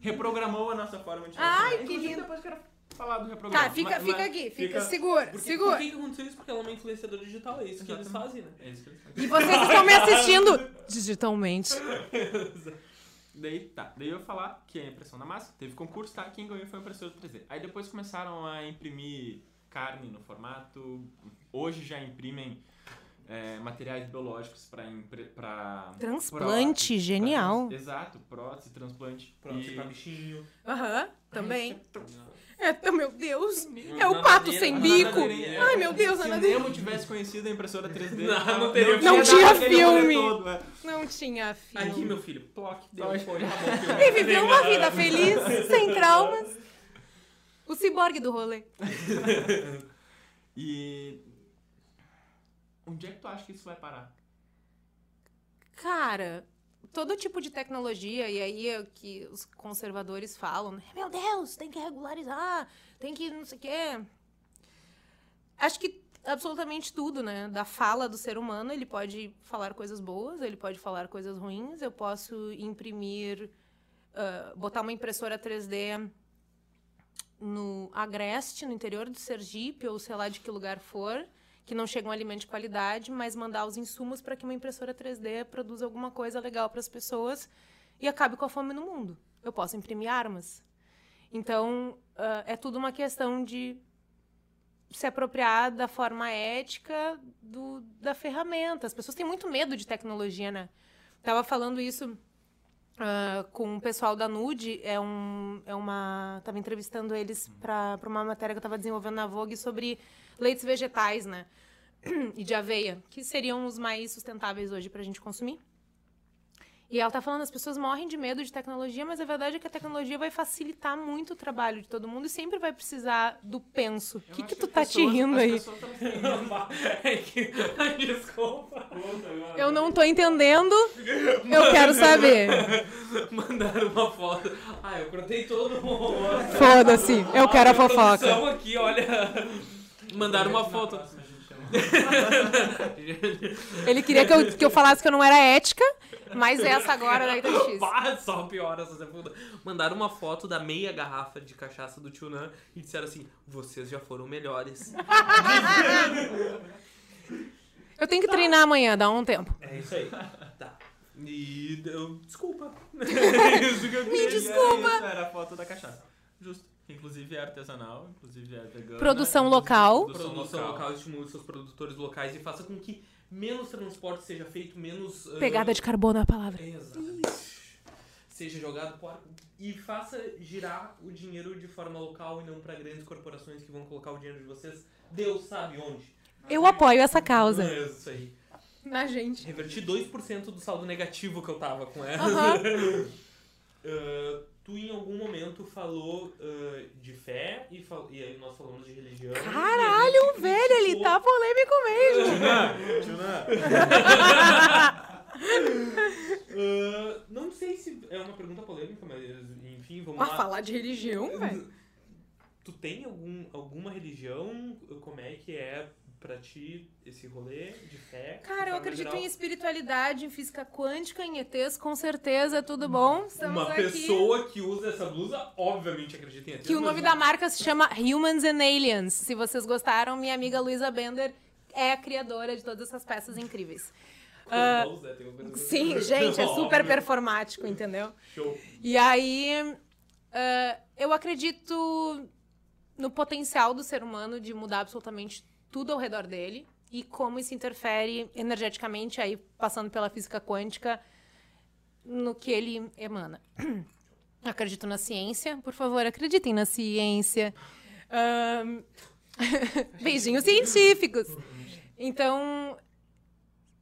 Reprogramou a nossa forma de Ai, pensar. que lindo. depois eu quero falar do reprograma. Tá, fica, Mas- fica mas aqui, fica, fica- segura, Por, que, segura. por que aconteceu isso? Porque ela é uma influenciadora digital, é isso que eles fazem, né? É isso que eles fazem. E vocês estão me assistindo digitalmente. Daí tá, daí eu ia falar que é a impressão da massa, teve concurso, tá? Quem ganhou foi a impressora 3D. Aí depois começaram a imprimir carne no formato. Hoje já imprimem é, materiais biológicos para para Transplante, genial. Exato, prótese, transplante. Pronto, e... pra bichinho. Aham, também. É, meu Deus. É o pato sem a bico. Ai, meu Deus, a Se o nadadeira. Nemo tivesse conhecido a impressora 3D, Não, não teria- Não tinha filme. todo, é. Não tinha Aqui, filme. meu filho, ploc, deu, Só foi. E viveu uma vida feliz, sem traumas. O ciborgue do rolê. E. Onde é que tu acha que isso vai parar? Cara, todo tipo de tecnologia, e aí é que os conservadores falam, né? Meu Deus, tem que regularizar, tem que não sei o quê. Acho que absolutamente tudo, né? Da fala do ser humano, ele pode falar coisas boas, ele pode falar coisas ruins, eu posso imprimir, ah, botar uma impressora 3D no Agreste, no interior do Sergipe, ou sei lá de que lugar for, que não chega um alimento de qualidade, mas mandar os insumos para que uma impressora 3D produza alguma coisa legal para as pessoas e acabe com a fome no mundo. Eu posso imprimir armas. Então, ah, é tudo uma questão de se apropriar da forma ética do, da ferramenta. As pessoas têm muito medo de tecnologia, né? Tava falando isso ah, com o pessoal da Nude, é, um, é uma... Tava entrevistando eles para uma matéria que eu tava desenvolvendo na Vogue sobre leites vegetais, né? E de aveia, que seriam os mais sustentáveis hoje pra gente consumir. E ela tá falando, as pessoas morrem de medo de tecnologia, mas a verdade é que a tecnologia vai facilitar muito o trabalho de todo mundo e sempre vai precisar do penso. O que que tu tá te pessoas- rindo as aí? Desculpa. Eu não tô entendendo, eu quero saber. Mandaram uma foto. Ah, eu cortei todo o. Foda-se, eu quero a fofoca. aqui, olha. Mandaram uma foto. Ele queria que eu, que eu falasse que eu não era ética, mas essa agora daí tá difícil. Pá, só piora essa segunda. Mandaram uma foto da meia garrafa de cachaça do Tio Nan e disseram assim: vocês já foram melhores. Eu tenho que treinar amanhã, dá um tempo. É isso aí. Tá. E deu. Desculpa. Me E desculpa. é isso, era a foto da cachaça. Justo. Inclusive é artesanal, inclusive é vegana. Produção local. Produção local. estimule seus produtores locais e faça com que menos transporte seja feito, menos. ah, Pegada de carbono é a palavra. Exatamente. Seja jogado por e faça girar o dinheiro de forma local e não para grandes corporações que vão colocar o dinheiro de vocês. Deus sabe onde. Eu apoio essa causa. É isso aí. Na gente. Reverti 2% do saldo negativo que eu tava com ela. Aham. Ah, tu em algum momento falou ah, de fé e, fal- e aí nós falamos de religião. a Caralho, gente velho, ele tá polêmico mesmo. Tchunã. Ah, não sei se é uma pergunta polêmica, mas enfim, vamos Pra lá. falar de religião, velho. Tu tem algum, alguma religião? Como é que é pra ti esse rolê de fé? de Cara, eu acredito geral? em espiritualidade, em física quântica, em ETs, com certeza, tudo bom? Estamos Uma aqui. pessoa que usa essa blusa, obviamente acredita em ETs, Que o nome um- da marca se chama Humans and Aliens. Se vocês gostaram, minha amiga Luisa Bender é a criadora de todas essas peças incríveis. Coisa- sim, gente, é super performático, entendeu? Show. E aí, ah, eu acredito no potencial do ser humano de mudar absolutamente tudo ao redor dele e como isso interfere energeticamente, aí passando pela física quântica, no que ele emana. Acredito na ciência, por favor, acreditem na ciência. Ahn, Beijinhos científicos. Então,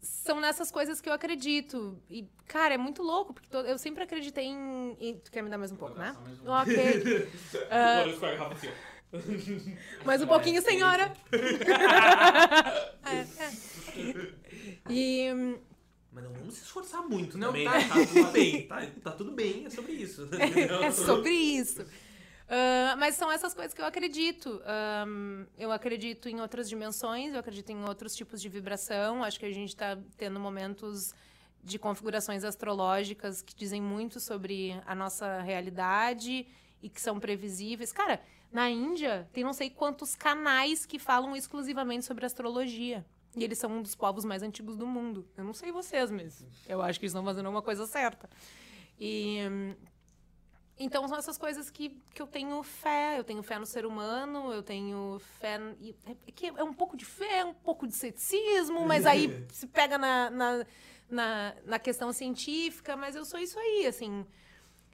são nessas coisas que eu acredito. E, cara, é muito louco, porque eu sempre acreditei em, Tu quer me dar mais um pouco, né? Ok. Ah. Agora eu Mais um pouquinho, senhora. É, é. E. Mas não vamos se esforçar muito Não, também, tá. né? Tá tudo bem, tá, tá tudo bem, é sobre isso. É sobre isso. Ah, mas são essas coisas que eu acredito. Ahn, eu acredito em outras dimensões, eu acredito em outros tipos de vibração. Acho que a gente está tendo momentos de configurações astrológicas que dizem muito sobre a nossa realidade e que são previsíveis. Cara, na Índia tem não sei quantos canais que falam exclusivamente sobre astrologia. E eles são um dos povos mais antigos do mundo. Eu não sei vocês, mas eu acho que eles estão fazendo uma coisa certa. E então são essas coisas que, que eu tenho fé. Eu tenho fé no ser humano, eu tenho fé. e É, que é um pouco de fé, um pouco de ceticismo, mas aí se pega na, na, na, na questão científica, mas eu sou isso aí, assim.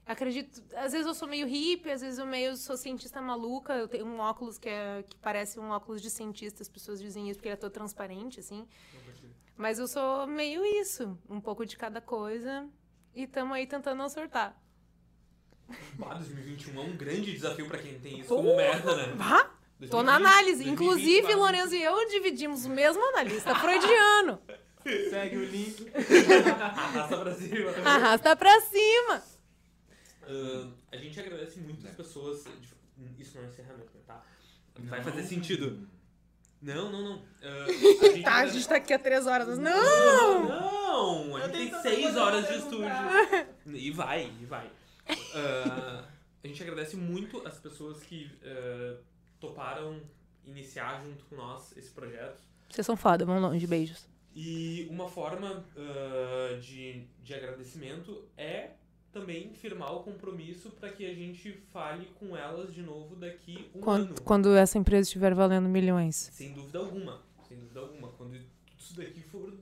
Acredito. Às vezes eu sou meio hippie, às vezes eu meio sou cientista maluca. Eu tenho um óculos que, é, que parece um óculos de cientista, as pessoas dizem isso porque ele é todo transparente, assim. Mas eu sou meio isso, um pouco de cada coisa. E estamos aí tentando não surtar. Bah, 2021 é um grande desafio pra quem tem isso como meta, né? Vá! Tô na 2020, análise. 2020, Inclusive, bah. Lourenço e eu dividimos o mesmo analista freudiano. Segue o link. Arrasta pra cima. Arrasta pra cima. Ah, a gente agradece muito as pessoas. de- Isso não é encerramento, né, tá? Vai fazer sentido. Não, não, não. Ah, a gente Tá, a gente tá aqui há três horas. Não! Não! A Eu gente tem seis horas de estúdio. E vai, e vai. Ah, a gente agradece muito as pessoas que ah, toparam iniciar junto com nós esse projeto. Vocês são foda, vão longe. Beijos. E uma forma de, de agradecimento é também firmar o compromisso para que a gente fale com elas de novo daqui um ano. Quando, quando essa empresa estiver valendo milhões. Sem dúvida alguma. Sem dúvida alguma. Quando tudo isso daqui for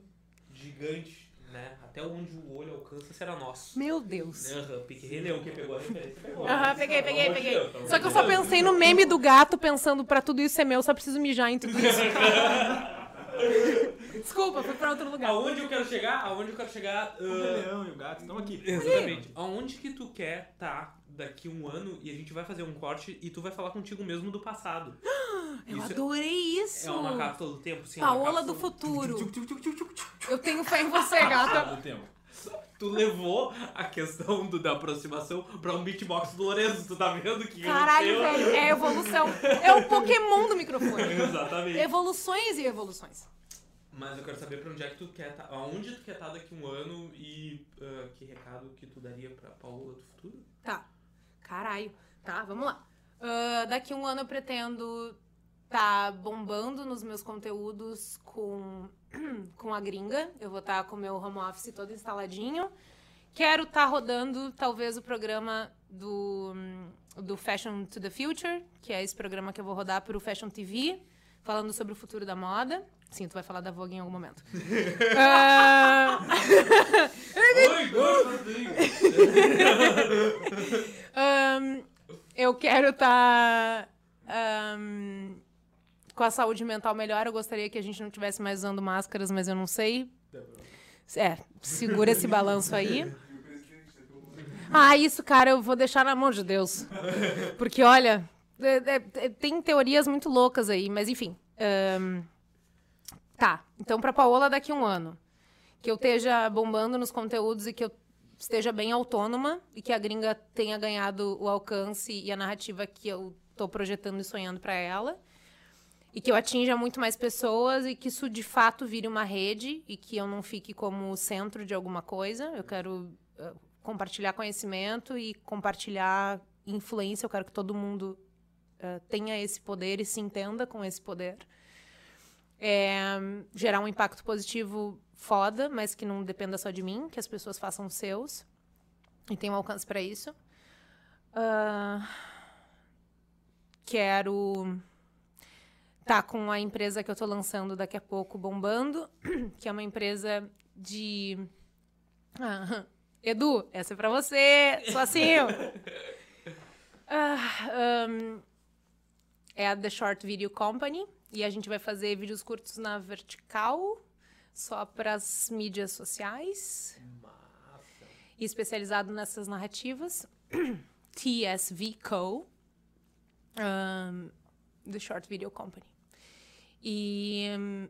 gigante, né? Até onde o olho alcança será nosso. Meu Deus. Aham, Leão, quem pegou a referência pegou. Aham, peguei, peguei, peguei. Só que eu só pensei no meme do gato pensando pra tudo isso ser meu, só preciso mijar em tudo isso. Desculpa, fui pra outro lugar. Aonde eu quero chegar? Aonde eu quero chegar? O Leão e o gato estão aqui. Exatamente. Aonde que tu quer tá daqui um ano e a gente vai fazer um corte e tu vai falar contigo mesmo do passado. Eu Isso adorei isso. é uma cápsula do tempo, sim. é uma Paola do futuro. Eu tenho fé em você, gata. do tempo. Tu levou a questão do, da aproximação pra um beatbox do Lourenço, tu tá vendo que Caralho, eu- velho. É evolução. É o Pokémon do microfone. Exatamente. Evoluções e evoluções. Mas eu quero saber pra onde é que tu quer tá, aonde tu quer estar daqui um ano e ah, que recado que tu daria pra Paola do futuro? Tá. Caralho. Tá, vamos lá. Ah, daqui um ano eu pretendo tá bombando nos meus conteúdos com, com a gringa. Eu vou estar com o meu home office todo instaladinho. Quero estar rodando, talvez, o programa do, do Fashion to the Future, que é esse programa que eu vou rodar pro Fashion TV, falando sobre o futuro da moda. Sim, tu vai falar da Vogue em algum momento. Oi, gostadinho! Ahn, eu quero estar com a saúde mental melhor. Eu gostaria que a gente não tivesse mais usando máscaras, mas eu não sei. É, segura esse balanço aí. Ah, isso, cara, eu vou deixar na mão de Deus. Porque, olha, é- é- é- tem teorias muito loucas aí, mas enfim. ahn, tá, então pra Paola daqui um ano. Que eu esteja bombando nos conteúdos e que eu esteja bem autônoma e que a gringa tenha ganhado o alcance e a narrativa que eu tô projetando e sonhando para ela. E que eu atinja muito mais pessoas e que isso de fato vire uma rede e que eu não fique como centro de alguma coisa. Eu quero uh, compartilhar conhecimento e compartilhar influência. Eu quero que todo mundo uh, tenha esse poder e se entenda com esse poder. É, gerar um impacto positivo foda, mas que não dependa só de mim, que as pessoas façam os seus e tenham alcance para isso. Uh, quero tá com a empresa que eu tô lançando daqui a pouco bombando, que é uma empresa de ah, Edu, essa é para você, sozinho. ah, um, é a The Short Video Company e a gente vai fazer vídeos curtos na vertical só para as mídias sociais. Massa. E especializado nessas narrativas. TSV Co. Um, The Short Video Company. E, um,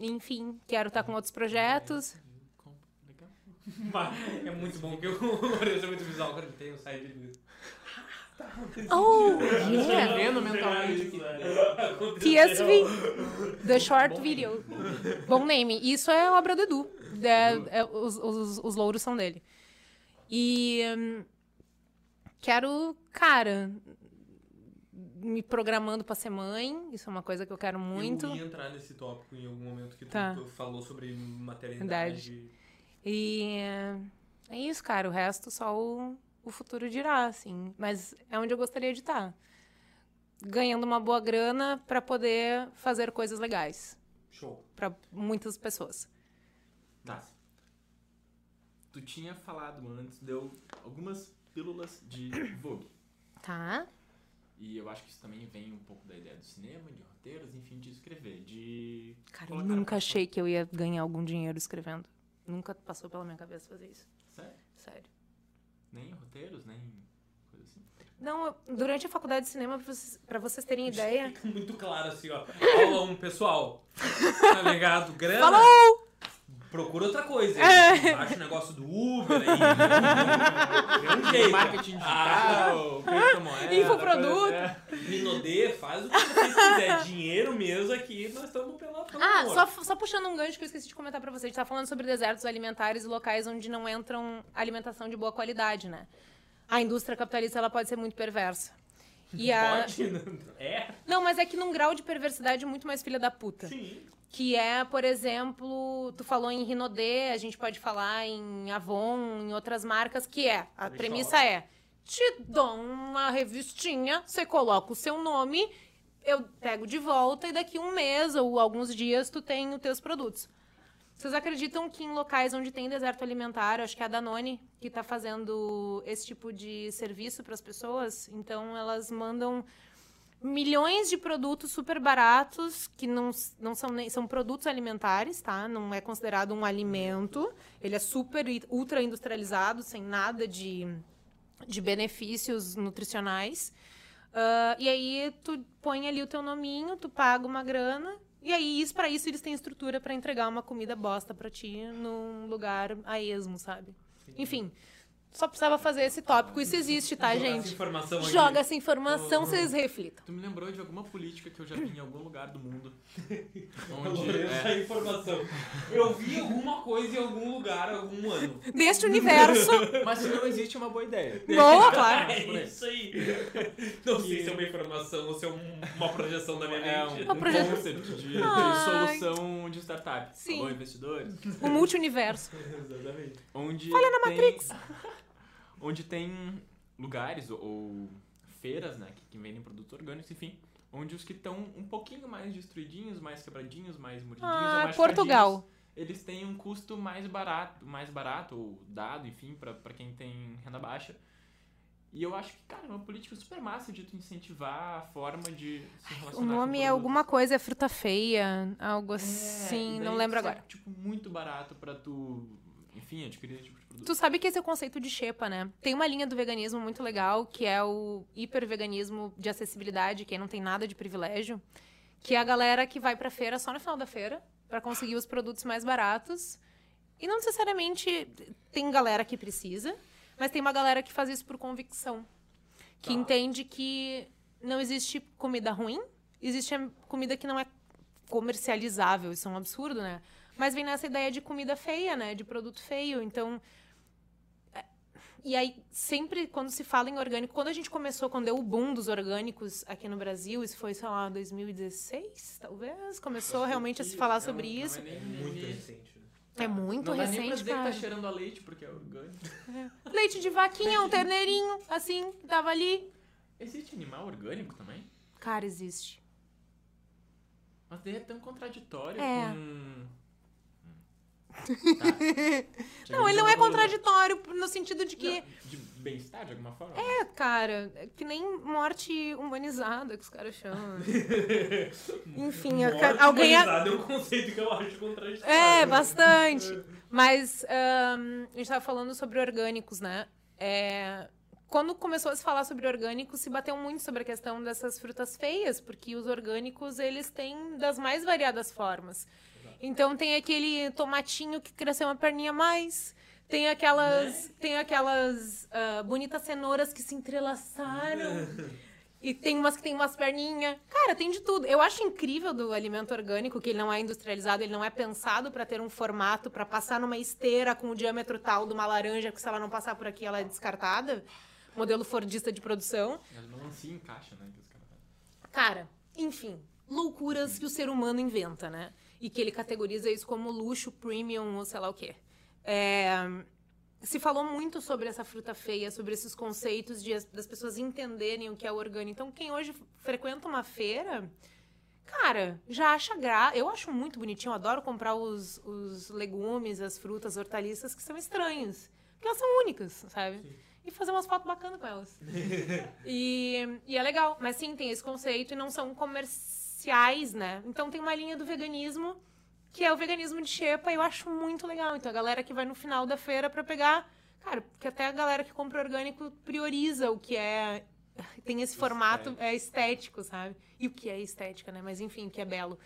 enfim, quero estar com outros projetos. É muito bom que eu é muito visual quando tem o site de Oh, Tá yeah! Escrevendo mentalmente. TSV, The Short Video. Bom name. Isso é obra do Edu. É- é- os, os, os louros são dele. E hum, quero, cara, me programando pra ser mãe. Isso é uma coisa que eu quero muito. Eu ia entrar nesse tópico em algum momento que tu, Tá. tu falou sobre maternidade. E é isso, cara. O resto só o, o futuro dirá, assim. Mas é onde eu gostaria de estar. Ganhando uma boa grana pra poder fazer coisas legais. Show. Pra muitas pessoas. Tá. Tu tinha falado antes, deu algumas pílulas de Vogue. Tá? E eu acho que isso também vem um pouco da ideia do cinema, de roteiros, enfim, de escrever, de... Cara, eu nunca achei que eu ia ganhar algum dinheiro escrevendo. Nunca passou pela minha cabeça fazer isso. Sério? Sério. Nem roteiros, nem coisa assim. Não, durante a faculdade de cinema, pra vocês, pra vocês terem ideia. Fica muito claro assim, ó. Aula 1, pessoal. Tá ligado? Grana. Falou! Procura outra coisa. É. Acha o negócio do Uber aí. Vê um jeito. Marketing Ah, digital, criptomoeda... Infoproduto. coisa- é. Rinodê, faz o que vocês quiser. Dinheiro mesmo aqui, nós estamos pela pelo Ah, amor. só, só puxando um gancho que eu esqueci de comentar pra vocês. A gente tá falando sobre desertos alimentares e locais onde não entram alimentação de boa qualidade, né? A indústria capitalista ela pode ser muito perversa. E a... Pode? É? Não, mas é que num grau de perversidade muito mais filha da puta. Sim. Que é, por exemplo, tu falou em Rinodê, a gente pode falar em Avon, em outras marcas, que é, a premissa é, te dou uma revistinha, você coloca o seu nome, eu pego de volta e daqui um mês ou alguns dias tu tem os teus produtos. Vocês acreditam que em locais onde tem deserto alimentar, acho que é a Danone que está fazendo esse tipo de serviço para as pessoas, então elas mandam milhões de produtos super baratos que não, não são nem são produtos alimentares, tá? Não é considerado um alimento. Ele é super ultra industrializado, sem nada de, de benefícios nutricionais. Ah, e aí tu põe ali o teu nominho, tu paga uma grana e aí isso para isso eles têm estrutura para entregar uma comida bosta para ti num lugar a esmo, sabe? Enfim, só precisava fazer esse tópico. Isso existe, tá, essa gente? informação aqui. Joga essa informação, vocês reflitam. Tu me lembrou de alguma política que eu já vi em algum lugar do mundo. Onde essa É, informação. Eu vi alguma coisa em algum lugar, algum ano. Deste universo. mas se não existe é uma boa ideia. Boa, claro. É isso aí. Não sei se é uma informação ou se é um- uma projeção da minha É um, mente. Uma proje- concept de, de Ai. solução de startup. Sim. Alô, investidores. O multiuniverso. Exatamente. Onde Olha na tem- Matrix. Onde tem lugares ou, feiras, né, que, que vendem produtos orgânicos, enfim. Onde os que estão um pouquinho mais destruidinhos, mais quebradinhos, mais mordidinhos, Ah, mais Portugal. eles têm um custo mais barato, mais barato ou dado, enfim, pra pra quem tem renda baixa. E eu acho que, cara, é uma política super massa de tu incentivar a forma de se relacionar O nome é alguma coisa, é fruta feia, algo É, assim, não lembro sai, agora. tipo, muito barato pra tu, enfim, adquirir tipo. Tu sabe que esse é o conceito de xepa, né? Tem uma linha do veganismo muito legal, que é o hiperveganismo de acessibilidade, quem não tem nada de privilégio, que é a galera que vai pra feira só no final da feira, pra conseguir os produtos mais baratos, E não necessariamente tem galera que precisa, mas tem uma galera que faz isso por convicção. Que Tá. entende que não existe comida ruim, existe comida que não é comercializável. Isso é um absurdo, né? Mas vem nessa ideia de comida feia, né? De produto feio. Então. É- E aí, sempre quando se fala em orgânico, quando a gente começou, quando deu o boom dos orgânicos aqui no Brasil, isso foi, sei lá, 2016, talvez, começou realmente a se falar sobre não isso. é nem- Muito nem- recente. né? É muito não dá nem pra recente, dizer que tá cheirando a leite, porque é orgânico. Leite de vaquinha, um terneirinho, assim, tava ali. Existe animal orgânico também? Cara, existe. Mas daí é tão contraditório É. com... Tá. Não, ele não é contraditório no sentido de que, De bem-estar, de alguma forma? é, cara, é que nem morte humanizada que os caras chamam. Enfim, a- Morte alguém. a- humanizada é um conceito que eu acho contraditório. É, bastante. Mas ahn, a gente tava falando sobre orgânicos, né? É, quando começou a se falar sobre orgânicos, se bateu muito sobre a questão dessas frutas feias, porque os orgânicos, eles têm das mais variadas formas. Então tem aquele tomatinho que cresceu uma perninha a mais, tem aquelas, tem aquelas ah, bonitas cenouras que se entrelaçaram. E tem umas que tem umas perninhas. Cara, tem de tudo. Eu acho incrível do alimento orgânico que ele não é industrializado, ele não é pensado para ter um formato para passar numa esteira com o diâmetro tal de uma laranja, que se ela não passar por aqui ela é descartada. Modelo fordista de produção. As melancia encaixa, né? Que os caras fazem. Cara, enfim, loucuras que o ser humano inventa, né? E que ele categoriza isso como luxo, premium ou sei lá o quê. É, Se falou muito sobre essa fruta feia, sobre esses conceitos de as- das pessoas entenderem o que é orgânico. Então, quem hoje frequenta uma feira, cara, já acha gra... Eu acho muito bonitinho, eu adoro comprar os, os legumes, as frutas, hortaliças que são estranhos. Porque elas são únicas, sabe? E fazer umas fotos bacanas com elas. E, e é legal, mas sim, tem esse conceito e não são comerciais, né? Então tem uma linha do veganismo, que é o veganismo de xepa, e eu acho muito legal. Então a galera que vai no final da feira pra pegar. Cara, porque até a galera que compra orgânico prioriza o que é. Tem esse formato é estético, sabe? E o que é estética, né? Mas enfim, que é belo.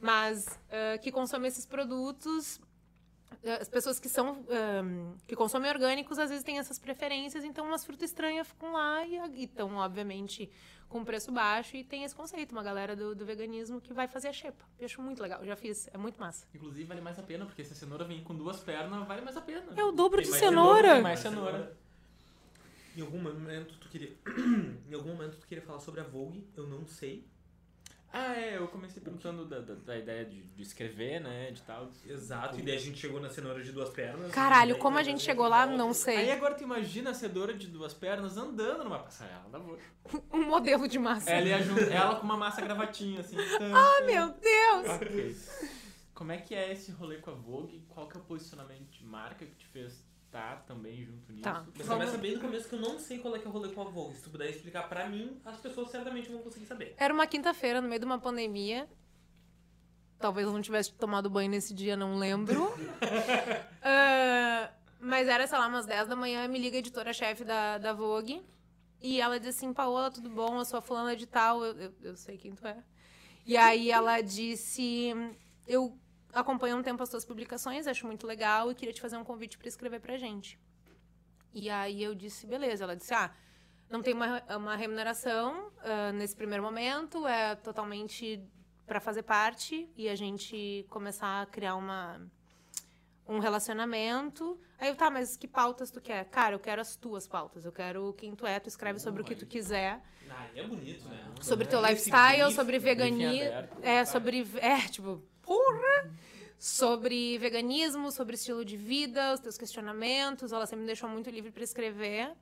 Mas ah, que consome esses produtos as pessoas que são ahn, que consomem orgânicos às vezes têm essas preferências, então umas frutas estranhas ficam lá e estão, obviamente, com preço baixo e tem esse conceito, uma galera do, do veganismo que vai fazer a xepa. Eu acho muito legal, eu já fiz, é muito massa. Inclusive, vale mais a pena, porque se a cenoura vem com duas pernas, vale mais a pena. É o dobro Tem de mais cenoura. Tem mais cenoura. Em algum momento tu queria. em algum momento tu queria falar sobre a Vogue, eu não sei. Ah, é, eu comecei perguntando da, da, da ideia de, de escrever, né, de tal. Exato, e daí a gente chegou na cenoura de duas pernas. Caralho, daí como a gente chegou lá, não Aí sei. agora tu imagina a cenoura de duas pernas andando numa passarela da Vogue. Um modelo de massa. Ela, ia jun- ela com uma massa gravatinha, assim. Ah, meu Deus! Ok. Como é que é esse rolê com a Vogue? Qual que é o posicionamento de marca que te fez estar também junto nisso? Tá. Mas Vamos- começa bem no começo que eu não sei qual é que é o rolê com a Vogue. Se tu puder explicar pra mim, as pessoas certamente vão conseguir saber. Era uma quinta-feira, no meio de uma pandemia. Talvez eu não tivesse tomado banho nesse dia, não lembro. Ah, mas era, sei lá, umas 10 da manhã, me liga a editora-chefe da, da Vogue. E ela diz assim, Paola, tudo bom? Eu sou a fulana de tal, eu, eu, eu sei quem tu é. E aí ela disse, eu acompanho há um tempo as tuas publicações, acho muito legal e queria te fazer um convite para escrever pra gente. E aí eu disse, beleza. Ela disse, ah, não tem uma, uma remuneração ah, nesse primeiro momento, é totalmente para fazer parte e a gente começar a criar uma um relacionamento. Aí eu, tá, mas que pautas tu quer? Cara, eu quero as tuas pautas. Eu quero quem tu é, tu escreve sobre o que tu quiser. Ah, é bonito, né? Sobre teu Esse lifestyle, sobre veganismo. É, sobre. É, tipo, porra! Sobre veganismo, sobre estilo de vida, os teus questionamentos. Ela sempre me deixou muito livre para escrever.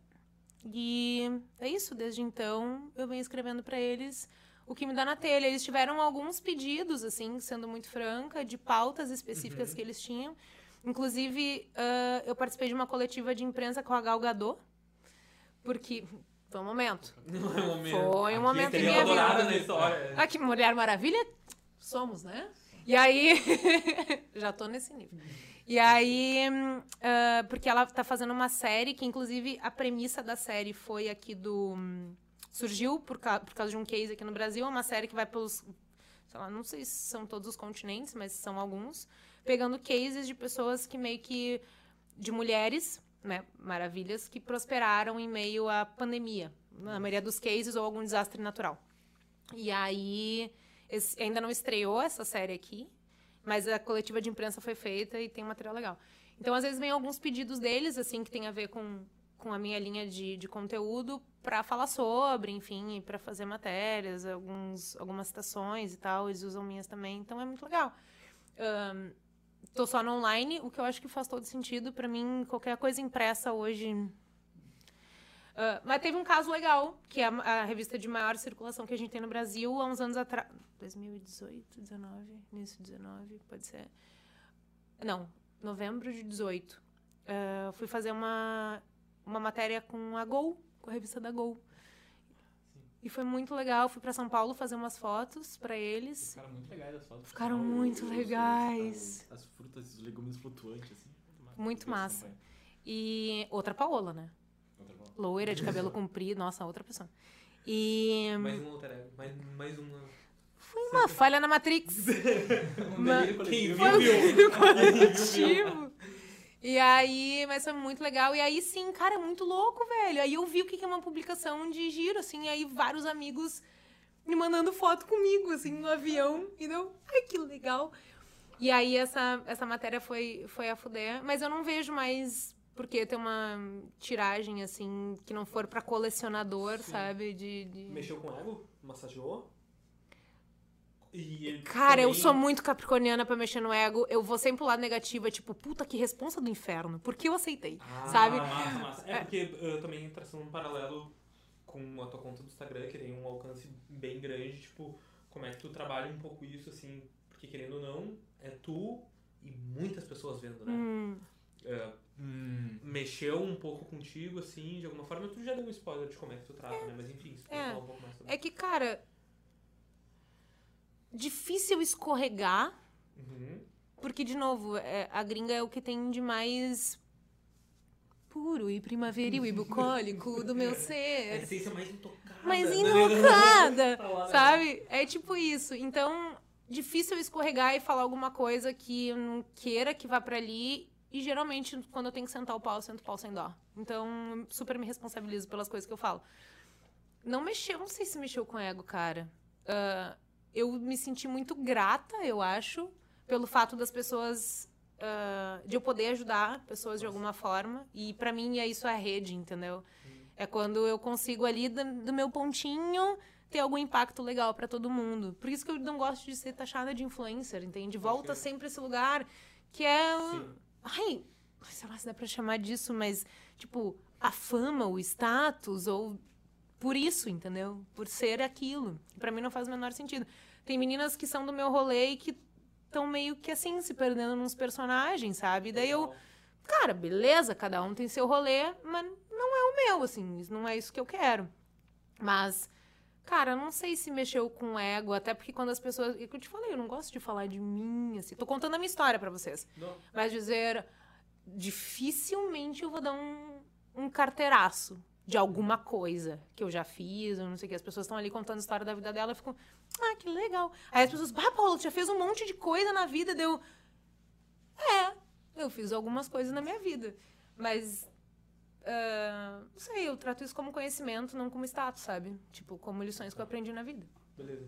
E é isso, desde então eu venho escrevendo para eles o que me dá na telha. Eles tiveram alguns pedidos, assim, sendo muito franca, de pautas específicas que eles tinham. Inclusive, ah, eu participei de uma coletiva de imprensa com a Gal Gadot, porque. Foi um momento. Não é um momento. Foi um Aqui momento em minha vida. na história. Ah, que Mulher Maravilha somos, né? E aí. já tô nesse nível. E aí. ah, porque ela tá fazendo uma série que, inclusive, a premissa da série foi aqui do. hum, surgiu por, ca- por causa de um case aqui no Brasil. É uma série que vai pelos. sei lá, não sei se são todos os continentes, mas são alguns, pegando cases de pessoas que meio que. de mulheres, né? Maravilhas, que prosperaram em meio à pandemia. Na maioria dos cases, ou algum desastre natural. E aí. Esse- ainda não estreou essa série aqui, mas a coletiva de imprensa foi feita e tem um material legal. Então, às vezes, vem alguns pedidos deles, assim, que tem a ver com, com a minha linha de, de conteúdo para falar sobre, enfim, para fazer matérias, alguns, algumas citações e tal. Eles usam minhas também, então é muito legal. Ahn, tô só no online, o que eu acho que faz todo sentido. Para mim, qualquer coisa impressa hoje. Ah, mas teve um caso legal, que é a, a revista de maior circulação que a gente tem no Brasil há uns anos atrás. 2018, 19, início de 19, pode ser. Não, novembro de 18. Ah, fui fazer uma, uma matéria com a Gol, com a revista da Gol. E foi muito legal. Fui para São Paulo fazer umas fotos para eles. Ficaram muito legais as fotos. Ficaram muito legais. As frutas e os legumes flutuantes, assim. Muito massa. campanha. E outra Paola, né? Loira, de cabelo comprido. Nossa, outra pessoa. E Mais um ego. Mais, mais uma. foi uma falha na Matrix. Quem viu, coletivo. E aí, mas foi muito legal. E aí, sim, cara, é muito louco, velho. Aí eu vi o que é uma publicação de giro, assim, e aí vários amigos me mandando foto comigo, assim, no avião. E deu, ai, que legal. E aí essa, essa matéria foi, foi a fuder. Mas eu não vejo mais porque ter uma tiragem, assim, que não for pra colecionador, Sim. sabe? De, de- Mexeu com o ego? Massageou? Cara, eu também- sou muito capricorniana pra mexer no ego. Eu vou sempre pro lado negativo, é tipo, puta, que responsa do inferno. Por que eu aceitei? Ah, sabe? Massa, massa. É porque uh, também traçando um paralelo com a tua conta do Instagram, que tem um alcance bem grande, tipo, como é que tu trabalha um pouco isso, assim, porque querendo ou não, é tu e muitas pessoas vendo, né? Hum, Uh, Hum. mexeu um pouco contigo, assim, de alguma forma, tu já deu um spoiler de como é que tu trata, né? Mas enfim, se tu É. falar um pouco mais sobre é que, cara. Difícil escorregar, Uhum. porque, de novo, é, a gringa é o que tem de mais puro e primaveril e bucólico do meu A ser. essência mais intocada. mais invocada, Tá né? sabe? É tipo isso. Então, difícil escorregar e falar alguma coisa que eu não queira que vá pra ali. E geralmente, quando eu tenho que sentar o pau, eu sento o pau sem dó. Então, super me responsabilizo pelas coisas que eu falo. Não mexeu, não sei se mexeu com ego, cara. Ah, eu me senti muito grata, eu acho, pelo fato das pessoas. ah, de eu poder ajudar pessoas de alguma forma. E pra mim, é isso é a rede, entendeu? É quando eu consigo ali do, do meu pontinho ter algum impacto legal pra todo mundo. Por isso que eu não gosto de ser taxada de influencer, entende? Volta sempre esse lugar que é. Sim. Ai, sei lá se dá pra chamar disso, mas, tipo, a fama, o status, ou por isso, entendeu? Por ser aquilo. Pra mim não faz o menor sentido. Tem meninas que são do meu rolê e que estão meio que assim, se perdendo nos personagens, sabe? E daí eu, cara, beleza, cada um tem seu rolê, mas não é o meu, assim, não é isso que eu quero. Mas, cara, eu não sei se mexeu com ego, até porque quando as pessoas. É que eu te falei, eu não gosto de falar de mim, assim. Tô contando a minha história pra vocês. Não. Mas dizer, dificilmente eu vou dar um, um carteiraço de alguma coisa que eu já fiz, ou não sei o que. As pessoas estão ali contando a história da vida dela, eu fico, ah, que legal. Aí as pessoas, bah, Paulo, tu já fez um monte de coisa na vida, deu. É, eu fiz algumas coisas na minha vida. Mas. Ah, não sei, eu trato isso como conhecimento, não como status, sabe? Tipo, como lições que eu aprendi na vida. Beleza.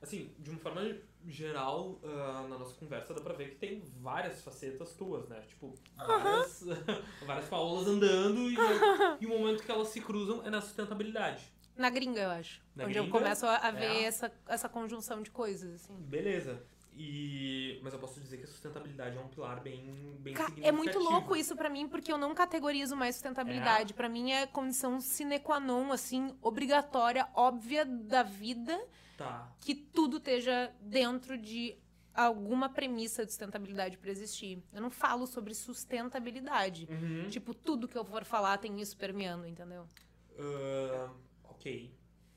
Assim, de uma forma geral, ah, na nossa conversa dá pra ver que tem várias facetas tuas, né? Tipo, várias, várias Paolas andando e, e o momento que elas se cruzam é na sustentabilidade. Na gringa, eu acho. Na onde eu gringa? começo a, a ver É. essa, essa conjunção de coisas, assim. Beleza. E, mas eu posso dizer que a sustentabilidade é um pilar bem, bem Ca- significativo. É muito louco isso pra mim, porque eu não categorizo mais É. sustentabilidade. Pra mim é condição sine qua non, assim, obrigatória, óbvia da vida, Tá. que tudo esteja dentro de alguma premissa de sustentabilidade pra existir. Eu não falo sobre sustentabilidade. Uhum. Tipo, tudo que eu for falar tem isso permeando, entendeu? Ah, ok.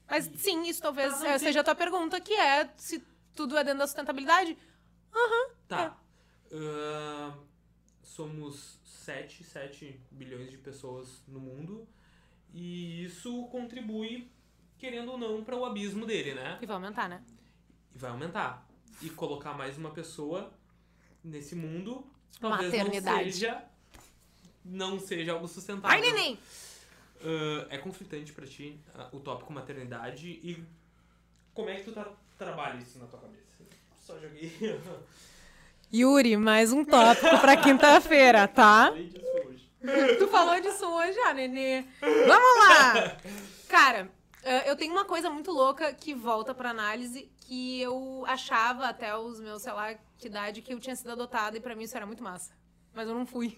Mas sim, isso talvez Ah, sim. seja a tua pergunta, que é se tudo é dentro da sustentabilidade. Tá. Ah, somos 7, 7 bilhões de pessoas no mundo e isso contribui, querendo ou não, para o abismo dele, né? E vai aumentar, né? E vai aumentar. E colocar mais uma pessoa nesse mundo talvez não Maternidade. seja não seja algo sustentável. Ai, neném! Ah, é conflitante pra ti ah, o tópico maternidade e como é que tu tá, trabalha isso na tua cabeça? Só joguei. Yuri, mais um tópico pra quinta-feira, tá? Falei disso hoje. Tu falou disso hoje, ah, Nenê. Vamos lá! Cara, eh, eu tenho uma coisa muito louca que volta pra análise que eu achava até os meus, sei lá, que idade, que eu tinha sido adotada e pra mim isso era muito massa. Mas eu não fui.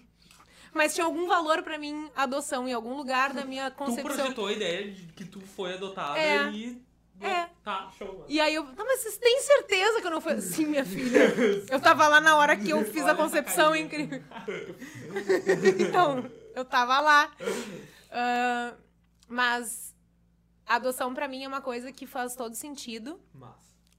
Mas tinha algum valor pra mim adoção em algum lugar da minha tu concepção. projetou a ideia de que tu foi adotada É. e. É. Tá, show. E aí eu, tá, mas vocês têm certeza que eu não fui? Sim, minha filha. Eu tava lá na hora que eu fiz a concepção incrível. então, eu tava lá. Ah, mas a adoção pra mim é uma coisa que faz todo sentido. Mas.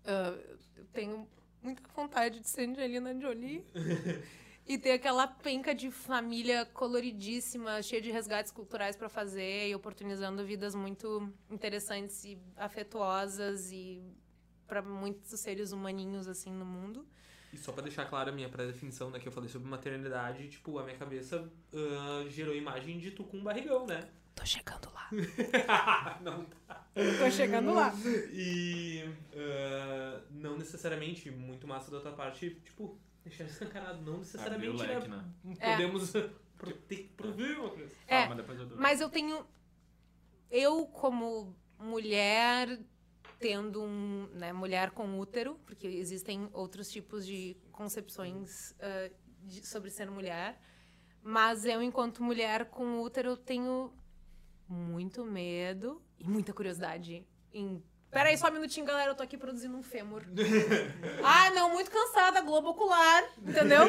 Ah, eu tenho muita vontade de ser Angelina Jolie. E ter aquela penca de família coloridíssima, cheia de resgates culturais pra fazer e oportunizando vidas muito interessantes e afetuosas e pra muitos seres humaninhos assim no mundo. E só pra deixar clara a minha pré-definição, né, que eu falei sobre maternidade, tipo, a minha cabeça ah, gerou imagem de tu com um barrigão, né? Tô chegando lá. não Tô chegando lá. E ah, não necessariamente, muito massa da tua parte, tipo, deixar escancarado, não necessariamente o leque, né, né? É. podemos pro- ter que prover uma coisa. É, Ah, mas depois eu dou. Mas eu tenho. Eu, como mulher, tendo um. Né, mulher com útero, porque existem outros tipos de concepções ah, de- sobre ser mulher. Mas eu, enquanto mulher com útero, tenho muito medo e muita curiosidade em. Pera aí, só um minutinho, galera. Eu tô aqui produzindo um fêmur. ah, não, muito cansada, globo ocular, entendeu?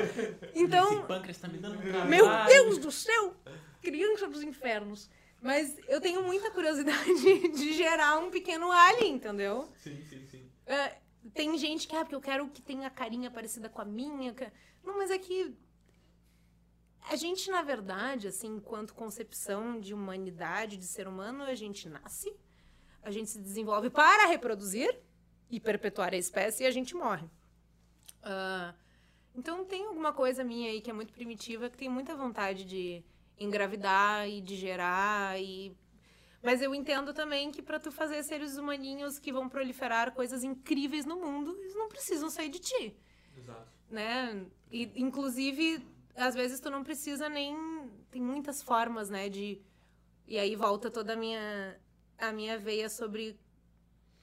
Então. Esse pâncreas tá me dando um trabalho. Meu Deus do céu! Criança dos infernos. Mas eu tenho muita curiosidade de gerar um pequeno alien, entendeu? Sim, sim, sim. É, tem gente que, ah, porque eu quero que tenha a carinha parecida com a minha. Não, mas é que. A gente, na verdade, assim, enquanto concepção de humanidade, de ser humano, a gente nasce, a gente se desenvolve para reproduzir e perpetuar a espécie e a gente morre. Ah, então tem alguma coisa minha aí que é muito primitiva, que tem muita vontade de engravidar e de gerar e mas eu entendo também que para tu fazer seres humaninhos que vão proliferar coisas incríveis no mundo, eles não precisam sair de ti, Exato. né? E inclusive às vezes tu não precisa nem tem muitas formas, né, de e aí volta toda a minha a minha veia sobre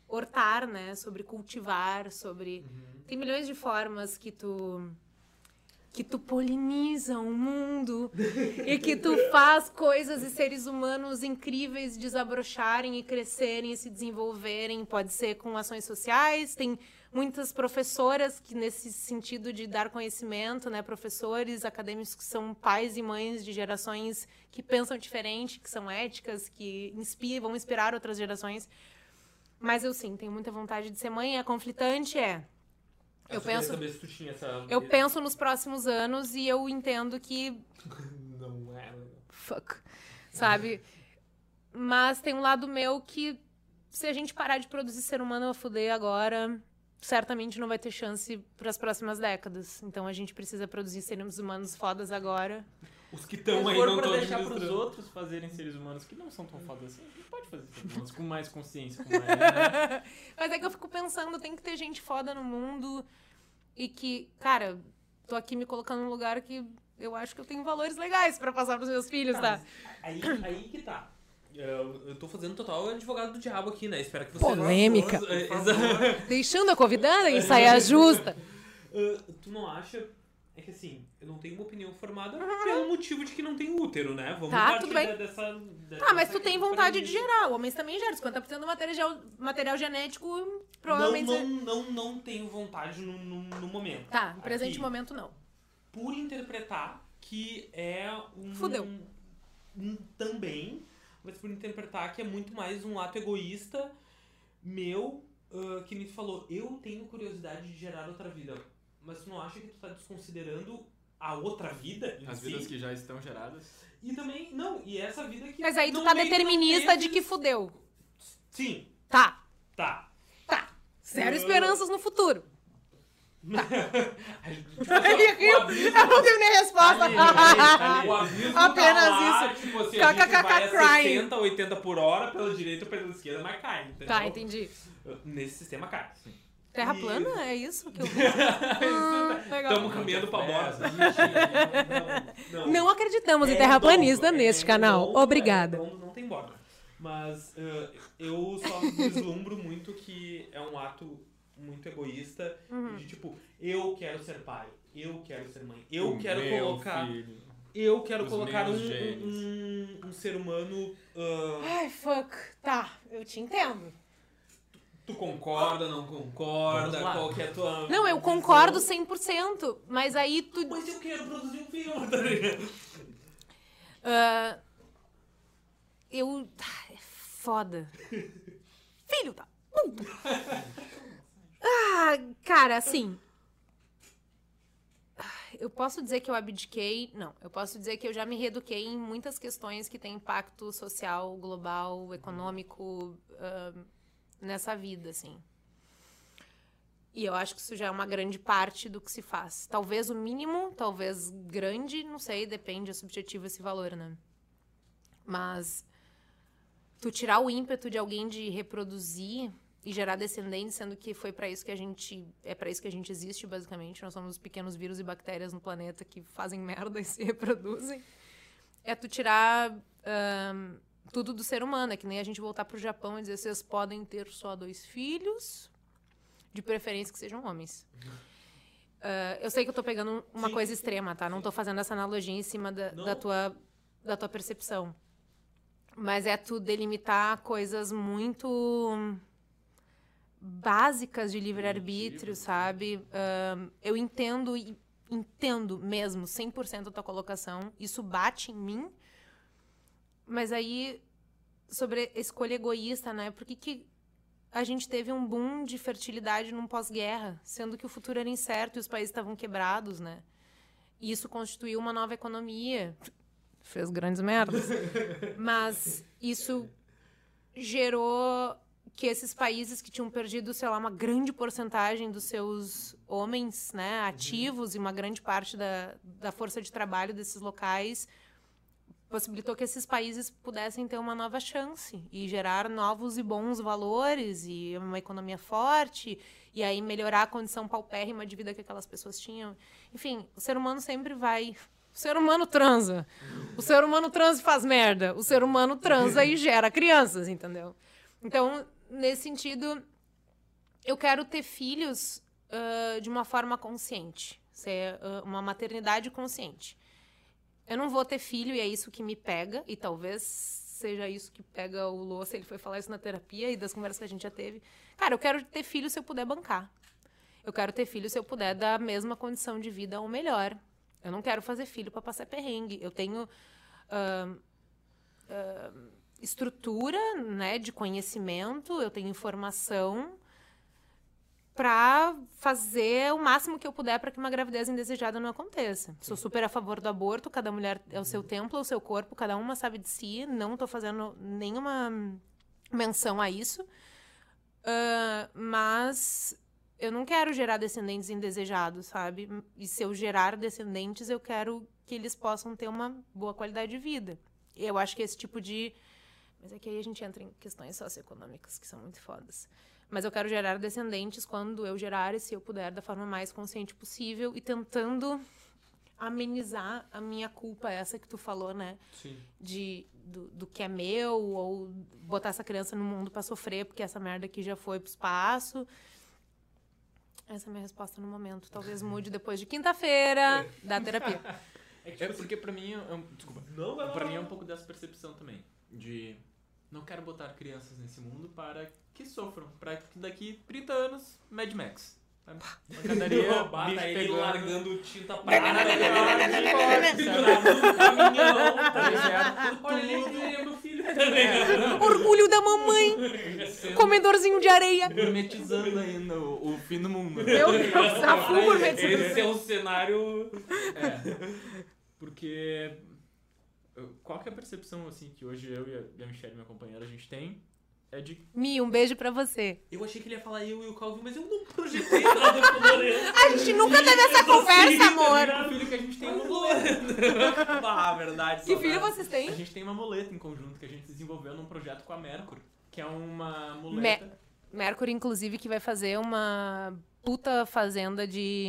hortar, né, sobre cultivar, sobre tem milhões de formas que tu que tu poliniza o mundo e que tu faz coisas e seres humanos incríveis desabrocharem e crescerem e se desenvolverem. Pode ser com ações sociais, tem muitas professoras que nesse sentido de dar conhecimento, né, professores acadêmicos que são pais e mães de gerações que pensam diferente, que são éticas, que inspiram, vão inspirar outras gerações. Mas eu sim, tenho muita vontade de ser mãe, é conflitante, é. Eu só queria penso- saber se tu tinha essa... Eu penso nos próximos anos e eu entendo que. Não é legal. Fuck. Sabe? Mas tem um lado meu que, se a gente parar de produzir ser humano a fuder agora, certamente não vai ter chance para as próximas décadas. Então a gente precisa produzir seres humanos fodas agora. Os que estão aí for não estão deixar pros administrando. outros fazerem seres humanos que não são tão fodas assim, a gente pode fazer seres humanos com mais consciência, com mais, né? Mas é que eu fico pensando, tem que ter gente foda no mundo e que, cara, tô aqui me colocando num lugar que eu acho que eu tenho valores legais para passar pros meus filhos, tá? Aí, aí que tá. Eu, eu tô fazendo total advogado do diabo aqui, né? Espero que você... Polêmica. É, Deixando a convidada em saia justa. Ah, tu não acha... É que assim, eu não tenho uma opinião formada pelo motivo de que não tem útero, né? Vamos Tá, partir tudo bem. dessa, dessa... Tá, mas tu tem vontade de gerar. Homens também geram. 50% do material, material genético, provavelmente. Não, não, não, não tenho vontade no, no, no momento. Tá, no presente Aqui, momento não. Por interpretar que é um... Fudeu. um- também, mas por interpretar que é muito mais um ato egoísta meu, ah, que me falou, eu tenho curiosidade de gerar outra vida. Mas tu não acha que tu tá desconsiderando a outra vida em As si? vidas que já estão geradas. E também, não, e essa vida que... Mas aí tu tá determinista de que fudeu. Sim, Tá, tá. tá. Zero esperanças no futuro. Tipo, Ele riu. o abismo- Eu não tenho nem resposta. Ali, ali, ali. O Apenas tá lá, isso. Tipo assim, a gente KKK vai a crying. 60, 80 por hora pela direita ou pela esquerda, mas cai, entendeu? Tá, entendi. Nesse sistema cai. Terra E- plana? É isso que eu vi? Ah. Estamos caminhando pra borda. Não, Não acreditamos em É terraplanista redondo, neste é canal. redondo, Obrigada. É não tem borda. Mas eh, eu só vislumbro muito que é um ato muito egoísta Uhum. de tipo, eu quero ser pai, eu quero ser mãe, eu O quero meu colocar, filho. eu quero Os colocar um, um, um ser humano. ah, Ai, fuck. Tá, eu te entendo. tu concorda, não concorda? Qual que é a tua. Não, eu concordo 100%, mas aí tu. Mas eu quero produzir um filme, tá ligado? ah, eu. Ah, É foda. Filho da. puta. Ah, cara, assim. Eu posso dizer que eu abdiquei. Não, eu posso dizer que eu já me reeduquei em muitas questões que têm impacto social, global, econômico ah, nessa vida, assim. E eu acho que isso já é uma grande parte do que se faz. Talvez o mínimo, talvez grande, não sei, depende, é subjetivo esse valor, né? Mas tu tirar o ímpeto de alguém de reproduzir e gerar descendentes, sendo que foi para isso que a gente é para isso que a gente existe basicamente. Nós somos pequenos vírus e bactérias no planeta que fazem merda e se reproduzem. É tu tirar ahn, tudo do ser humano, é que nem a gente voltar pro Japão e dizer vocês podem ter só dois filhos, de preferência que sejam homens. Ah, eu sei que eu tô pegando uma Sim, coisa extrema, tá? Não tô fazendo essa analogia em cima da, da tua da tua percepção. Mas é tu delimitar coisas muito básicas de livre-arbítrio, sabe? Eu entendo e entendo mesmo 100% a tua colocação. Isso bate em mim. Mas aí, sobre a escolha egoísta, né? Por que, que a gente teve um boom de fertilidade num pós-guerra, sendo que o futuro era incerto e os países estavam quebrados, né? E isso constituiu uma nova economia. Fez grandes merdas. Mas isso gerou que esses países que tinham perdido, sei lá, uma grande porcentagem dos seus homens né, ativos e uma grande parte da, da força de trabalho desses locais possibilitou que esses países pudessem ter uma nova chance e gerar novos e bons valores e uma economia forte e aí melhorar a condição paupérrima de vida que aquelas pessoas tinham. Enfim, o ser humano sempre vai. O ser humano transa. O ser humano transa e faz merda. O ser humano transa e gera crianças, entendeu? Então, nesse sentido, eu quero ter filhos ah, de uma forma consciente. Ser ah, uma maternidade consciente. Eu não vou ter filho e é isso que me pega, e talvez seja isso que pega o Lô, se ele foi falar isso na terapia e das conversas que a gente já teve. Cara, eu quero ter filho se eu puder bancar. Eu quero ter filho se eu puder dar a mesma condição de vida ou melhor. Eu não quero fazer filho para passar perrengue. Eu tenho ahn, estrutura né, de conhecimento, eu tenho informação para fazer o máximo que eu puder para que uma gravidez indesejada não aconteça. Sou super a favor do aborto, cada mulher é o seu templo, é o seu corpo, cada uma sabe de si, não estou fazendo nenhuma menção a isso. Ah, mas eu não quero gerar descendentes indesejados, sabe? E se eu gerar descendentes, eu quero que eles possam ter uma boa qualidade de vida. Eu acho que esse tipo de. Mas é que aí a gente entra em questões socioeconômicas que são muito fodas. Mas eu quero gerar descendentes quando eu gerar e se eu puder, da forma mais consciente possível e tentando amenizar a minha culpa, essa que tu falou, né? Sim. de, do, do que é meu, ou botar essa criança no mundo pra sofrer, porque essa merda aqui já foi pro espaço. Essa é a minha resposta no momento. Talvez mude depois de quinta-feira da terapia. É que, É tipo, porque pra mim, é um, desculpa, Não, lá, pra vai mim é um pouco dessa percepção também, de não quero botar crianças nesse mundo para que sofram, para que daqui 30 anos, Mad Max. Pancadaria, Bata ele pegando. largando tinta Tá ligado? Olha, ele é meu filho. Orgulho da mamãe! Comedorzinho de areia! Gourmetizando ainda o, o fim do mundo. Meu Deus, a full gourmetizando. Esse é o cenário. É, porque uh, qual que é a percepção assim que hoje eu e a, e a Michelle, minha companheira, a gente tem é de Mi, um beijo pra você. Eu achei que ele ia falar eu e o Calvin, mas eu não projetei nada pro Lourenço. A gente nunca teve essa conversa, amor. o filho que a gente tem uma Mas muleta. Ah, verdade. Que filho vocês A têm? gente tem uma muleta em conjunto que a gente desenvolveu num projeto com a Mercury, que é uma muleta. Mercury, inclusive, que vai fazer uma puta fazenda de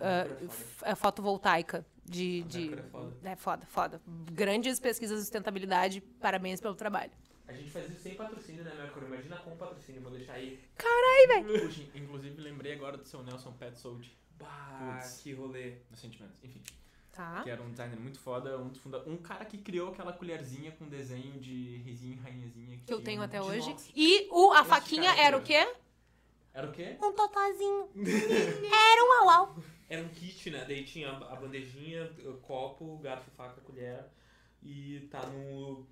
é, fotovoltaica. De, A de... É foda. É foda, foda. Grandes pesquisas de sustentabilidade. Parabéns pelo trabalho. A gente faz isso sem patrocínio, né, Mercury? Imagina com patrocínio, vou deixar aí. Caralho, velho. Inclusive lembrei agora do seu Nelson Petzold, Bah, Putz. que rolê. nos sentimentos. Enfim, Tá. que era um designer muito foda, um, funda- um cara que criou aquela colherzinha com desenho de reizinho e rainhazinha. Que eu tinha tenho um- até de hoje. inox. E o, a Esse faquinha era o quê? Era o quê? Um totozinho. era um au au. Era um kit, né? Daí tinha a bandejinha, o copo, garfo, faca, colher. E tá no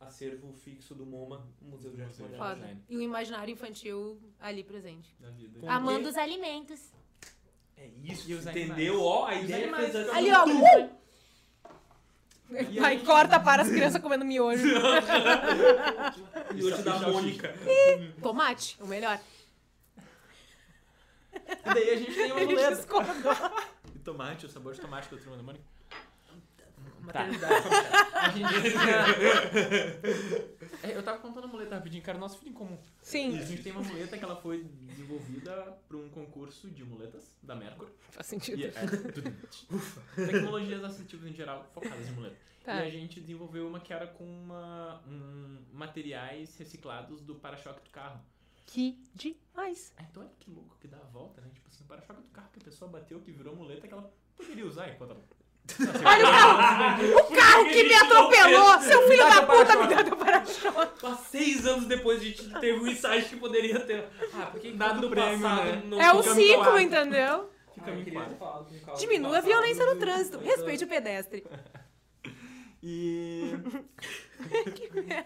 acervo fixo do MoMA, Museu. Moderno. Foda. design. E o imaginário infantil ali presente. Da vida. Com- Amando os alimentos. É isso, E os entendeu? Ó, a ideia fez ficam Ali, ó. Uh! E Aí corta para as crianças comendo miojo. E hoje da Mônica. Tomate, o melhor. E daí a gente tem uma A gente muleta. E tomate, o sabor de tomate da turma da Mônica. Maternidade. A gente É, Eu tava contando a muleta rapidinho, cara, nosso filho em comum. Sim. A gente tem uma muleta que ela foi desenvolvida para um concurso de muletas da Mercury. Faz sentido. E é, tudo. Tecnologias assistivas em geral focadas em muleta. Tá. E a gente desenvolveu uma que era com uma, um, materiais reciclados do para-choque do carro. Que demais. Ah, Então olha que louco que dá a volta, né? Tipo assim, o para-choque do carro que a pessoa bateu, que virou muleta, que ela poderia usar enquanto ela. Olha o carro! O carro que me atropelou! Seu filho Dá da puta me deu teu para-choque! Há seis anos depois a gente teve um insight que poderia ter. Ah, porque Dado do o prêmio, passado né? não É o ciclo, entendeu? Fica Ah, me Diminua a violência no trânsito. Respeite o pedestre. E.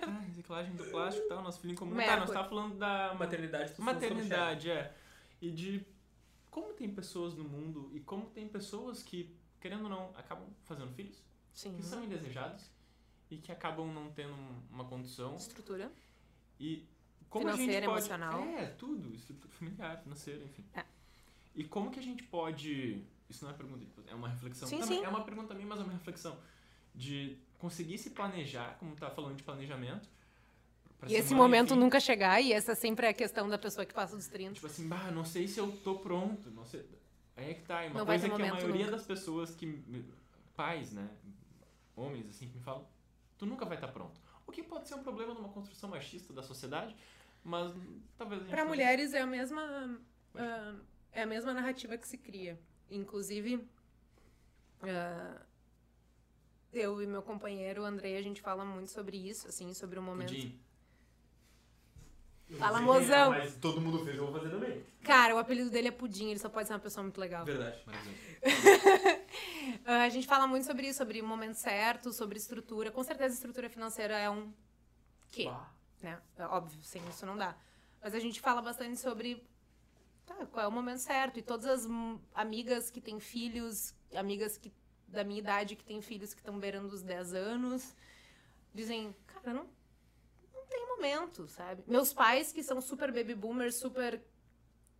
Ah, reciclagem do plástico e tal, nosso filho em comum. Tá, Mercury. nós tava falando da Maternidade. maternidade, é. E de como tem pessoas no mundo e como tem pessoas que, querendo ou não, acabam fazendo filhos, Sim. que são indesejados e que acabam não tendo uma condição. Estrutura. E como a Financeira, gente pode... emocional. É, tudo. Estrutura familiar, financeira, enfim. É. E como que a gente pode... Isso não é pergunta, é uma reflexão. Sim, também. sim. É uma pergunta minha, mas é uma reflexão. De conseguir se planejar, como tá falando de planejamento. E esse momento enfim. nunca chegar, e essa sempre é a questão da pessoa que passa dos 30. Tipo assim, bah, não sei se eu tô pronto, não sei. Aí é que tá, e uma Não coisa que a maioria nunca. das pessoas que. pais, né? Homens, assim, que me falam, tu nunca vai estar pronto. O que pode ser um problema numa construção machista da sociedade, mas talvez. Para mulheres é a mesma ah, é a mesma narrativa que se cria. Inclusive, ah, eu e meu companheiro Andrei, a gente fala muito sobre isso, assim, sobre o momento. Pudim. Fala, é, mozão. Mas todo mundo fez, eu vou fazer também. Cara, o apelido dele é Pudim, ele só pode ser uma pessoa muito legal. Verdade. Maravilhoso. Ah, a gente fala muito sobre isso, sobre o momento certo, sobre estrutura. Com certeza, estrutura financeira é um quê? Bah. né? É óbvio, sem isso não dá. Mas a gente fala bastante sobre tá, qual é o momento certo. E todas as amigas que têm filhos, amigas que, da minha idade que têm filhos que estão beirando os 10 anos, dizem, cara, não, não tem momento, sabe? Meus pais, que são super baby boomers, super,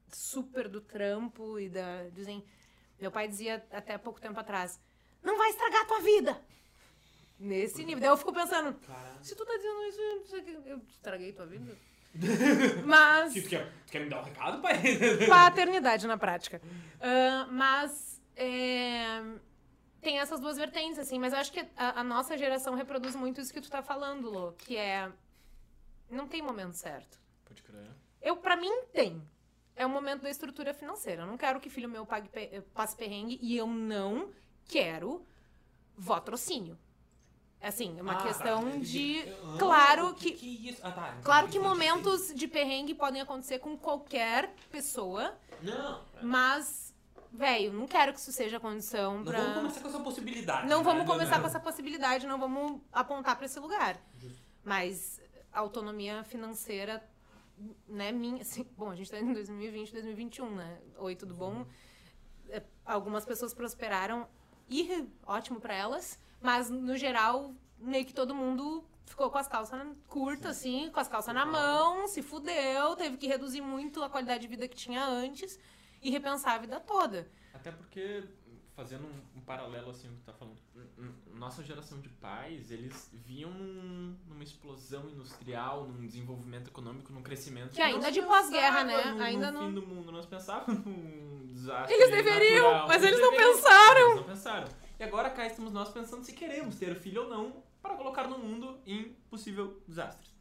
super do trampo e da. Dizem. Meu pai dizia até pouco tempo atrás: não vai estragar a tua vida! Nesse nível. Daí eu fico pensando, Caralho. se tu tá dizendo isso, eu estraguei tua vida. Mas. Tu quer, tu quer me dar um recado, pai? Paternidade na prática. Ah, mas. é, tem essas duas vertentes, assim, mas eu acho que a, a nossa geração reproduz muito isso que tu tá falando, Lô, que é. Não tem momento certo. Pode crer. Eu, pra mim, tem. É o momento da estrutura financeira. Eu não quero que filho meu pague, pe- passe perrengue e eu não quero votrocínio. Assim, é uma Ah, questão tá. de. Claro que- que isso? Ah, tá. Claro que momentos de perrengue podem acontecer com qualquer pessoa, Não. mas, velho, não quero que isso seja condição Não pra. vamos começar com essa possibilidade. Não né? vamos Não, começar não. com essa possibilidade, não vamos apontar pra esse lugar. Justo. Mas autonomia financeira, né, minha, assim, bom, a gente tá em 2020, 2021, né? Oi, tudo bom? É, Algumas pessoas prosperaram e ótimo pra elas, mas no geral, meio que todo mundo ficou com as calças curtas, assim, com as calças na mão, se fudeu, teve que reduzir muito a qualidade de vida que tinha antes e repensar a vida toda. Até porque, fazendo um, um paralelo assim com o que tá falando, nossa geração de pais, eles viam num- numa explosão industrial, num desenvolvimento econômico, num crescimento. Que ainda não de pós-guerra, né? no- Ainda no não- fim do mundo, não se pensava num desastre Eles deveriam, natural. mas eles não deveriam, pensaram. Eles não pensaram. E agora cá estamos nós pensando se queremos ter filho ou não para colocar no mundo em possível desastres.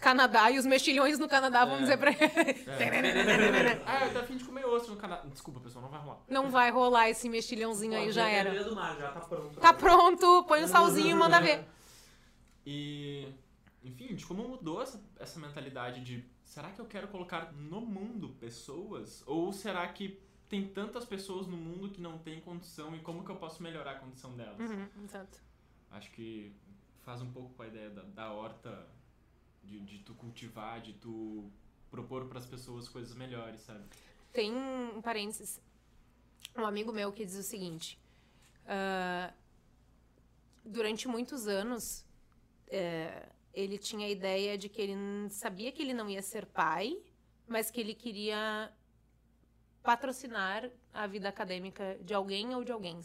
Canadá e os mexilhões no Canadá, vamos É. dizer pra ele. É. ah, eu tô afim de comer osso no Canadá. Desculpa, pessoal, não vai rolar. Não vai rolar esse mexilhãozinho aí, já era. Do mar, já tá pronto. Tá pronto, põe um salzinho e manda ver. E, enfim, de como mudou essa, essa mentalidade de será que eu quero colocar no mundo pessoas? Ou será que tem tantas pessoas no mundo que não têm condição e como que eu posso melhorar a condição delas? Uhum, exato. Acho que faz um pouco com a ideia da, da horta, de, de tu cultivar, de tu propor para as pessoas coisas melhores, sabe? Tem um parênteses. Um amigo meu que diz o seguinte: ah, durante muitos anos, eh, ele tinha a ideia de que ele sabia que ele não ia ser pai, mas que ele queria patrocinar a vida acadêmica de alguém ou de alguém.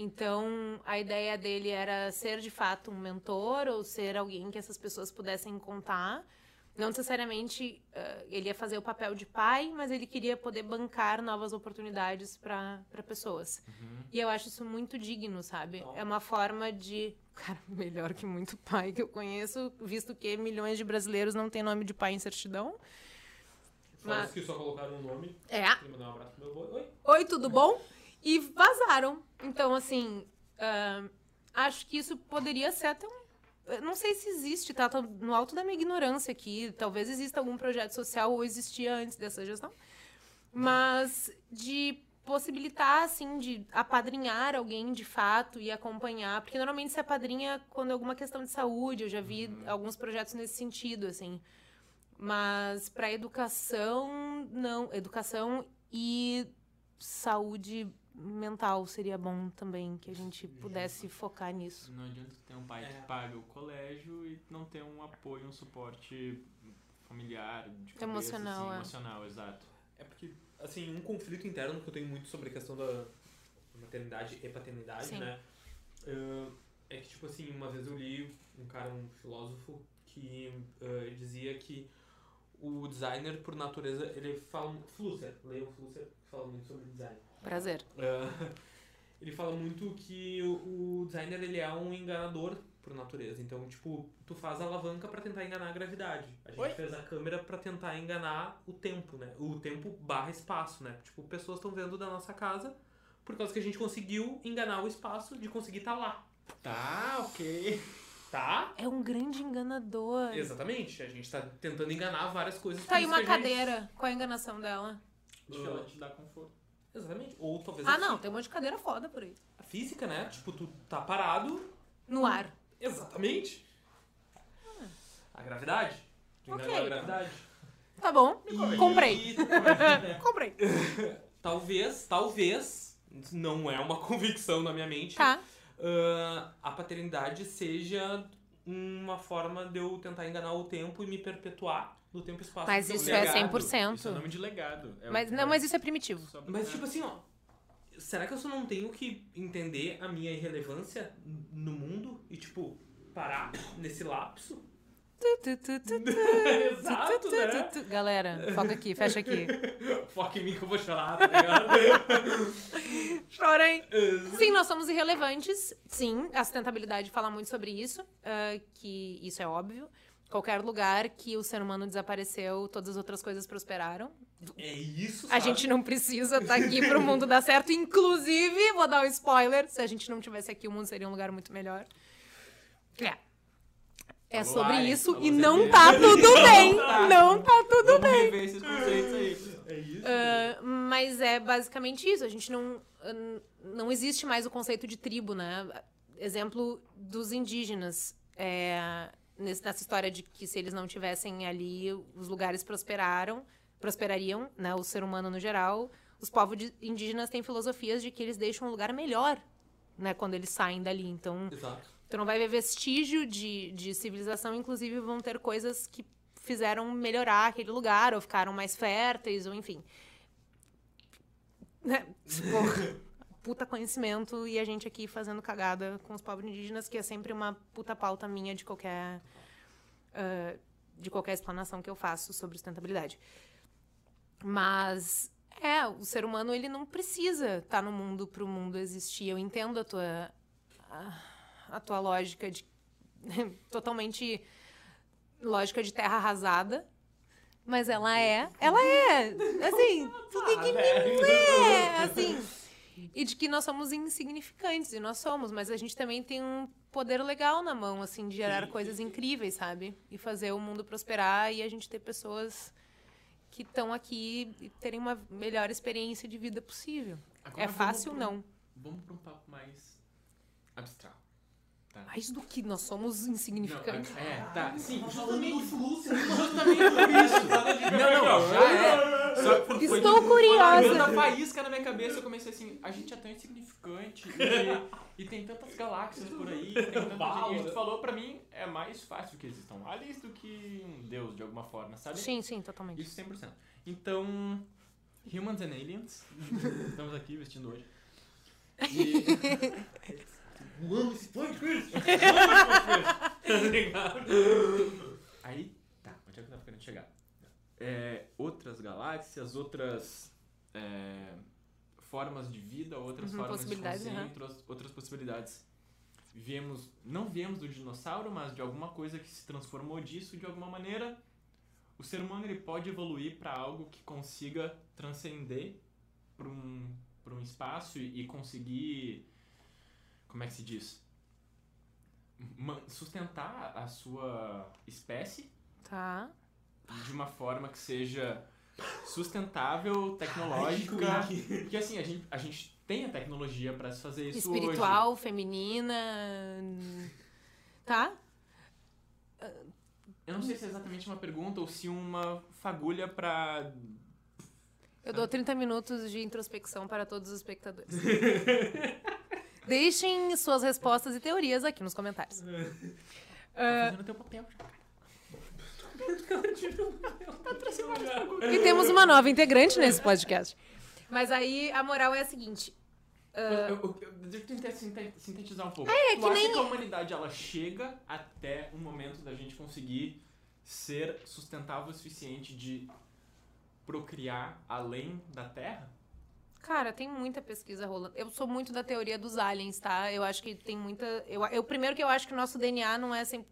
Então, a ideia dele era ser de fato um mentor ou ser alguém que essas pessoas pudessem contar. Não necessariamente eh, ele ia fazer o papel de pai, mas ele queria poder bancar novas oportunidades para pessoas. E eu acho isso muito digno, sabe? É uma forma de. Cara, melhor que muito pai que eu conheço, visto que milhões de brasileiros não têm nome de pai em certidão. Fora Mas- os que só colocaram o nome. É. Um abraço pro meu avô. Oi. Oi, tudo bom? E vazaram. Então, assim, ah, acho que isso poderia ser até um. eu Não sei se existe, tá? Tô no alto da minha ignorância aqui. Talvez exista algum projeto social ou existia antes dessa gestão. Mas de possibilitar, assim, de apadrinhar alguém de fato e acompanhar. Porque normalmente se apadrinha quando é alguma questão de saúde. Eu já vi alguns projetos nesse sentido, assim. Mas para educação, não. Educação e saúde mental seria bom também que a gente pudesse focar nisso. Não adianta ter um pai É. que paga o colégio e não ter um apoio, um suporte familiar, de cabeça, Emocional, assim, é. emocional, exato. É porque, assim, um conflito interno que eu tenho muito sobre a questão da maternidade e paternidade, Sim. né? Ah, é que, tipo assim, uma vez eu li um cara, um filósofo, que ah, dizia que o designer, por natureza, ele fala... Flusser, leia o Flusser, que fala muito sobre design. Prazer. Ah, ele fala muito que o o designer ele é um enganador por natureza. Então, tipo, tu faz a alavanca pra tentar enganar a gravidade. A gente Oi? fez a câmera pra tentar enganar o tempo, né? O tempo barra espaço, né? Tipo, pessoas estão vendo da nossa casa por causa que a gente conseguiu enganar o espaço de conseguir estar lá. Tá, ok. Tá? É um grande enganador. Exatamente. A gente tá tentando enganar várias coisas. Tá por aí uma que a gente- cadeira. Qual é a enganação dela? De que ela te dá conforto. Exatamente. Ou talvez Ah, não, tem um monte de cadeira foda por aí. a física, né? Tipo, tu tá parado, No ar. Exatamente. A gravidade. Tu Ok. enganou a gravidade. Tá bom. E- Comprei. Comprei. talvez, talvez, não é uma convicção na minha mente, Tá. ah, a paternidade seja uma forma de eu tentar enganar o tempo e me perpetuar no tempo e espaço. Mas isso legado- é 100%. Isso é nome de legado. É Mas, o- não, mas isso é primitivo. Mas tipo assim, ó. Será que eu só não tenho que entender a minha irrelevância no mundo e, tipo, parar nesse lapso? Exato, né? Galera, foca aqui, fecha aqui. Foca em mim que eu vou chorar, tá ligado? Chorem. Sim, nós somos irrelevantes. Sim, a sustentabilidade fala muito sobre isso, ah, que isso é óbvio. Qualquer lugar que o ser humano desapareceu, todas as outras coisas prosperaram. É isso, A sabe? gente não precisa estar aqui pro mundo dar certo. Inclusive, vou dar um spoiler: se a gente não tivesse aqui, o mundo seria um lugar muito melhor. É. É sobre isso e não viu? tá tudo bem. tá. Não tá tudo Vamos bem. rever esses conceitos aí. É isso. Ah, mas é basicamente isso. A gente não. ah, Não existe mais o conceito de tribo, né? Exemplo dos indígenas. É, nessa história de que se eles não tivessem ali, os lugares prosperaram, prosperariam, né? O ser humano no geral. Os povos indígenas têm filosofias de que eles deixam um lugar melhor, né? Quando eles saem dali. Então, Exato. Tu não vai ver vestígio de, de civilização, inclusive vão ter coisas que fizeram melhorar aquele lugar, ou ficaram mais férteis, ou enfim. Né? Puta conhecimento e a gente aqui fazendo cagada com os povos indígenas, que é sempre uma puta pauta minha de qualquer. ah, de qualquer explanação que eu faço sobre sustentabilidade. Mas é, o ser humano ele não precisa estar no mundo para o mundo existir. Eu entendo a tua a, a tua lógica de totalmente lógica de terra arrasada, mas ela é, ela é, assim, tu tem que é, assim, e de que nós somos insignificantes e nós somos, mas a gente também tem um poder legal na mão, assim, de gerar coisas incríveis, sabe? E fazer o mundo prosperar e a gente ter pessoas que estão aqui e terem uma melhor experiência de vida possível. Agora É vamos fácil, pro- não. Vamos pra um papo mais abstrato. Tá? Mais do que nós somos insignificantes. Não, é, tá, sim, Justamente justamente, por isso. Não, não, já é. Só foi- foi- Estou foi curiosa. uma grande faísca na minha cabeça, eu comecei assim, a gente é tão insignificante e, e tem tantas galáxias por aí, tem tanta gente. A gente falou, pra mim, é mais fácil que existam aliens do que um deus, de alguma forma, sabe? Sim, sim, totalmente. Isso 100%. Então, Humans and Aliens, estamos aqui vestindo hoje. E... Eu amo esse podcast! Tá ligado? Aí, tá, onde é que eu tava querendo chegar? É, outras galáxias, outras é, formas de vida, outras Uhum, formas de aham. outras, outras possibilidades. Viemos, não viemos do dinossauro, mas de alguma coisa que se transformou disso de alguma maneira. O ser humano ele pode evoluir para algo que consiga transcender para um, pra um espaço e, e conseguir. Como é que se diz? Sustentar a sua espécie Tá. de uma forma que seja sustentável, tecnológica. Porque assim, a gente, a gente tem a tecnologia para se fazer isso hoje. Espiritual, feminina. Tá? Eu não sei se é exatamente uma pergunta ou se uma fagulha pra. Eu dou 30 minutos de introspecção para todos os espectadores. Deixem suas respostas e teorias aqui nos comentários. Tá fazendo teu papel já, cara. E temos uma nova integrante nesse podcast. Mas aí a moral é a seguinte: Mas eu, eu, eu, deixa eu tentar sinte- sintetizar um pouco. É, tu que acha nem- que a humanidade ela chega até um momento da gente conseguir ser sustentável o suficiente de procriar além da Terra? Cara, tem muita pesquisa rolando. Eu sou muito da teoria dos aliens, tá? Eu acho que tem muita. Eu, eu primeiro que eu acho que o nosso DNA não é sempre.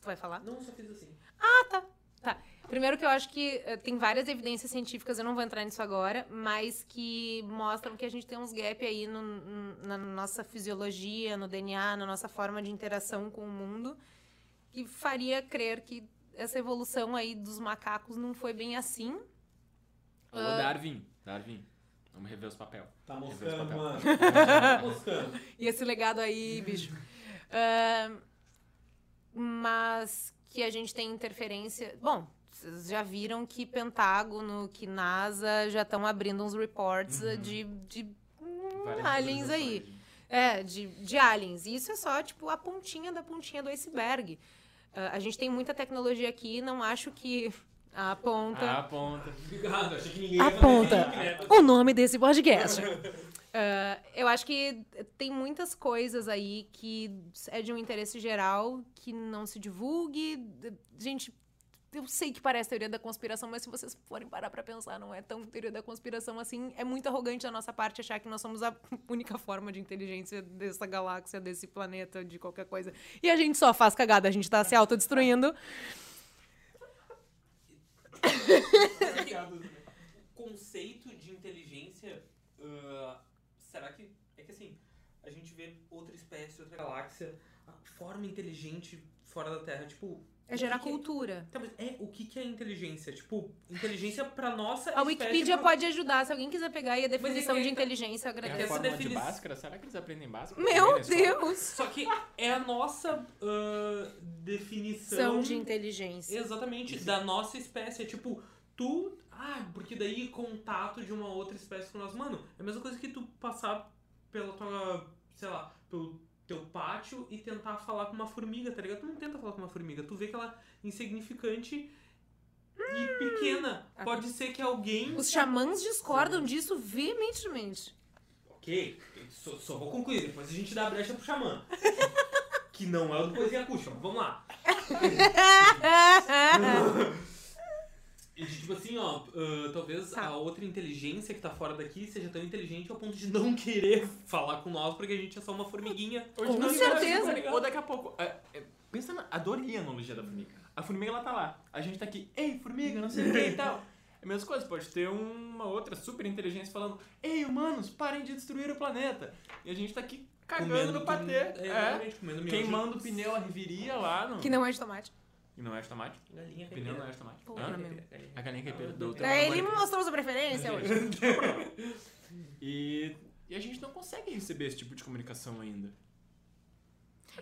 Tu vai falar? Não, só fiz assim. Ah, tá. Tá. Primeiro que eu acho que eh, tem várias evidências científicas, eu não vou entrar nisso agora, mas que mostram que a gente tem uns gap aí no- no- na nossa fisiologia, no DNA, na nossa forma de interação com o mundo, que faria crer que essa evolução aí dos macacos não foi bem assim. Alô, Ah. Darwin. Darwin. Vamos rever os papéis. Tá Rever os moscando, papel. mano. Tá moscando. E esse legado aí, bicho. Ah, mas que a gente tem interferência. Bom, vocês já viram que Pentágono, que NASA já estão abrindo uns reports eh, de, de hum, aliens aí. É, de, de aliens. E isso é só, tipo, a pontinha da pontinha do iceberg. Ah, a gente tem muita tecnologia aqui, não acho que a ponta. Ah, ponta. Obrigado, achei que ninguém A ia ponta. fazer. o nome desse podcast. Ah, eu acho que tem muitas coisas aí que é de um interesse geral que não se divulgue. Gente, eu sei que parece teoria da conspiração, mas se vocês forem parar pra pensar, não é tão teoria da conspiração assim. É muito arrogante da nossa parte achar que nós somos a única forma de inteligência dessa galáxia, desse planeta, de qualquer coisa. E a gente só faz cagada, a gente tá se autodestruindo. O conceito de inteligência, ah, será que. É que assim, a gente vê outra espécie, outra galáxia, forma inteligente fora da Terra. Tipo. É gerar que que cultura. Tá, mas é, o que, que é inteligência? Tipo, inteligência pra nossa A Wikipedia pra- pode ajudar. Se alguém quiser pegar aí a definição é de tá- inteligência, eu É agradeço. a essa forma de definição- Bhaskara? Será que eles aprendem Bhaskara? Meu? Deus! Só que é a nossa ah, definição. São de inteligência. Exatamente, da nossa espécie. É tipo, tu. Ah, porque daí contato de uma outra espécie com nós. Mano, é a mesma coisa que tu passar pela tua. sei lá, pelo teu pátio e tentar falar com uma formiga, tá ligado? Tu não tenta falar com uma formiga, tu vê que ela é insignificante e pequena. Pode ser que alguém. Os xamãs discordam disso veementemente. Ok, só, só vou concluir, depois a gente dá a brecha pro xamã. que não é o do Poesia Acústica, vamos lá. E tipo assim, ó, ah, talvez Tá. a outra inteligência que tá fora daqui seja tão inteligente ao ponto de não querer falar com nós porque a gente é só uma formiguinha. Ou Com tipo, certeza. Ou daqui a pouco. é, é, pensa na. Adorei a analogia da formiga. A formiga ela tá lá. A gente tá aqui, ei, formiga, não sei o que e tal. É a mesma coisa, pode ter uma outra super inteligência falando, ei, humanos, parem de destruir o planeta. E a gente tá aqui cagando no patê. É, É. exatamente, comendo miojo. Queimando o pneu, a reviria lá. No... Que não é de tomate. Não é de tomate? Galinha pneu não é de tomate. Pô, Hã? pra mim. A galinha caipira do outro. É, ele mostrou sua preferência hoje. E, e a gente não consegue receber esse tipo de comunicação ainda.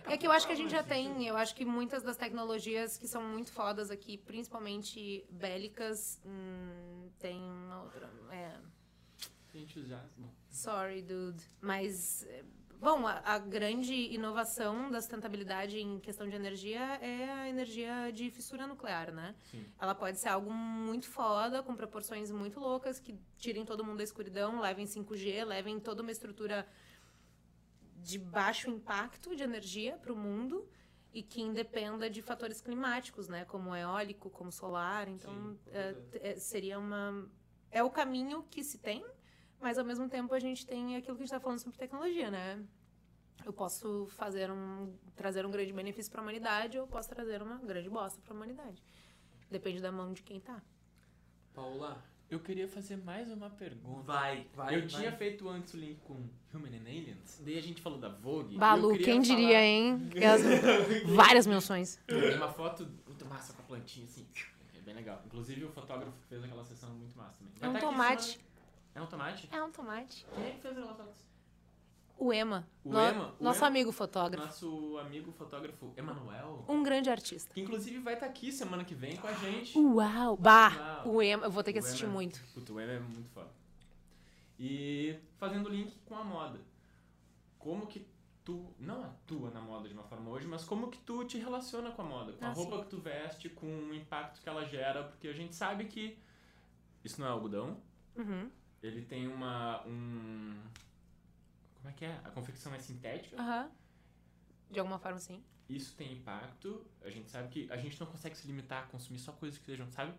É que eu acho que a gente já tem, eu acho que muitas das tecnologias que são muito fodas aqui, principalmente bélicas, hum, tem uma outra. É. Bom, sorry, dude. Mas, é, bom, a, a grande inovação da sustentabilidade em questão de energia é a energia de fissura nuclear, né? Sim. Ela pode ser algo muito foda, com proporções muito loucas, que tirem todo mundo da escuridão, levem 5G, levem toda uma estrutura de baixo impacto de energia para o mundo e que independa de fatores climáticos, né? Como eólico, como solar. Então, Sim, é, é, seria uma... É o caminho que se tem, mas ao mesmo tempo a gente tem aquilo que a gente está falando sobre tecnologia, né? Eu posso fazer um... trazer um grande benefício para a humanidade ou eu posso trazer uma grande bosta para a humanidade. Depende da mão de quem tá. Paula, Eu queria fazer mais uma pergunta. vai, vai. eu tinha feito antes o link com Human and Aliens, daí a gente falou da Vogue. Balu, quem falar- diria, hein? As- Várias menções. Tem uma foto muito massa com a plantinha assim. É bem legal. Inclusive o fotógrafo fez aquela sessão muito massa também. É um Vai tá aqui tomate. semana- É um tomate? É um tomate. Quem é que fez aquela foto? O Ema. O No- Ema? O Nosso Ema? amigo fotógrafo. Nosso amigo fotógrafo Emanuel. Um grande artista. Que inclusive vai estar aqui semana que vem com a gente. Uau! Bah! Uau. O Ema, eu vou ter que O assistir Ema- muito. Puta, o Ema é muito foda. E fazendo link com a moda. Como que tu não atua na moda de uma forma hoje, mas como que tu te relaciona com a moda, com a Ah, roupa sim. que tu veste, com o impacto que ela gera, porque a gente sabe que isso não é algodão, Uhum. Ele tem uma um como é que é? A confecção é sintética. Aham. De alguma forma, sim. Isso tem impacto. A gente sabe que a gente não consegue se limitar a consumir só coisas que sejam, sabe?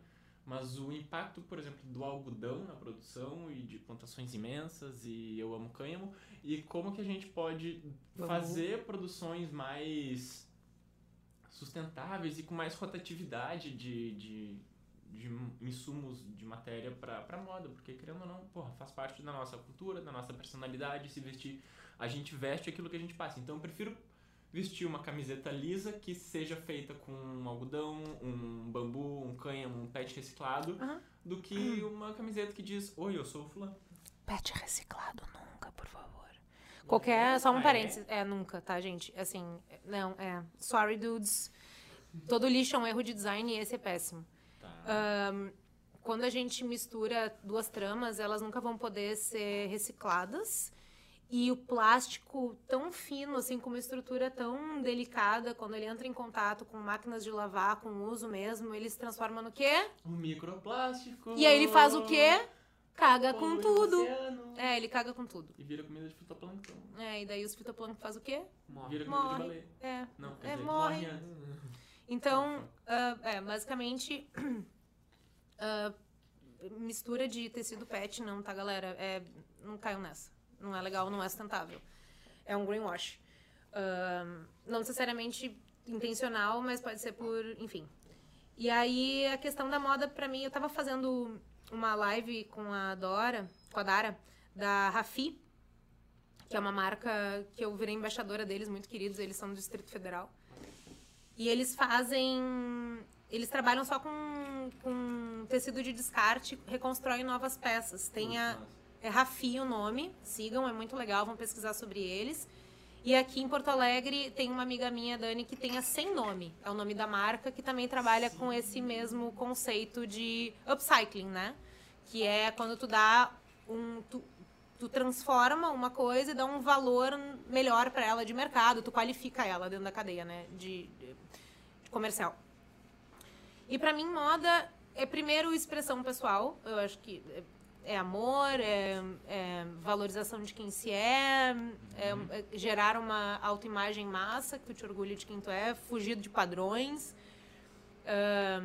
Mas o impacto, por exemplo, do algodão na produção e de plantações imensas e eu amo cânhamo e como que a gente pode Vamos. fazer produções mais sustentáveis e com mais rotatividade de, de, de insumos de matéria pra, pra moda, porque querendo ou não, porra, faz parte da nossa cultura, da nossa personalidade, se vestir, a gente veste aquilo que a gente passa. Então eu prefiro vestir uma camiseta lisa que seja feita com um algodão, um bambu, um cânhamo, um pet reciclado, Aham. do que uma camiseta que diz, oi, eu sou o fulano. Pet reciclado nunca, por favor. Qualquer. Só Ah, um é? parênteses. É, nunca, tá, gente? Assim, não, é. Sorry, dudes. Todo lixo é um erro de design e esse é péssimo. Ahn, quando a gente mistura duas tramas, elas nunca vão poder ser recicladas. E o plástico tão fino, assim, com uma estrutura tão delicada, quando ele entra em contato com máquinas de lavar, com uso mesmo, ele se transforma no quê? O microplástico. E aí ele faz o quê? Caga com tudo. oceano. É, ele caga com tudo. E vira comida de fitoplâncton. É, e daí os fitoplâncton faz o quê? Morre. Vira comida Morre. de baleia. É, Não, É, morre. morre. Então, ah, é, basicamente, ah, mistura de tecido pet não, tá, galera? É, não caiam nessa. Não é legal, não é sustentável. É um greenwash. Ah, não necessariamente intencional, mas pode ser por, enfim. E aí, a questão da moda, pra mim, eu tava fazendo uma live com a Dora, com a Dara, da Rafi, que é uma marca que eu virei embaixadora deles, muito queridos, eles são do Distrito Federal. E eles fazem. Eles trabalham só com, com tecido de descarte, reconstroem novas peças. Tem a. É Rafi o nome, sigam, é muito legal, vão pesquisar sobre eles. E aqui em Porto Alegre tem uma amiga minha, Dani, que tem a Sem Nome, é o nome da marca, que também trabalha com esse mesmo conceito de upcycling, né? Que é quando tu dá um. Tu, tu transforma uma coisa e dá um valor melhor para ela de mercado, tu qualifica ela dentro da cadeia, né, de, de- comercial. E para mim moda é primeiro expressão pessoal, eu acho que é- é amor, é, é valorização de quem se é, é, é gerar uma autoimagem massa, que tu te orgulha de quem tu é, fugir de padrões,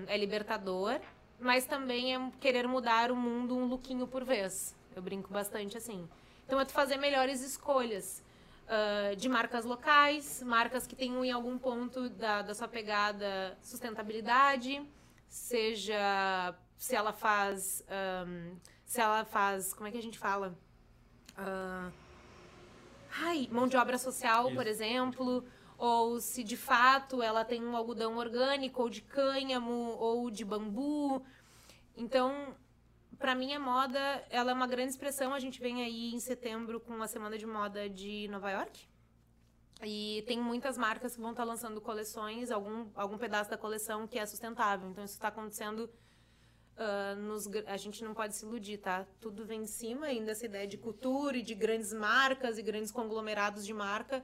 é libertador, mas também é querer mudar o mundo um lookinho por vez. Eu brinco bastante assim. Então é tu fazer melhores escolhas ah, de marcas locais, marcas que tenham em algum ponto da, da sua pegada sustentabilidade, seja se ela faz. ahn, se ela faz. Como é que a gente fala? Ah, ai, mão de obra social, por exemplo. Ou se de fato ela tem um algodão orgânico, ou de cânhamo, ou de bambu. Então, para mim, a moda ela é uma grande expressão. A gente vem aí em setembro com a Semana de Moda de Nova York. E tem muitas marcas que vão estar lançando coleções, algum, algum pedaço da coleção que é sustentável. Então, isso está acontecendo. ah, nos, a gente não pode se iludir, tá? Tudo vem em cima, ainda essa ideia de cultura e de grandes marcas e grandes conglomerados de marca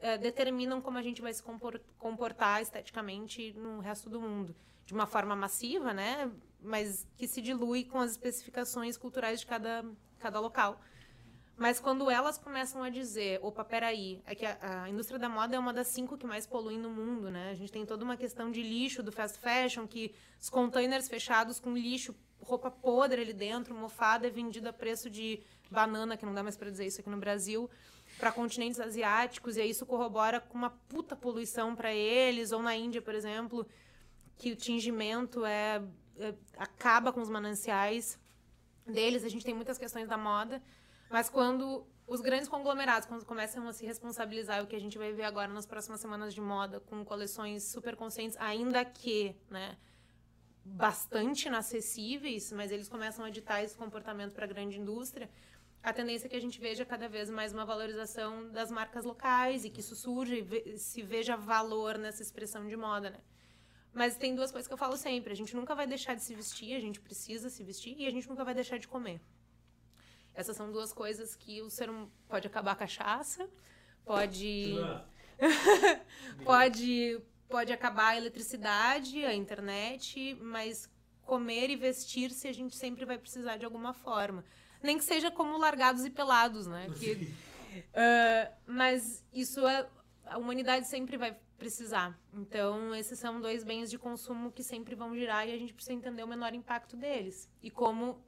eh, determinam como a gente vai se compor- comportar esteticamente no resto do mundo. De uma forma massiva, né? Mas que se dilui com as especificações culturais de cada, cada local. Mas quando elas começam a dizer, opa, peraí, é que a, a indústria da moda é uma das cinco que mais poluem no mundo, né? A gente tem toda uma questão de lixo do fast fashion, que os containers fechados com lixo, roupa podre ali dentro, mofada, é vendida a preço de banana, que não dá mais para dizer isso aqui no Brasil, para continentes asiáticos, e aí isso corrobora com uma puta poluição para eles, ou na Índia, por exemplo, que o tingimento é- acaba com os mananciais deles. A gente tem muitas questões da moda, mas quando os grandes conglomerados quando começam a se responsabilizar, o que a gente vai ver agora nas próximas semanas de moda, com coleções super conscientes, ainda que, né, bastante inacessíveis, mas eles começam a ditar esse comportamento para a grande indústria, a tendência é que a gente veja cada vez mais uma valorização das marcas locais e que isso surja e se veja valor nessa expressão de moda, né? Mas tem duas coisas que eu falo sempre. A gente nunca vai deixar de se vestir, a gente precisa se vestir e a gente nunca vai deixar de comer. Essas são duas coisas que o ser hum- pode acabar a cachaça, pode pode pode acabar a eletricidade, a internet, mas comer e vestir-se a gente sempre vai precisar de alguma forma. Nem que seja como largados e pelados, né? Que, ah, mas isso é, a humanidade sempre vai precisar. Então, esses são dois bens de consumo que sempre vão girar e a gente precisa entender o menor impacto deles. E como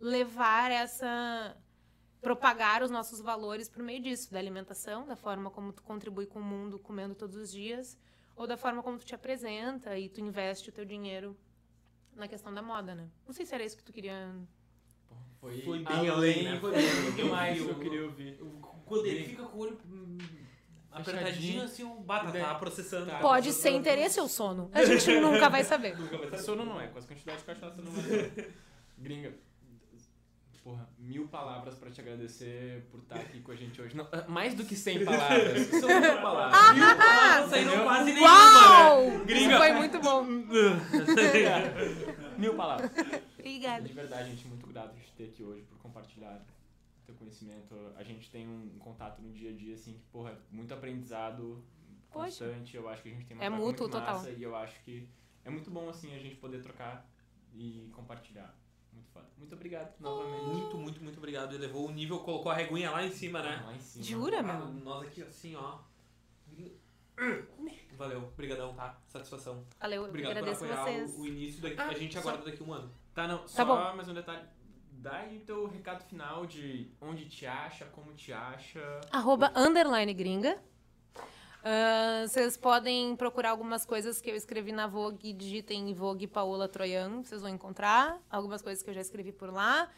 levar essa propagar os nossos valores por meio disso, da alimentação, da forma como tu contribui com o mundo comendo todos os dias, ou da forma como tu te apresenta e tu investe o teu dinheiro na questão da moda, né? Não sei se era isso que tu queria. Foi, Foi bem além, além, né? foi Foi bem mais além. que eu queria ouvir. Quando ele fica com o olho hum, apertadinho, assim, o bata Daí- tá processando. Tá. Pode ser interesse ou sono. A gente nunca vai saber. Nunca vai saber. Sono não é, com as quantidades de cachaça não vai. Gringa, porra, mil palavras pra te agradecer por estar aqui com a gente hoje. Não, mais do que 100 palavras, são mil palavras. Mil palavras não saíram quase nenhuma, Uau! né? Isso Gringa. foi muito bom. mil palavras. Obrigada. De verdade, gente, muito grato de te ter aqui hoje, por compartilhar conhecimento. A gente tem um contato no dia a dia, assim, que, porra, muito aprendizado Poxa. constante. Eu acho que a gente tem uma É mútuo, muito total. massa E eu acho que é muito bom, assim, a gente poder trocar e compartilhar. Muito foda. Muito obrigado, novamente. Muito, muito, muito obrigado. Ele levou o nível, colocou a reguinha lá em cima, né? Lá em cima. Jura, Ah, meu? nós aqui assim, ó. Valeu, brigadão, tá? Satisfação. Valeu, eu Obrigado por agradeço apoiar vocês. o, o início daqui. Ah, a gente só- aguarda daqui um ano. Tá, não, Tá só bom. mais um detalhe. Dá aí o teu recado final de onde te acha, como te acha. Arroba underline gringa. Ah, Vocês podem procurar algumas coisas que eu escrevi na Vogue, digitem Vogue Paola Troian, vocês vão encontrar. Algumas coisas que eu já escrevi por lá.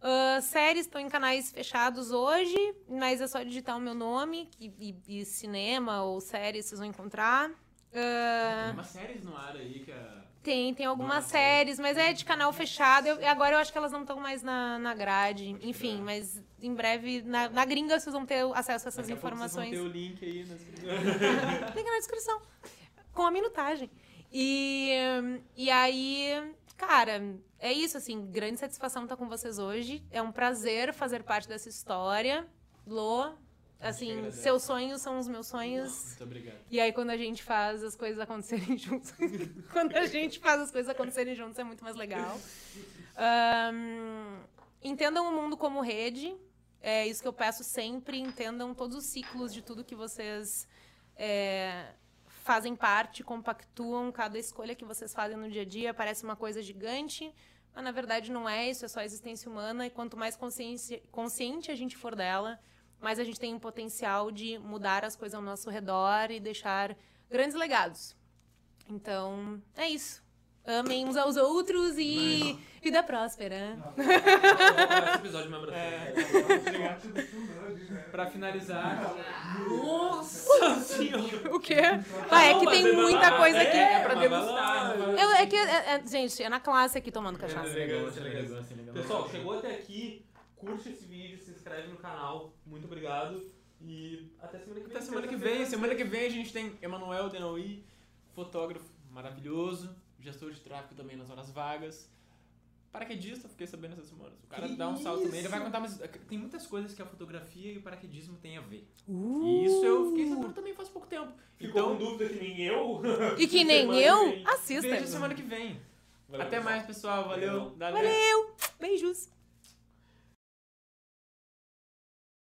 Ah, séries estão em canais fechados hoje, mas é só digitar o meu nome que, e, e cinema ou séries vocês vão encontrar. Ah, Tem umas séries no ar aí que a. tem, tem algumas séries, mas é de canal fechado. Eu- agora eu acho que elas não estão mais na, na grade. Enfim, crer. mas em breve, na, na gringa, vocês vão ter acesso a essas Daqui a pouco informações. Vocês vão ter o link aí nas... Link na descrição. Com a minutagem. E, e aí, cara, é isso, assim, grande satisfação estar com vocês hoje. É um prazer fazer parte dessa história. Lô, assim, seus sonhos são os meus sonhos. Muito obrigado. E aí, quando a gente faz as coisas acontecerem juntos. quando a gente faz as coisas acontecerem juntos, é muito mais legal. Ahn, entendam o mundo como rede. É isso que eu peço sempre. Entendam todos os ciclos de tudo que vocês é, fazem parte, compactuam. Cada escolha que vocês fazem no dia a dia parece uma coisa gigante. Mas na verdade não é isso, é só a existência humana. E quanto mais consciente a gente for dela, mais a gente tem um potencial de mudar as coisas ao nosso redor e deixar grandes legados. Então, é isso. Amem uns aos outros e vida próspera. Esse episódio me abraçou. Pra finalizar. Nossa senhora! O quê? Ah, é que tem muita coisa aqui. É, pra mas vai degustar. é que, é- é- gente, é na classe aqui tomando É cachaça. é é. Pessoal, chegou até aqui, curte esse vídeo, se inscreve no canal. Muito obrigado. E até semana que vem. Até semana que vem. Semana que vem a gente tem Emanuel Denoui, fotógrafo maravilhoso, gestor de tráfego também nas horas vagas. Paraquedista, fiquei sabendo essas semanas. O cara Que dá um salto também. Ele vai contar, mas tem muitas coisas que a fotografia e o paraquedismo têm a ver. Uh. E isso eu fiquei sabendo também faz pouco tempo. Ficou Então, com dúvida que nem eu? E que nem que eu, vem. assista. veja semana que vem. Valeu, Até pessoal. mais, pessoal. Valeu. Valeu. Valeu! Beijos!